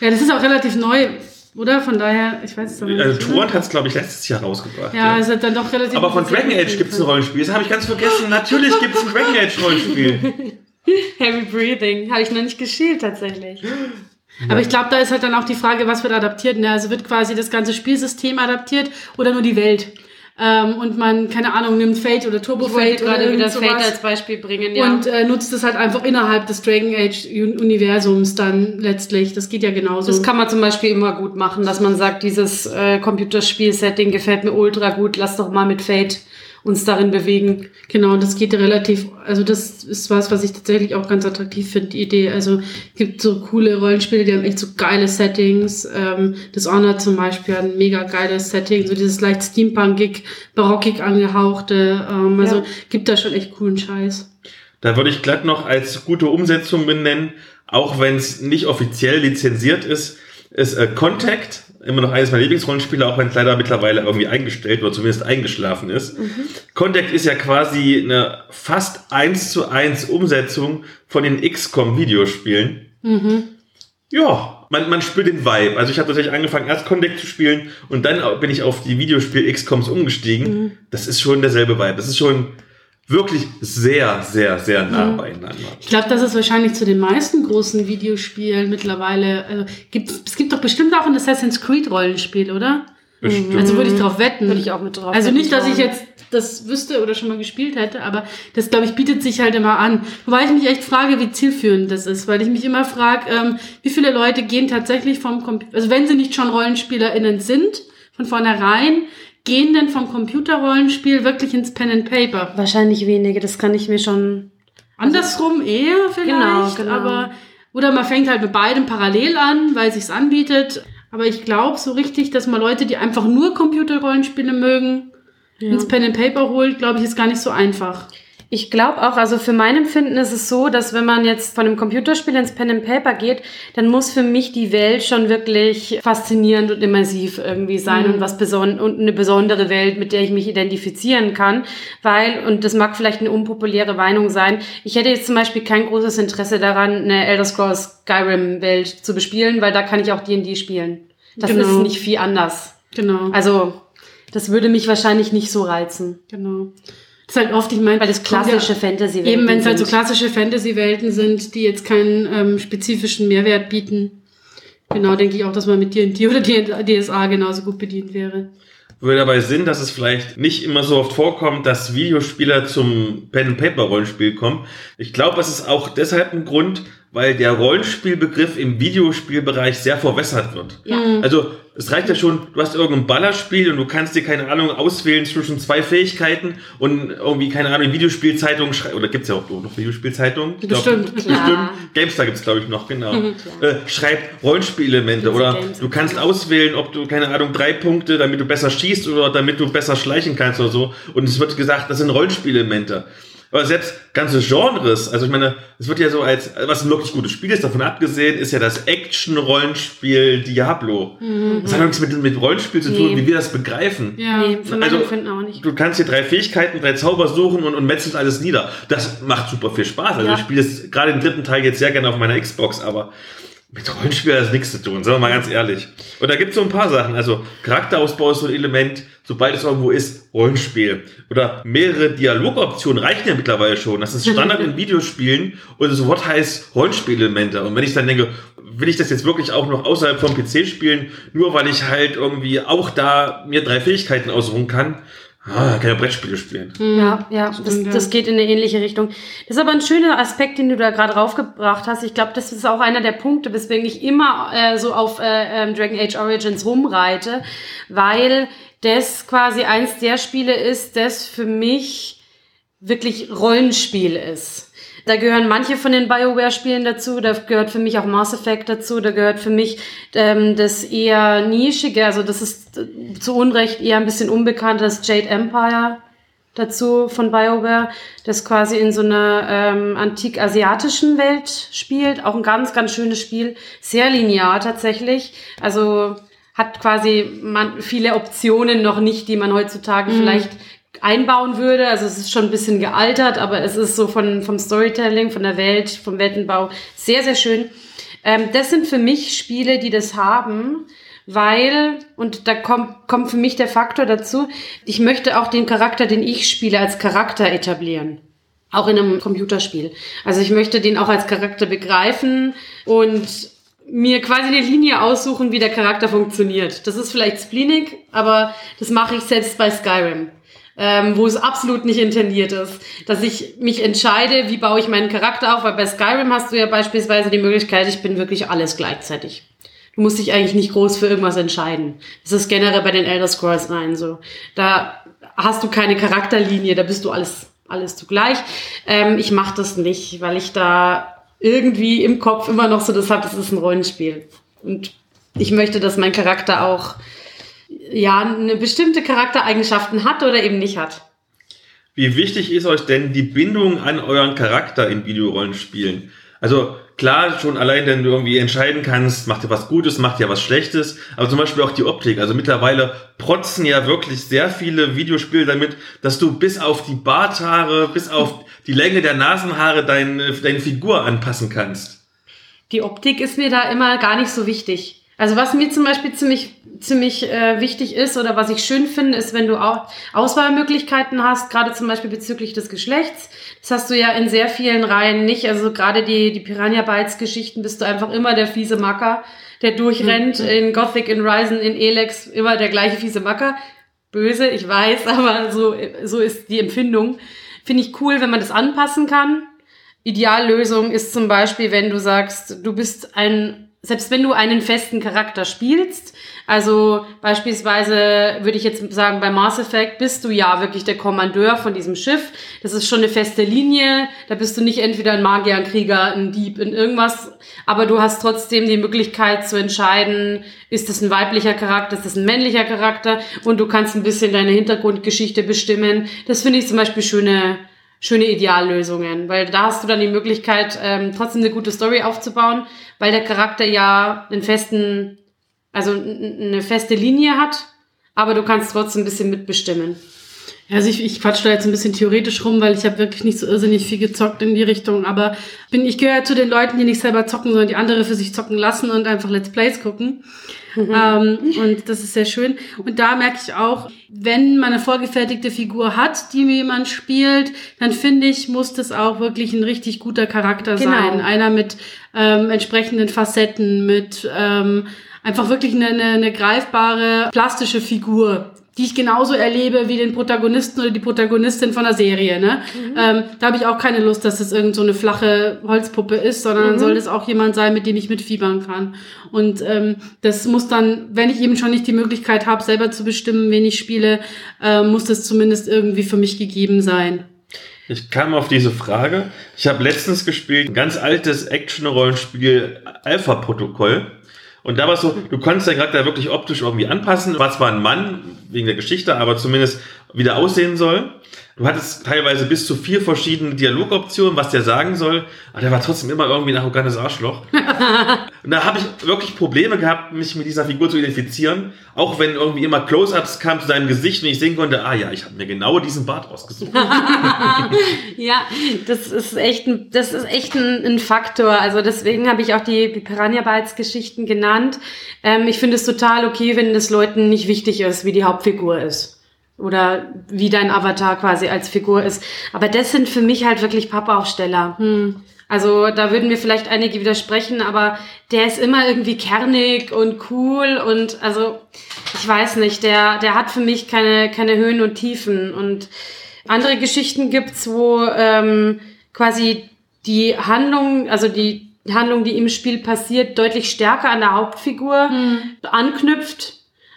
Ja, das ist auch relativ neu. Oder? Von daher, ich weiß es noch nicht. Also Torrent hat es, glaube ich, letztes Jahr rausgebracht. Ja, ja. es hat dann doch relativ. Aber von Dragon Age gibt es ein Rollenspiel. Das habe ich ganz vergessen. Natürlich gibt es ein Dragon Age Rollenspiel. Heavy Breathing. Habe ich noch nicht gespielt, tatsächlich. Ja. Aber ich glaube, da ist halt dann auch die Frage, was wird adaptiert. Ne? Also wird quasi das ganze Spielsystem adaptiert oder nur die Welt? Ähm, und man, keine Ahnung, nimmt Fate oder Turbo Fate oder gerade wieder irgend Fate sowas als Beispiel bringen, ja. und äh, nutzt es halt einfach innerhalb des Dragon Age Un- Universums dann letztlich. Das geht ja genauso. das kann man zum Beispiel immer gut machen, dass man sagt, dieses äh, Computerspiel-Setting gefällt mir ultra gut, lass doch mal mit Fate uns darin bewegen. Genau, und das geht relativ, also das ist was, was ich tatsächlich auch ganz attraktiv finde, die Idee. Also es gibt so coole Rollenspiele, die haben echt so geile Settings. Ähm, Dishonored zum Beispiel hat ein mega geiles Setting, so dieses leicht steampunkig, barockig angehauchte. Ähm, also Ja. gibt da schon echt coolen Scheiß. Da würde ich glatt noch als gute Umsetzung benennen, auch wenn es nicht offiziell lizenziert ist, ist äh, Contact. Immer noch eines meiner Lieblingsrollenspiele, auch wenn es leider mittlerweile irgendwie eingestellt oder zumindest eingeschlafen ist. Contact ist ja quasi eine fast eins zu eins Umsetzung von den XCOM-Videospielen. Ja, man, man spürt den Vibe. Also ich habe tatsächlich angefangen, erst Contact zu spielen und dann bin ich auf die Videospiel XCOMs umgestiegen. Das ist schon derselbe Vibe. Das ist schon wirklich sehr, sehr, sehr nah beieinander. Ich glaube, das ist wahrscheinlich zu den meisten großen Videospielen mittlerweile. Also gibt, es gibt doch bestimmt auch ein Assassin's Creed Rollenspiel, oder? Bestimmt. Also würde ich drauf wetten. Würde ich auch mit drauf Also nicht, dass ich jetzt das wüsste oder schon mal gespielt hätte, aber das, glaube ich, bietet sich halt immer an. Wobei ich mich echt frage, wie zielführend das ist, weil ich mich immer frage, ähm, wie viele Leute gehen tatsächlich vom Computer, also wenn sie nicht schon RollenspielerInnen sind, von vornherein, gehen denn vom Computerrollenspiel wirklich ins Pen and Paper? Wahrscheinlich wenige, das kann ich mir schon. Andersrum eher vielleicht, Genau, genau. aber oder man fängt halt mit beidem parallel an, weil sich's anbietet. Aber ich glaube so richtig, dass man Leute, die einfach nur Computerrollenspiele mögen, ins Pen and Paper holt, glaube ich, ist gar nicht so einfach. Ich glaube auch, also für mein Empfinden ist es so, dass wenn man jetzt von einem Computerspiel ins Pen and Paper geht, dann muss für mich die Welt schon wirklich faszinierend und immersiv irgendwie sein und was beson und eine besondere Welt, mit der ich mich identifizieren kann, weil und das mag vielleicht eine unpopuläre Meinung sein. Ich hätte jetzt zum Beispiel kein großes Interesse daran, eine Elder Scrolls Skyrim Welt zu bespielen, weil da kann ich auch D&D spielen. Das Genau. ist nicht viel anders. Genau. Also das würde mich wahrscheinlich nicht so reizen, genau. Das ist halt oft, ich meine, weil das klassische ja, Fantasy-Welten Eben, wenn es halt so klassische Fantasy-Welten sind, die jetzt keinen ähm, spezifischen Mehrwert bieten. Genau, denke ich auch, dass man mit D&D oder DSA genauso gut bedient wäre. Würde dabei Sinn, dass es vielleicht nicht immer so oft vorkommt, dass Videospieler zum Pen-and-Paper-Rollenspiel kommen. Ich glaube, es ist auch deshalb ein Grund, weil der Rollenspielbegriff im Videospielbereich sehr verwässert wird. Ja. Also es reicht ja schon, du hast irgendein Ballerspiel und du kannst dir, keine Ahnung, auswählen zwischen zwei Fähigkeiten und irgendwie, keine Ahnung, Videospielzeitungen schreiben, oder gibt's ja auch noch Videospielzeitungen? Ich glaub, Bestimmt. Bestimmt. Klar. GameStar gibt's glaube ich, noch, genau. äh, schreibt Rollenspielelemente oder Games- du kannst auswählen, ob du, keine Ahnung, drei Punkte, damit du besser schießt oder damit du besser schleichen kannst oder so. Und es wird gesagt, das sind Rollenspielelemente. Aber selbst ganze Genres, also ich meine, es wird ja so als, was ein wirklich gutes Spiel ist, davon abgesehen, ist ja das Action-Rollenspiel Diablo. Das hat nichts mit, mit Rollenspiel zu tun, Nee. wie wir das begreifen. Ja. Nee, mein Also- Empfinden auch nicht. Du kannst hier drei Fähigkeiten, drei Zauber suchen und, und metzelst alles nieder. Das macht super viel Spaß. Also Ja. ich spiele es gerade den dritten Teil jetzt sehr gerne auf meiner Xbox, aber mit Rollenspiel hat das nichts zu tun, sagen wir mal ganz ehrlich. Und da gibt es so ein paar Sachen. Also Charakterausbau ist so ein Element, sobald es irgendwo ist, Rollenspiel. Oder mehrere Dialogoptionen reichen ja mittlerweile schon. Das ist Standard in Videospielen und das Wort heißt Rollenspielelemente. Und wenn ich dann denke, will ich das jetzt wirklich auch noch außerhalb vom PC spielen, nur weil ich halt irgendwie auch da mir drei Fähigkeiten ausruhen kann, ah, kann ja Brettspiele spielen. Ja, ja, das, das geht in eine ähnliche Richtung. Das ist aber ein schöner Aspekt, den du da gerade raufgebracht hast. Ich glaube, das ist auch einer der Punkte, weswegen ich immer äh, so auf äh, ähm, Dragon Age Origins rumreite, weil das quasi eins der Spiele ist, das für mich wirklich Rollenspiel ist. Da gehören manche von den BioWare-Spielen dazu, da gehört für mich auch Mass Effect dazu, da gehört für mich ähm, das eher nischige, also das ist äh, zu Unrecht eher ein bisschen unbekannt, das Jade Empire dazu von BioWare, das quasi in so einer ähm, antik-asiatischen Welt spielt. Auch ein ganz, ganz schönes Spiel. Sehr linear tatsächlich. Also hat quasi man, viele Optionen noch nicht, die man heutzutage vielleicht einbauen würde. Also es ist schon ein bisschen gealtert, aber es ist so von, vom Storytelling, von der Welt, vom Weltenbau sehr, sehr schön. Ähm, das sind für mich Spiele, die das haben, weil, und da kommt, kommt für mich der Faktor dazu, ich möchte auch den Charakter, den ich spiele, als Charakter etablieren. Auch in einem Computerspiel. Also ich möchte den auch als Charakter begreifen und mir quasi eine Linie aussuchen, wie der Charakter funktioniert. Das ist vielleicht spleenig, aber das mache ich selbst bei Skyrim. Ähm, wo es absolut nicht intendiert ist, dass ich mich entscheide, wie baue ich meinen Charakter auf, weil bei Skyrim hast du ja beispielsweise die Möglichkeit, ich bin wirklich alles gleichzeitig. Du musst dich eigentlich nicht groß für irgendwas entscheiden. Das ist generell bei den Elder Scrolls rein so. Da hast du keine Charakterlinie, da bist du alles, alles zugleich. Ähm, ich mache das nicht, weil ich da irgendwie im Kopf immer noch so das habe, das ist ein Rollenspiel. Und ich möchte, dass mein Charakter auch ja eine bestimmte Charaktereigenschaften hat oder eben nicht hat. Wie wichtig ist euch denn die Bindung an euren Charakter in Videorollenspielen? Also klar, schon allein, wenn du irgendwie entscheiden kannst, macht dir was Gutes, macht dir was Schlechtes, aber zum Beispiel auch die Optik. Also mittlerweile protzen ja wirklich sehr viele Videospiele damit, dass du bis auf die Barthaare, bis auf die Länge der Nasenhaare deine, deine Figur anpassen kannst. Die Optik ist mir da immer gar nicht so wichtig. Also was mir zum Beispiel ziemlich, ziemlich äh, wichtig ist oder was ich schön finde, ist, wenn du auch Auswahlmöglichkeiten hast, gerade zum Beispiel bezüglich des Geschlechts. Das hast du ja in sehr vielen Reihen nicht. Also gerade die, die Piranha Bytes Geschichten bist du einfach immer der fiese Macker, der durchrennt. Mhm. In Gothic, in Ryzen, in Elex immer der gleiche fiese Macker. Böse, ich weiß, aber so, so ist die Empfindung. Finde ich cool, wenn man das anpassen kann. Ideallösung ist zum Beispiel, wenn du sagst, du bist ein selbst wenn du einen festen Charakter spielst, also beispielsweise würde ich jetzt sagen, bei Mass Effect bist du ja wirklich der Kommandeur von diesem Schiff. Das ist schon eine feste Linie. Da bist du nicht entweder ein Magier, ein Krieger, ein Dieb, in irgendwas. Aber du hast trotzdem die Möglichkeit zu entscheiden, ist das ein weiblicher Charakter, ist das ein männlicher Charakter? Und du kannst ein bisschen deine Hintergrundgeschichte bestimmen. Das finde ich zum Beispiel schöne, schöne Ideallösungen, weil da hast du dann die Möglichkeit, ähm, trotzdem eine gute Story aufzubauen, weil der Charakter ja einen festen, also eine feste Linie hat, aber du kannst trotzdem ein bisschen mitbestimmen. Also ich, ich quatsch da jetzt ein bisschen theoretisch rum, weil ich habe wirklich nicht so irrsinnig viel gezockt in die Richtung. Aber bin, ich gehöre zu den Leuten, die nicht selber zocken, sondern die andere für sich zocken lassen und einfach Let's Plays gucken. Mhm. Ähm, und das ist sehr schön. Und da merke ich auch, wenn man eine vorgefertigte Figur hat, die jemand spielt, dann finde ich, muss das auch wirklich ein richtig guter Charakter genau. sein. Einer mit ähm, entsprechenden Facetten, mit ähm, einfach wirklich eine, eine, eine greifbare plastische Figur die ich genauso erlebe wie den Protagonisten oder die Protagonistin von der Serie. Ne? Mhm. Ähm, da habe ich auch keine Lust, dass das irgend so eine flache Holzpuppe ist, sondern mhm. soll das auch jemand sein, mit dem ich mitfiebern kann. Und ähm, das muss dann, wenn ich eben schon nicht die Möglichkeit habe, selber zu bestimmen, wen ich spiele, äh, muss das zumindest irgendwie für mich gegeben sein. Ich kam auf diese Frage. Ich habe letztens gespielt, ein ganz altes Action-Rollenspiel Alpha-Protokoll. Und da war es so, du konntest deinen Charakter wirklich optisch irgendwie anpassen. War zwar ein Mann, wegen der Geschichte, aber zumindest wie der aussehen soll. Du hattest teilweise bis zu vier verschiedene Dialogoptionen, was der sagen soll, aber der war trotzdem immer irgendwie ein arrogantes Arschloch. und da habe ich wirklich Probleme gehabt, mich mit dieser Figur zu identifizieren, auch wenn irgendwie immer Close-ups kamen zu seinem Gesicht und ich sehen konnte, ah ja, ich habe mir genau diesen Bart ausgesucht. ja, das ist echt, ein, das ist echt ein, ein Faktor. Also deswegen habe ich auch die, die Piranha Bytes Geschichten genannt. Ähm, ich finde es total okay, wenn das Leuten nicht wichtig ist, wie die Hauptfigur ist oder wie dein Avatar quasi als Figur ist. Aber das sind für mich halt wirklich Pappaufsteller. Hm. Also da würden mir vielleicht einige widersprechen, aber der ist immer irgendwie kernig und cool und also ich weiß nicht, der der hat für mich keine keine Höhen und Tiefen und andere Geschichten gibt's, wo ähm, quasi die Handlung, also die Handlung, die im Spiel passiert, deutlich stärker an der Hauptfigur hm. anknüpft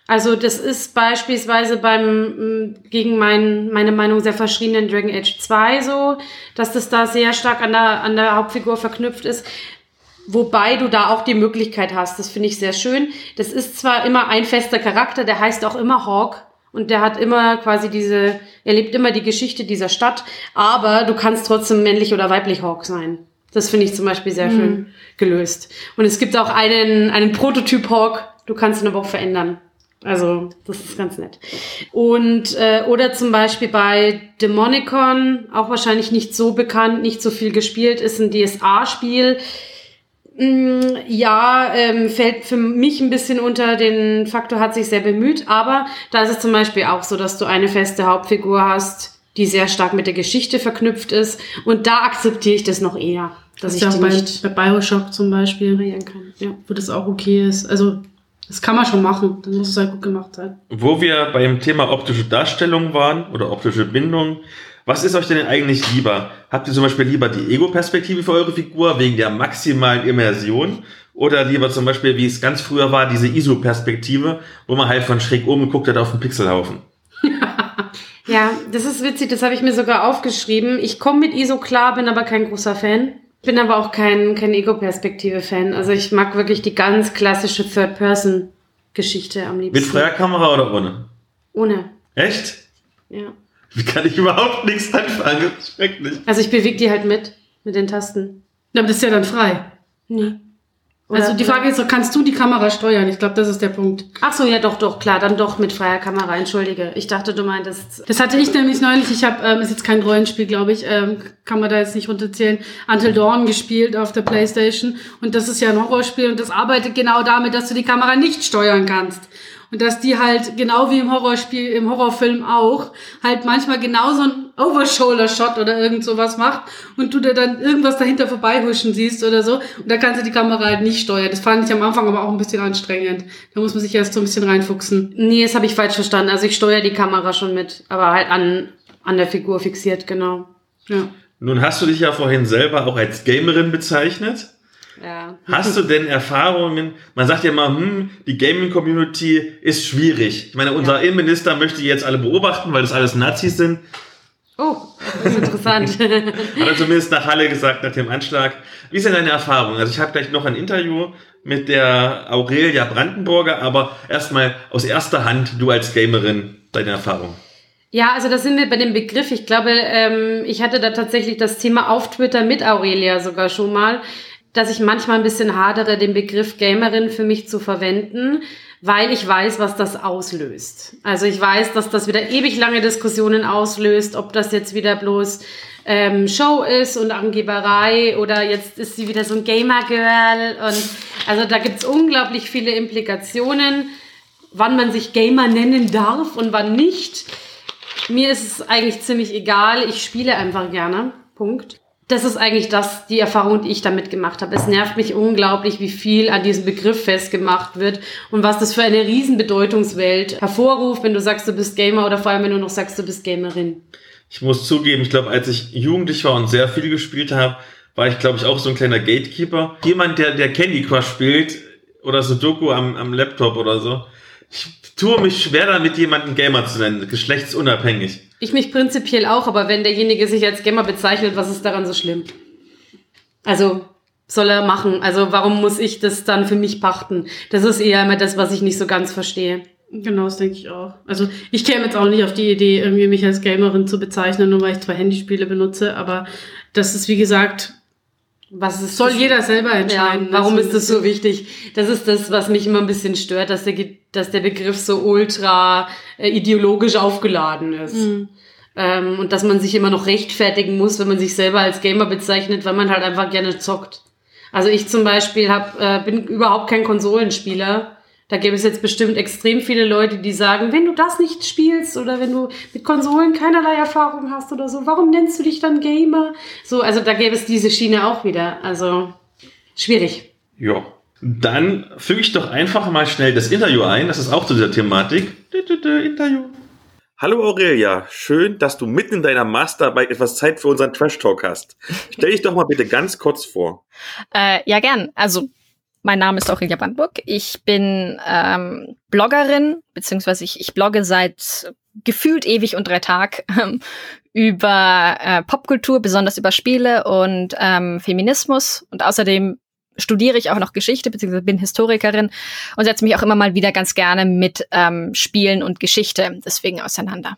also das ist beispielsweise beim gegen mein, meine Meinung sehr verschriebenen Dragon Age 2 so, dass das da sehr stark an der, an der Hauptfigur verknüpft ist. Wobei du da auch die Möglichkeit hast, das finde ich sehr schön. Das ist zwar immer ein fester Charakter, der heißt auch immer Hawk und der hat immer quasi diese, er lebt immer die Geschichte dieser Stadt, aber du kannst trotzdem männlich oder weiblich Hawk sein. Das finde ich zum Beispiel sehr mhm. schön gelöst. Und es gibt auch einen, einen Prototyp Hawk, du kannst ihn aber auch verändern. Also, das ist ganz nett. Und, äh, oder zum Beispiel bei Demonicon, auch wahrscheinlich nicht so bekannt, nicht so viel gespielt, ist ein DSA-Spiel. Mm, ja, ähm, fällt für mich ein bisschen unter den Faktor, hat sich sehr bemüht, aber da ist es zum Beispiel auch so, dass du eine feste Hauptfigur hast, die sehr stark mit der Geschichte verknüpft ist. Und da akzeptiere ich das noch eher. dass Dass ich ja die bei, nicht- bei Bioshock zum Beispiel, kann. Ja. wo das auch okay ist. Also, das kann man schon machen. Dann muss es halt gut gemacht sein. Wo wir beim Thema optische Darstellung waren oder optische Bindung, was ist euch denn eigentlich lieber? Habt ihr zum Beispiel lieber die Ego-Perspektive für eure Figur wegen der maximalen Immersion? Oder lieber zum Beispiel, wie es ganz früher war, diese ISO-Perspektive, wo man halt von schräg oben geguckt hat auf den Pixelhaufen? Ja, das ist witzig, das habe ich mir sogar aufgeschrieben. Ich komme mit ISO klar, bin aber kein großer Fan. Bin aber auch kein, kein Ego-Perspektive-Fan. Also ich mag wirklich die ganz klassische Third-Person-Geschichte am liebsten. Mit freier Kamera oder ohne? Ohne, Echt? ja. Wie kann ich überhaupt nichts anfangen? Das ist schrecklich. Also ich bewege die halt mit, mit den Tasten. Ja, aber das ist ja dann frei. Nee. Also die Frage ist kannst du die Kamera steuern? Ich glaube, das ist der Punkt. Ach so, ja doch, doch, klar, dann doch mit freier Kamera, entschuldige. Ich dachte, du meintest... Das hatte ich nämlich neulich. Ich habe, ähm, ist jetzt kein Rollenspiel, glaube ich, ähm, kann man da jetzt nicht runterzählen, Until Dawn gespielt auf der Playstation. Und das ist ja ein Horrorspiel und das arbeitet genau damit, dass du die Kamera nicht steuern kannst. Und dass die halt, genau wie im Horrorspiel, im Horrorfilm auch, halt manchmal genau so ein Overshoulder-Shot oder irgend sowas macht und du da dann irgendwas dahinter vorbeihuschen siehst oder so. Und da kannst du die Kamera halt nicht steuern. Das fand ich am Anfang aber auch ein bisschen anstrengend. Da muss man sich erst so ein bisschen reinfuchsen. Nee, das habe ich falsch verstanden. Also ich steuere die Kamera schon mit, aber halt an, an der Figur fixiert, genau. Ja. Nun hast du dich ja vorhin selber auch als Gamerin bezeichnet. Ja. Hast du denn Erfahrungen? Man sagt ja mal, hm, die Gaming-Community ist schwierig. Ich meine, unser Ja. Innenminister möchte jetzt alle beobachten, weil das alles Nazis sind. Oh, das ist interessant. Hat er zumindest nach Halle gesagt, nach dem Anschlag. Wie ist denn deine Erfahrung? Also ich habe gleich noch ein Interview mit der Aurelia Brandenburger, aber erstmal aus erster Hand, du als Gamerin, deine Erfahrung. Ja, also da sind wir bei dem Begriff. Ich glaube, ähm, ich hatte da tatsächlich das Thema auf Twitter mit Aurelia sogar schon mal, dass ich manchmal ein bisschen hadere, den Begriff Gamerin für mich zu verwenden, weil ich weiß, was das auslöst. Also ich weiß, dass das wieder ewig lange Diskussionen auslöst, ob das jetzt wieder bloß ähm, Show ist und Angeberei oder jetzt ist sie wieder so ein Gamer-Girl. Und also da gibt's unglaublich viele Implikationen, wann man sich Gamer nennen darf und wann nicht. Mir ist es eigentlich ziemlich egal. Ich spiele einfach gerne. Punkt. Das ist eigentlich das, die Erfahrung, die ich damit gemacht habe. Es nervt mich unglaublich, wie viel an diesem Begriff festgemacht wird und was das für eine riesen Bedeutungswelt hervorruft, wenn du sagst, du bist Gamer oder vor allem, wenn du noch sagst, du bist Gamerin. Ich muss zugeben, ich glaube, als ich jugendlich war und sehr viel gespielt habe, war ich, glaube ich, auch so ein kleiner Gatekeeper. Jemand, der, der Candy Crush spielt oder Sudoku am, am Laptop oder so. Ich tue mich schwer damit, jemanden Gamer zu nennen, geschlechtsunabhängig. Ich mich prinzipiell auch, aber wenn derjenige sich als Gamer bezeichnet, was ist daran so schlimm? Also, soll er machen. Also, warum muss ich das dann für mich pachten? Das ist eher immer das, was ich nicht so ganz verstehe. Genau, das denke ich auch. Also ich käme jetzt auch nicht auf die Idee, irgendwie mich als Gamerin zu bezeichnen, nur weil ich zwei Handyspiele benutze, aber das ist, wie gesagt, Was ist soll das? jeder selber Ja, entscheiden. warum Also, ist das so wichtig? Das ist das, was mich immer ein bisschen stört, dass der, dass der Begriff so ultra äh, ideologisch aufgeladen ist. Mhm. Ähm, und dass man sich immer noch rechtfertigen muss, wenn man sich selber als Gamer bezeichnet, weil man halt einfach gerne zockt. Also ich zum Beispiel hab, äh, bin überhaupt kein Konsolenspieler. Da gäbe es jetzt bestimmt extrem viele Leute, die sagen, wenn du das nicht spielst oder wenn du mit Konsolen keinerlei Erfahrung hast oder so, warum nennst du dich dann Gamer? So, also da gäbe es diese Schiene auch wieder. Also schwierig. Ja. Dann füge ich doch einfach mal schnell das Interview ein. Das ist auch zu dieser Thematik. Interview. Hallo Aurelia, schön, dass du mitten in deiner Masterarbeit etwas Zeit für unseren Trash Talk hast. Stell dich doch mal bitte ganz kurz vor. Äh, ja, gern. Also, mein Name ist Aurelia Brandenburg. Ich bin ähm, Bloggerin, beziehungsweise ich, ich blogge seit gefühlt ewig und drei Tag ähm, über äh, Popkultur, besonders über Spiele und ähm, Feminismus. Und außerdem studiere ich auch noch Geschichte, beziehungsweise bin Historikerin und setze mich auch immer mal wieder ganz gerne mit ähm, Spielen und Geschichte deswegen auseinander.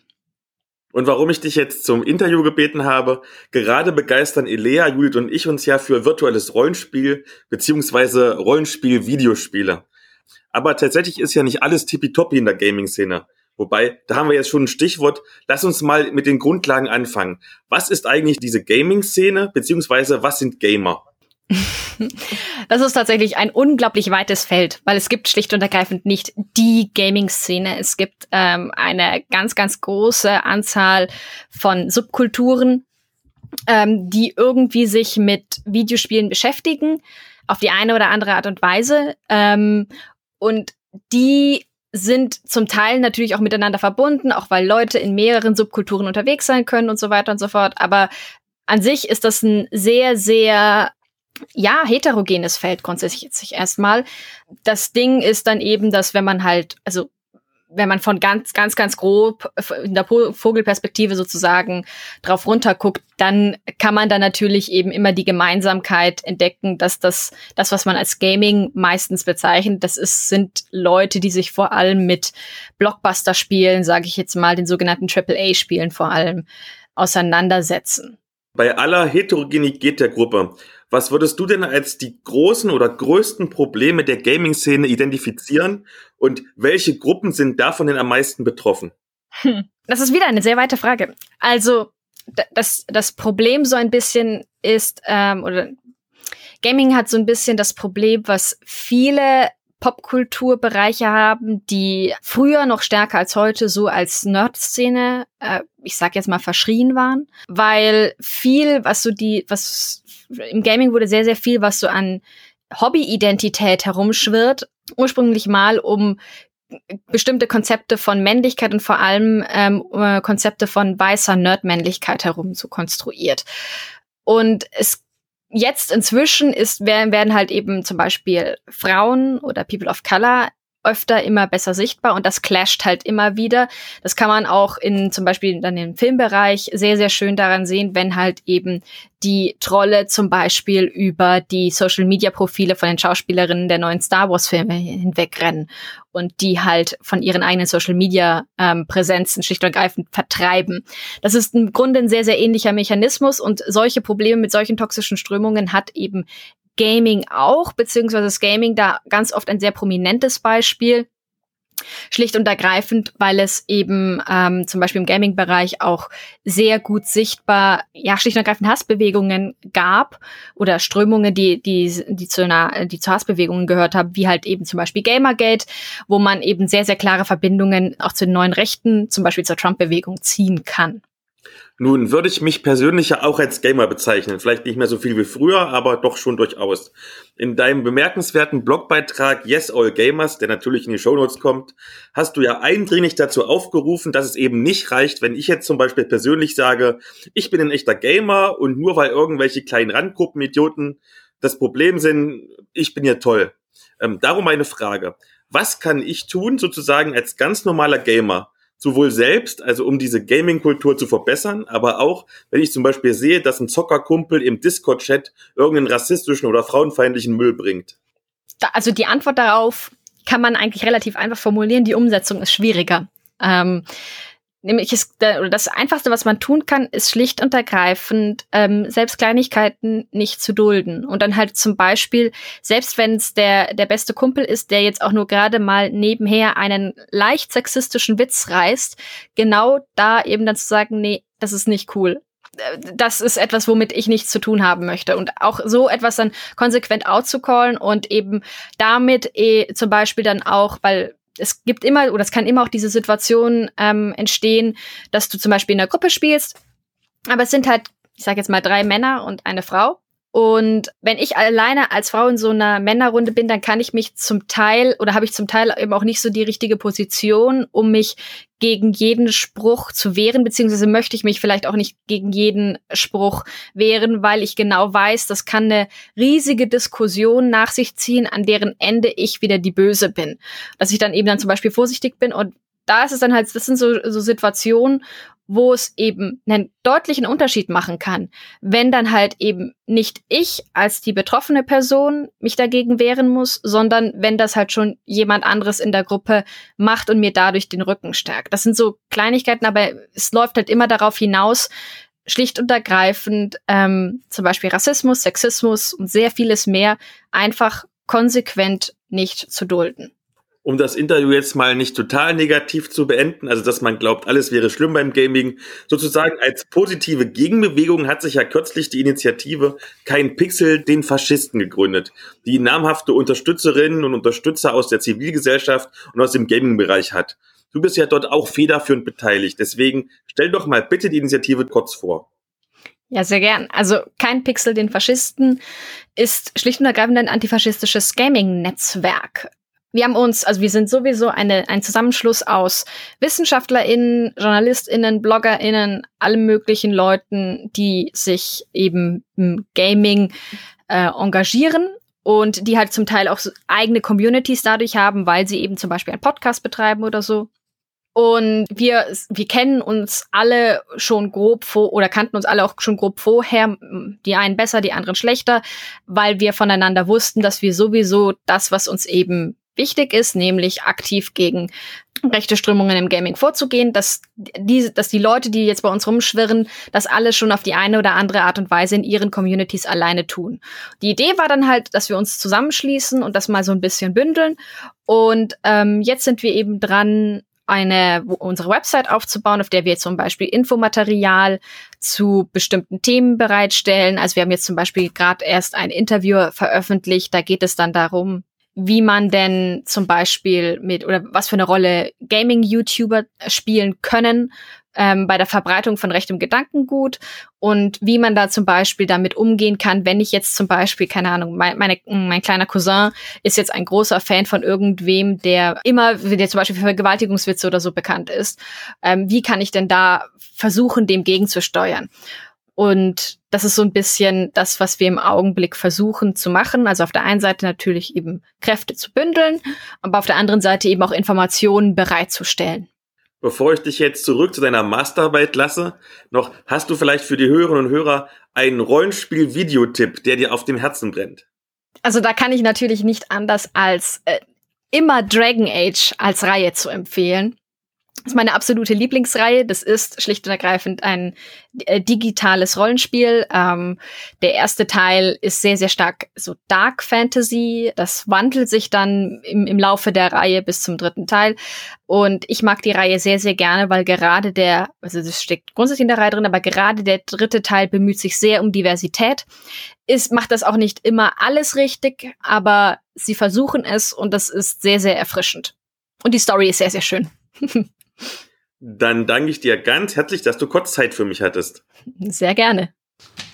Und warum ich dich jetzt zum Interview gebeten habe, gerade begeistern Elea, Judith und ich uns ja für virtuelles Rollenspiel beziehungsweise Rollenspiel-Videospiele. Aber tatsächlich ist ja nicht alles tippitoppi in der Gaming-Szene. Wobei, da haben wir jetzt schon ein Stichwort. Lass uns mal mit den Grundlagen anfangen. Was ist eigentlich diese Gaming-Szene, beziehungsweise was sind Gamer? Das ist tatsächlich ein unglaublich weites Feld, weil es gibt schlicht und ergreifend nicht die Gaming-Szene. Es gibt ähm, eine ganz, ganz große Anzahl von Subkulturen, ähm, die irgendwie sich mit Videospielen beschäftigen, auf die eine oder andere Art und Weise. Ähm, und die sind zum Teil natürlich auch miteinander verbunden, auch weil Leute in mehreren Subkulturen unterwegs sein können und so weiter und so fort. Aber an sich ist das ein sehr, sehr ja, heterogenes Feld grundsätzlich erstmal. Das Ding ist dann eben, dass wenn man halt, also wenn man von ganz, ganz, ganz grob in der Vogelperspektive sozusagen drauf runter guckt, dann kann man da natürlich eben immer die Gemeinsamkeit entdecken, dass das, das, was man als Gaming meistens bezeichnet, das ist, sind Leute, die sich vor allem mit Blockbuster-Spielen, sage ich jetzt mal, den sogenannten AAA-Spielen vor allem auseinandersetzen. Bei aller Heterogenität der Gruppe, was würdest du denn als die großen oder größten Probleme der Gaming-Szene identifizieren und welche Gruppen sind davon denn am meisten betroffen? Hm, das ist wieder eine sehr weite Frage. Also das, das Problem so ein bisschen ist, ähm, oder Gaming hat so ein bisschen das Problem, was viele Popkulturbereiche haben, die früher noch stärker als heute so als Nerd-Szene, äh, ich sag jetzt mal, verschrien waren, weil viel, was so die, was im Gaming wurde sehr, sehr viel, was so an Hobby-Identität herumschwirrt, ursprünglich mal um bestimmte Konzepte von Männlichkeit und vor allem ähm, äh, Konzepte von weißer Nerd-Männlichkeit herum so konstruiert. Und es jetzt inzwischen ist, werden, werden halt eben zum Beispiel Frauen oder People of Color öfter immer besser sichtbar und das clasht halt immer wieder. Das kann man auch in zum Beispiel dann im Filmbereich sehr, sehr schön daran sehen, wenn halt eben die Trolle zum Beispiel über die Social Media Profile von den Schauspielerinnen der neuen Star Wars Filme hinwegrennen und die halt von ihren eigenen Social Media ähm, Präsenzen schlicht und ergreifend vertreiben. Das ist im Grunde ein sehr, sehr ähnlicher Mechanismus und solche Probleme mit solchen toxischen Strömungen hat eben Gaming auch, beziehungsweise das Gaming da ganz oft ein sehr prominentes Beispiel. Schlicht und ergreifend, weil es eben ähm, zum Beispiel im Gaming-Bereich auch sehr gut sichtbar, ja, schlicht und ergreifend Hassbewegungen gab oder Strömungen, die, die, die zu einer, die zu Hassbewegungen gehört haben, wie halt eben zum Beispiel Gamergate, wo man eben sehr, sehr klare Verbindungen auch zu den neuen Rechten, zum Beispiel zur Trump-Bewegung ziehen kann. Nun würde ich mich persönlich ja auch als Gamer bezeichnen. Vielleicht nicht mehr so viel wie früher, aber doch schon durchaus. In deinem bemerkenswerten Blogbeitrag Yes All Gamers, der natürlich in die Shownotes kommt, hast du ja eindringlich dazu aufgerufen, dass es eben nicht reicht, wenn ich jetzt zum Beispiel persönlich sage, ich bin ein echter Gamer und nur weil irgendwelche kleinen Randgruppenidioten das Problem sind, ich bin ja toll. Ähm, darum meine Frage. Was kann ich tun, sozusagen als ganz normaler Gamer, sowohl selbst, also um diese Gaming-Kultur zu verbessern, aber auch, wenn ich zum Beispiel sehe, dass ein Zockerkumpel im Discord-Chat irgendeinen rassistischen oder frauenfeindlichen Müll bringt? also die Antwort darauf kann man eigentlich relativ einfach formulieren. Die Umsetzung ist schwieriger. Ähm, Nämlich ist, oder das Einfachste, was man tun kann, ist schlicht und ergreifend, ähm, selbst Kleinigkeiten nicht zu dulden. Und dann halt zum Beispiel, selbst wenn es der, der beste Kumpel ist, der jetzt auch nur gerade mal nebenher einen leicht sexistischen Witz reißt, genau da eben dann zu sagen, nee, das ist nicht cool das ist etwas, womit ich nichts zu tun haben möchte. Und auch so etwas dann konsequent outzucallen und eben damit eh zum Beispiel dann auch, weil es gibt immer, oder es kann immer auch diese Situation ähm, entstehen, dass du zum Beispiel in einer Gruppe spielst, aber es sind halt, ich sage jetzt mal, drei Männer und eine Frau. Und wenn ich alleine als Frau in so einer Männerrunde bin, dann kann ich mich zum Teil oder habe ich zum Teil eben auch nicht so die richtige Position, um mich gegen jeden Spruch zu wehren, beziehungsweise möchte ich mich vielleicht auch nicht gegen jeden Spruch wehren, weil ich genau weiß, das kann eine riesige Diskussion nach sich ziehen, an deren Ende ich wieder die Böse bin. Dass ich dann eben dann zum Beispiel vorsichtig bin und da ist es dann halt, das sind so, so Situationen, wo es eben einen deutlichen Unterschied machen kann, wenn dann halt eben nicht ich als die betroffene Person mich dagegen wehren muss, sondern wenn das halt schon jemand anderes in der Gruppe macht und mir dadurch den Rücken stärkt. Das sind so Kleinigkeiten, aber es läuft halt immer darauf hinaus, schlicht und ergreifend ähm, zum Beispiel Rassismus, Sexismus und sehr vieles mehr einfach konsequent nicht zu dulden um das Interview jetzt mal nicht total negativ zu beenden, also dass man glaubt, alles wäre schlimm beim Gaming, sozusagen als positive Gegenbewegung hat sich ja kürzlich die Initiative Kein Pixel den Faschisten gegründet, die namhafte Unterstützerinnen und Unterstützer aus der Zivilgesellschaft und aus dem Gaming-Bereich hat. Du bist ja dort auch federführend beteiligt, deswegen stell doch mal bitte die Initiative kurz vor. Ja, sehr gern. Also kein Pixel den Faschisten ist schlicht und ergreifend ein antifaschistisches Gaming-Netzwerk. Wir haben uns, also wir sind sowieso eine, ein Zusammenschluss aus WissenschaftlerInnen, JournalistInnen, BloggerInnen, allen möglichen Leuten, die sich eben im Gaming äh, engagieren und die halt zum Teil auch eigene Communities dadurch haben, weil sie eben zum Beispiel einen Podcast betreiben oder so. Und wir, wir kennen uns alle schon grob vor oder kannten uns alle auch schon grob vorher, die einen besser, die anderen schlechter, weil wir voneinander wussten, dass wir sowieso das, was uns eben wichtig ist, nämlich aktiv gegen rechte Strömungen im Gaming vorzugehen, dass die, dass die Leute, die jetzt bei uns rumschwirren, das alles schon auf die eine oder andere Art und Weise in ihren Communities alleine tun. Die Idee war dann halt, dass wir uns zusammenschließen und das mal so ein bisschen bündeln. Und ähm, jetzt sind wir eben dran, eine unsere Website aufzubauen, auf der wir zum Beispiel Infomaterial zu bestimmten Themen bereitstellen. Also wir haben jetzt zum Beispiel gerade erst ein Interview veröffentlicht. Da geht es dann darum, wie man denn zum Beispiel mit oder was für eine Rolle Gaming-YouTuber spielen können ähm, bei der Verbreitung von rechtem Gedankengut und wie man da zum Beispiel damit umgehen kann, wenn ich jetzt zum Beispiel, keine Ahnung, mein, meine, mein kleiner Cousin ist jetzt ein großer Fan von irgendwem, der immer, der zum Beispiel für Vergewaltigungswitze oder so bekannt ist. Ähm, wie kann ich denn da versuchen, dem gegenzusteuern? Und das ist so ein bisschen das, was wir im Augenblick versuchen zu machen. Also auf der einen Seite natürlich eben Kräfte zu bündeln, aber auf der anderen Seite eben auch Informationen bereitzustellen. Bevor ich dich jetzt zurück zu deiner Masterarbeit lasse, noch hast du vielleicht für die Hörerinnen und Hörer einen Rollenspiel-Videotipp, der dir auf dem Herzen brennt? Also da kann ich natürlich nicht anders als äh, immer Dragon Age als Reihe zu empfehlen. Das ist meine absolute Lieblingsreihe. Das ist schlicht und ergreifend ein äh, digitales Rollenspiel. Ähm, der erste Teil ist sehr, sehr stark so Dark Fantasy. Das wandelt sich dann im, im Laufe der Reihe bis zum dritten Teil. Und ich mag die Reihe sehr, sehr gerne, weil gerade der, also das steckt grundsätzlich in der Reihe drin, aber gerade der dritte Teil bemüht sich sehr um Diversität. Ist, macht das auch nicht immer alles richtig, aber sie versuchen es und das ist sehr, sehr erfrischend. Und die Story ist sehr, sehr schön. Dann danke ich dir ganz herzlich, dass du kurz Zeit für mich hattest. Sehr gerne.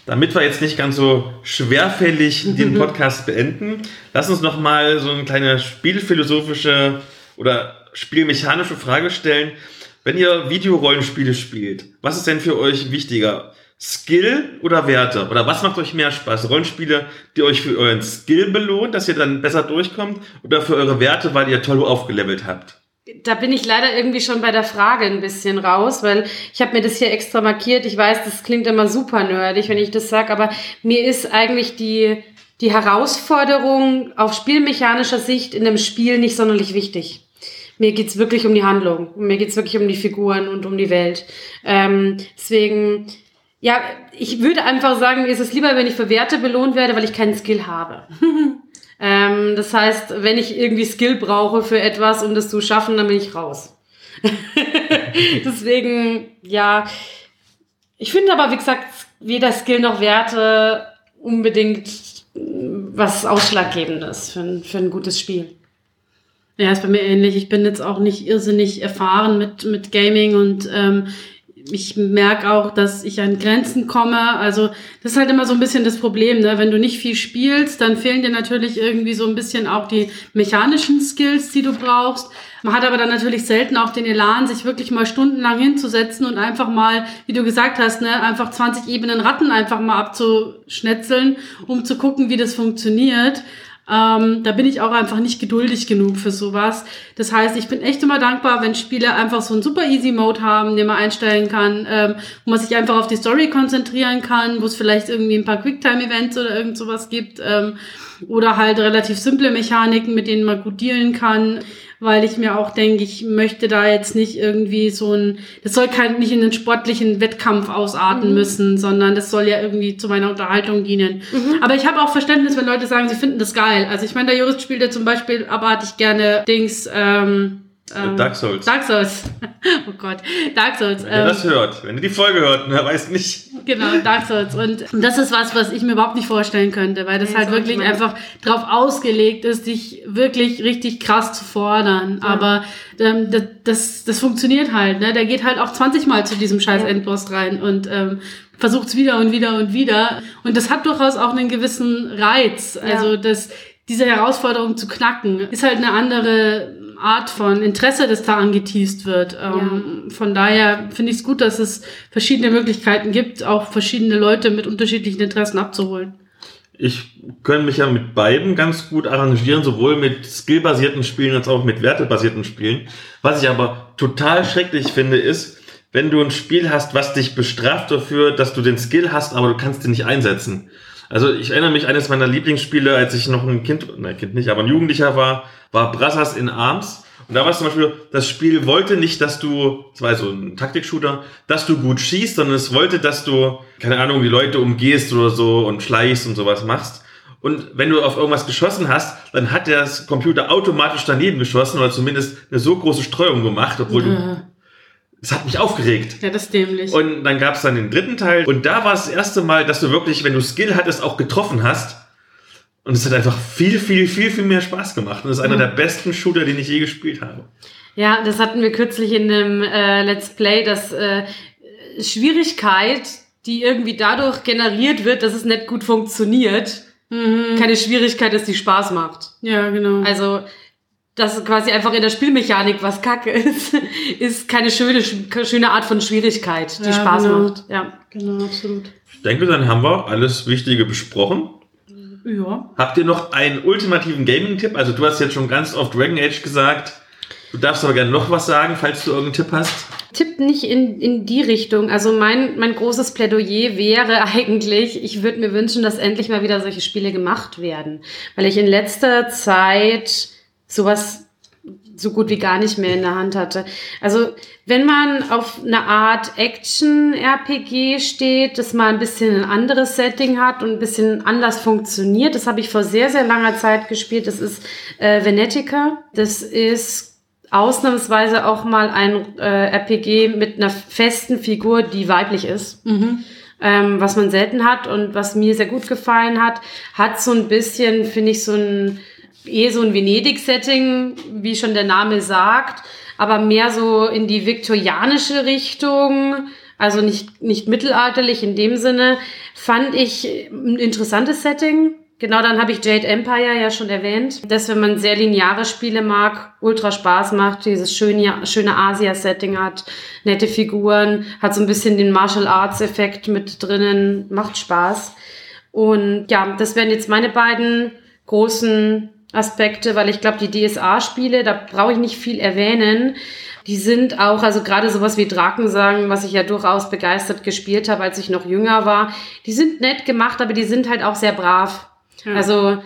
Damit wir jetzt nicht ganz so schwerfällig den Podcast beenden, lass uns noch mal so eine kleine spielphilosophische oder spielmechanische Frage stellen. Wenn ihr Videorollenspiele spielt, was ist denn für euch wichtiger? Skill oder Werte? Oder was macht euch mehr Spaß? Rollenspiele, die euch für euren Skill belohnt, dass ihr dann besser durchkommt? Oder für eure Werte, weil ihr toll aufgelevelt habt? Da bin ich leider irgendwie schon bei der Frage ein bisschen raus, weil ich habe mir das hier extra markiert. Ich weiß, das klingt immer super nerdig, wenn ich das sage, aber mir ist eigentlich die, die Herausforderung auf spielmechanischer Sicht in einem Spiel nicht sonderlich wichtig. Mir geht's wirklich um die Handlung. Mir geht's wirklich um die Figuren und um die Welt. Ähm, deswegen, ja, ich würde einfach sagen, mir ist es lieber, wenn ich für Werte belohnt werde, weil ich keinen Skill habe. Ähm, das heißt, wenn ich irgendwie Skill brauche für etwas, um das zu schaffen, dann bin ich raus. Deswegen, ja, ich finde aber, wie gesagt, weder Skill noch Werte unbedingt was Ausschlaggebendes für ein, für ein gutes Spiel. Ja, ist bei mir ähnlich. Ich bin jetzt auch nicht irrsinnig erfahren mit, mit Gaming und ähm, ich merke auch, dass ich an Grenzen komme. Also das ist halt immer so ein bisschen das Problem, ne? Wenn du nicht viel spielst, dann fehlen dir natürlich irgendwie so ein bisschen auch die mechanischen Skills, die du brauchst. Man hat aber dann natürlich selten auch den Elan, sich wirklich mal stundenlang hinzusetzen und einfach mal, wie du gesagt hast, ne, einfach 20 Ebenen Ratten einfach mal abzuschnetzeln, um zu gucken, wie das funktioniert. Ähm, da bin ich auch einfach nicht geduldig genug für sowas. Das heißt, ich bin echt immer dankbar, wenn Spiele einfach so einen super easy Mode haben, den man einstellen kann, ähm, wo man sich einfach auf die Story konzentrieren kann, wo es vielleicht irgendwie ein paar Quicktime-Events oder irgend sowas gibt. Ähm, oder halt relativ simple Mechaniken, mit denen man gut dealen kann weil ich mir auch denke, ich möchte da jetzt nicht irgendwie so ein, das soll kein, nicht in einen sportlichen Wettkampf ausarten mhm. müssen, sondern das soll ja irgendwie zu meiner Unterhaltung dienen. Mhm. Aber ich habe auch Verständnis, wenn Leute sagen, sie finden das geil. Also ich meine, der Jurist spielt ja zum Beispiel abartig gerne Dings, ähm, ähm, Dark Souls. Dark Souls. oh Gott, Dark Souls. Wenn ähm, ihr das hört, wenn ihr die Folge hört, wer weiß nicht. Genau, Dark Souls. Und das ist was, was ich mir überhaupt nicht vorstellen könnte, weil das Nee, halt wirklich einfach drauf ausgelegt ist, dich wirklich richtig krass zu fordern. Aber ähm, das, das, das funktioniert halt. Ne? Der geht halt auch 20 Mal zu diesem scheiß Ja. Endboss rein und ähm, versucht es wieder und wieder und wieder. Und das hat durchaus auch einen gewissen Reiz. Also das, diese Herausforderung zu knacken, ist halt eine andere Art von Interesse, das da angeteased wird. Ähm, Von daher finde ich es gut, dass es verschiedene Möglichkeiten gibt, auch verschiedene Leute mit unterschiedlichen Interessen abzuholen. Ich könnte mich ja mit beiden ganz gut arrangieren, sowohl mit skillbasierten Spielen als auch mit wertebasierten Spielen. Was ich aber total schrecklich finde, ist, wenn du ein Spiel hast, was dich bestraft dafür, dass du den Skill hast, aber du kannst den nicht einsetzen. Also ich erinnere mich, eines meiner Lieblingsspiele, als ich noch ein Kind, nein, Kind nicht, aber ein Jugendlicher war, war Brothers in Arms. Und da war es zum Beispiel, das Spiel wollte nicht, dass du, das war so ein Taktik-Shooter, dass du gut schießt, sondern es wollte, dass du, keine Ahnung, die Leute umgehst oder so und schleichst und sowas machst. Und wenn du auf irgendwas geschossen hast, dann hat der Computer automatisch daneben geschossen oder zumindest eine so große Streuung gemacht, obwohl du, es hat mich aufgeregt. Ja, das ist dämlich. Und dann gab es dann den dritten Teil. Und da war es das erste Mal, dass du wirklich, wenn du Skill hattest, auch getroffen hast. Und es hat einfach viel, viel, viel, viel mehr Spaß gemacht. Und es ist einer der besten Shooter, den ich je gespielt habe. Ja, das hatten wir kürzlich in einem äh, Let's Play, dass äh, Schwierigkeit, die irgendwie dadurch generiert wird, dass es nicht gut funktioniert, keine Schwierigkeit ist, die Spaß macht. ja, genau. Also, dass quasi einfach in der Spielmechanik was kacke ist, ist keine schöne, schöne Art von Schwierigkeit, die Ja, Spaß genau. macht. Ja. genau, absolut. Ich denke, dann haben wir alles Wichtige besprochen. Ja. Habt ihr noch einen ultimativen Gaming-Tipp? Also du hast jetzt schon ganz oft Dragon Age gesagt. Du darfst aber gerne noch was sagen, falls du irgendeinen Tipp hast. Tipp nicht in, in die Richtung. Also mein, mein großes Plädoyer wäre eigentlich, ich würde mir wünschen, dass endlich mal wieder solche Spiele gemacht werden. Weil ich in letzter Zeit sowas so gut wie gar nicht mehr in der Hand hatte. Also wenn man auf eine Art Action-RPG steht, das mal ein bisschen ein anderes Setting hat und ein bisschen anders funktioniert, das habe ich vor sehr, sehr langer Zeit gespielt. Das ist äh, Venetica. Das ist ausnahmsweise auch mal ein äh, RPG mit einer festen Figur, die weiblich ist. Ähm, was man selten hat und was mir sehr gut gefallen hat, hat so ein bisschen, finde ich, so ein eh so ein Venedig-Setting, wie schon der Name sagt, aber mehr so in die viktorianische Richtung, also nicht, nicht mittelalterlich in dem Sinne, fand ich ein interessantes Setting. Genau, dann habe ich Jade Empire ja schon erwähnt, dass wenn man sehr lineare Spiele mag, ultra Spaß macht, dieses schöne, schöne Asia-Setting hat, nette Figuren, hat so ein bisschen den Martial Arts-Effekt mit drinnen, macht Spaß. Und ja, das wären jetzt meine beiden großen Aspekte, weil ich glaube, die DSA-Spiele, da brauche ich nicht viel erwähnen. Die sind auch, also gerade sowas wie Drakensang, was ich ja durchaus begeistert gespielt habe, als ich noch jünger war, die sind nett gemacht, aber die sind halt auch sehr brav. Also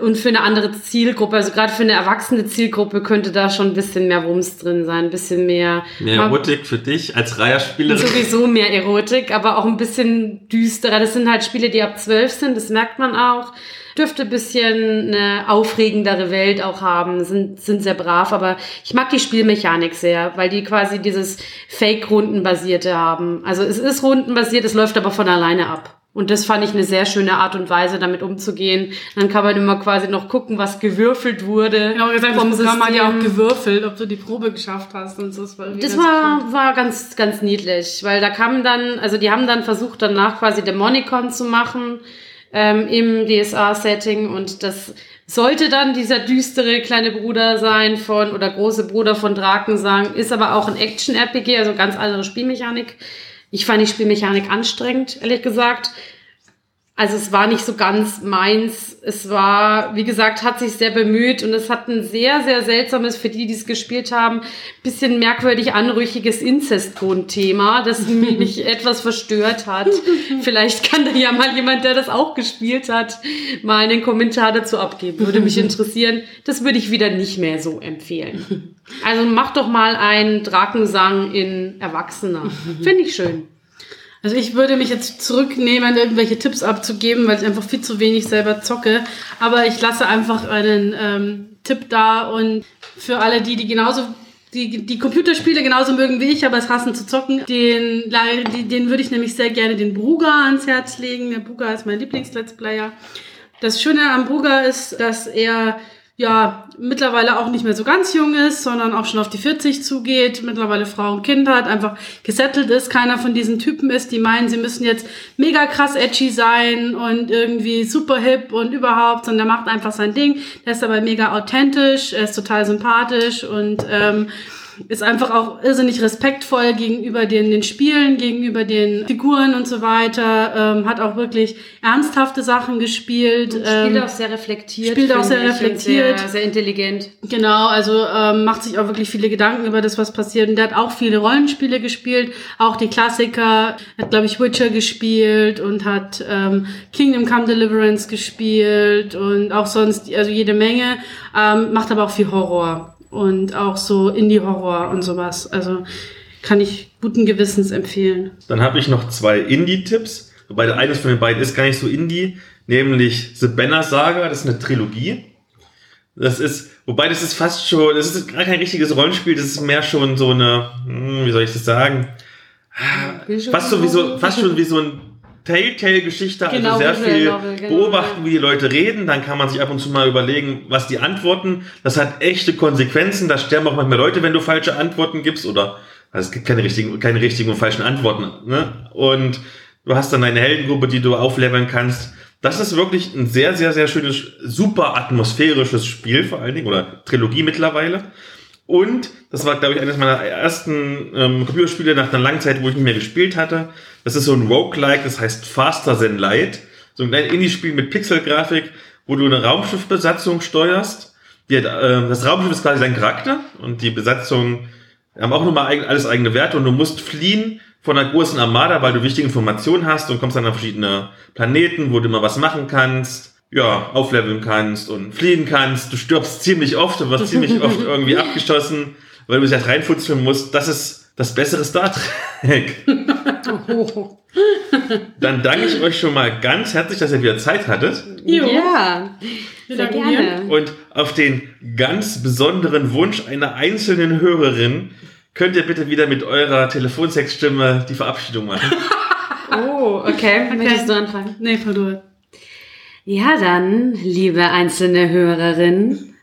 und für eine andere Zielgruppe, also gerade für eine erwachsene Zielgruppe könnte da schon ein bisschen mehr Wumms drin sein, ein bisschen mehr. Mehr Erotik für dich als Reiherspielerin. Sowieso mehr Erotik, aber auch ein bisschen düsterer. Das sind halt Spiele, die ab zwölf sind, das merkt man auch. Dürfte ein bisschen eine aufregendere Welt auch haben, sind, sind sehr brav, aber ich mag die Spielmechanik sehr, weil die quasi dieses Fake-Rundenbasierte haben. Also es ist rundenbasiert, es läuft aber von alleine ab. Und das fand ich eine sehr schöne Art und Weise, damit umzugehen. Dann kann man immer quasi noch gucken, was gewürfelt wurde. Genau, gesagt, vom das Programm hat ja auch System. gewürfelt, ob du die Probe geschafft hast und so. Das war, Das ganz war, war ganz, ganz niedlich, weil da kam dann, also die haben dann versucht, danach quasi Dämonicon zu machen ähm, im DSA-Setting und das sollte dann dieser düstere kleine Bruder sein von, oder große Bruder von Drakensang, ist aber auch ein Action-RPG, also ganz andere Spielmechanik. Ich fand die Spielmechanik anstrengend, ehrlich gesagt. Also es war nicht so ganz meins. Es war, wie gesagt, hat sich sehr bemüht und es hat ein sehr, sehr seltsames, für die, die es gespielt haben, bisschen merkwürdig anrüchiges Inzestgrundthema, das mich etwas verstört hat. Vielleicht kann da ja mal jemand, der das auch gespielt hat, mal einen Kommentar dazu abgeben. Würde mich interessieren. Das würde ich wieder nicht mehr so empfehlen. Also mach doch mal einen Drakensang in Erwachsener. Finde ich schön. Also ich würde mich jetzt zurücknehmen, irgendwelche Tipps abzugeben, weil ich einfach viel zu wenig selber zocke. Aber ich lasse einfach einen ähm, Tipp da und für alle die, die genauso die, die Computerspiele genauso mögen wie ich, aber es hassen zu zocken, den, den, würde ich nämlich sehr gerne den Bruga ans Herz legen. Der Bruga ist mein Lieblings-Let's Player. Das Schöne am Bruga ist, dass er ja mittlerweile auch nicht mehr so ganz jung ist, sondern auch schon auf die 40 zugeht, mittlerweile Frau und Kind hat, einfach gesettelt ist, keiner von diesen Typen ist, die meinen, sie müssen jetzt mega krass edgy sein und irgendwie super hip und überhaupt, sondern der macht einfach sein Ding, der ist aber mega authentisch, er ist total sympathisch und ähm, ist einfach auch irrsinnig respektvoll gegenüber den, den Spielen, gegenüber den Figuren und so weiter, ähm, hat auch wirklich ernsthafte Sachen gespielt. Und spielt ähm, auch sehr reflektiert. Spielt auch sehr reflektiert. Sehr, sehr, intelligent. Genau, also ähm, macht sich auch wirklich viele Gedanken über das, was passiert. Und der hat auch viele Rollenspiele gespielt, auch die Klassiker, hat, glaube ich, Witcher gespielt und hat ähm, Kingdom Come Deliverance gespielt und auch sonst, also jede Menge, ähm, macht aber auch viel Horror und auch so Indie-Horror und sowas. Also kann ich guten Gewissens empfehlen. Dann habe ich noch zwei Indie-Tipps, wobei eines von den beiden ist gar nicht so Indie, nämlich The Banner Saga, das ist eine Trilogie. Das ist, wobei das ist fast schon, das ist gar kein richtiges Rollenspiel, das ist mehr schon so eine, hm, wie soll ich das sagen? Fast so wie so, fast schon wie so ein Telltale-Geschichte, also genau, sehr viel Novel, genau. beobachten, wie die Leute reden, dann kann man sich ab und zu mal überlegen, was die antworten. Das hat echte Konsequenzen, da sterben auch manchmal Leute, wenn du falsche Antworten gibst oder also es gibt keine richtigen, keine richtigen und falschen Antworten. Ne? Und du hast dann eine Heldengruppe, die du aufleveln kannst. Das ist wirklich ein sehr, sehr, sehr schönes, super atmosphärisches Spiel vor allen Dingen oder Trilogie mittlerweile. Und das war, glaube ich, eines meiner ersten ähm, Computerspiele nach einer langen Zeit, wo ich nicht mehr gespielt hatte. Das ist so ein Roguelike, das heißt Faster Than Light. So ein kleines Indie-Spiel mit Pixelgrafik, wo du eine Raumschiffbesatzung steuerst. Die hat, äh, das Raumschiff ist quasi dein Charakter und die Besatzung haben auch nochmal eigen, alles eigene Werte und du musst fliehen von einer großen Armada, weil du wichtige Informationen hast und kommst dann an verschiedene Planeten, wo du immer was machen kannst ja, aufleveln kannst und fliehen kannst. Du stirbst ziemlich oft, du wirst ziemlich oft irgendwie abgeschossen, weil du dich halt reinfutzeln musst. Das ist das bessere Star Trek. Dann danke ich euch schon mal ganz herzlich, dass ihr wieder Zeit hattet. Jo. Ja, sehr gerne. Und auf den ganz besonderen Wunsch einer einzelnen Hörerin könnt ihr bitte wieder mit eurer Telefonsexstimme die Verabschiedung machen. oh, okay. okay. Möchtest du anfangen? Nee, verdammt. Ja, dann, liebe einzelne Hörerin,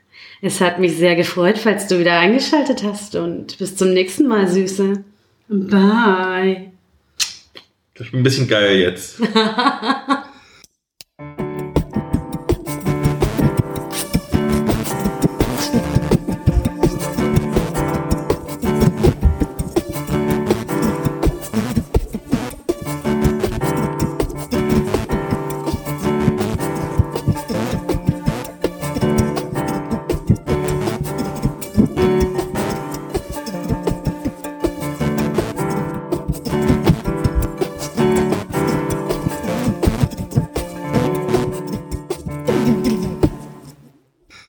es hat mich sehr gefreut, falls du wieder eingeschaltet hast und bis zum nächsten Mal, Süße. Bye. Das ist ein bisschen geil jetzt.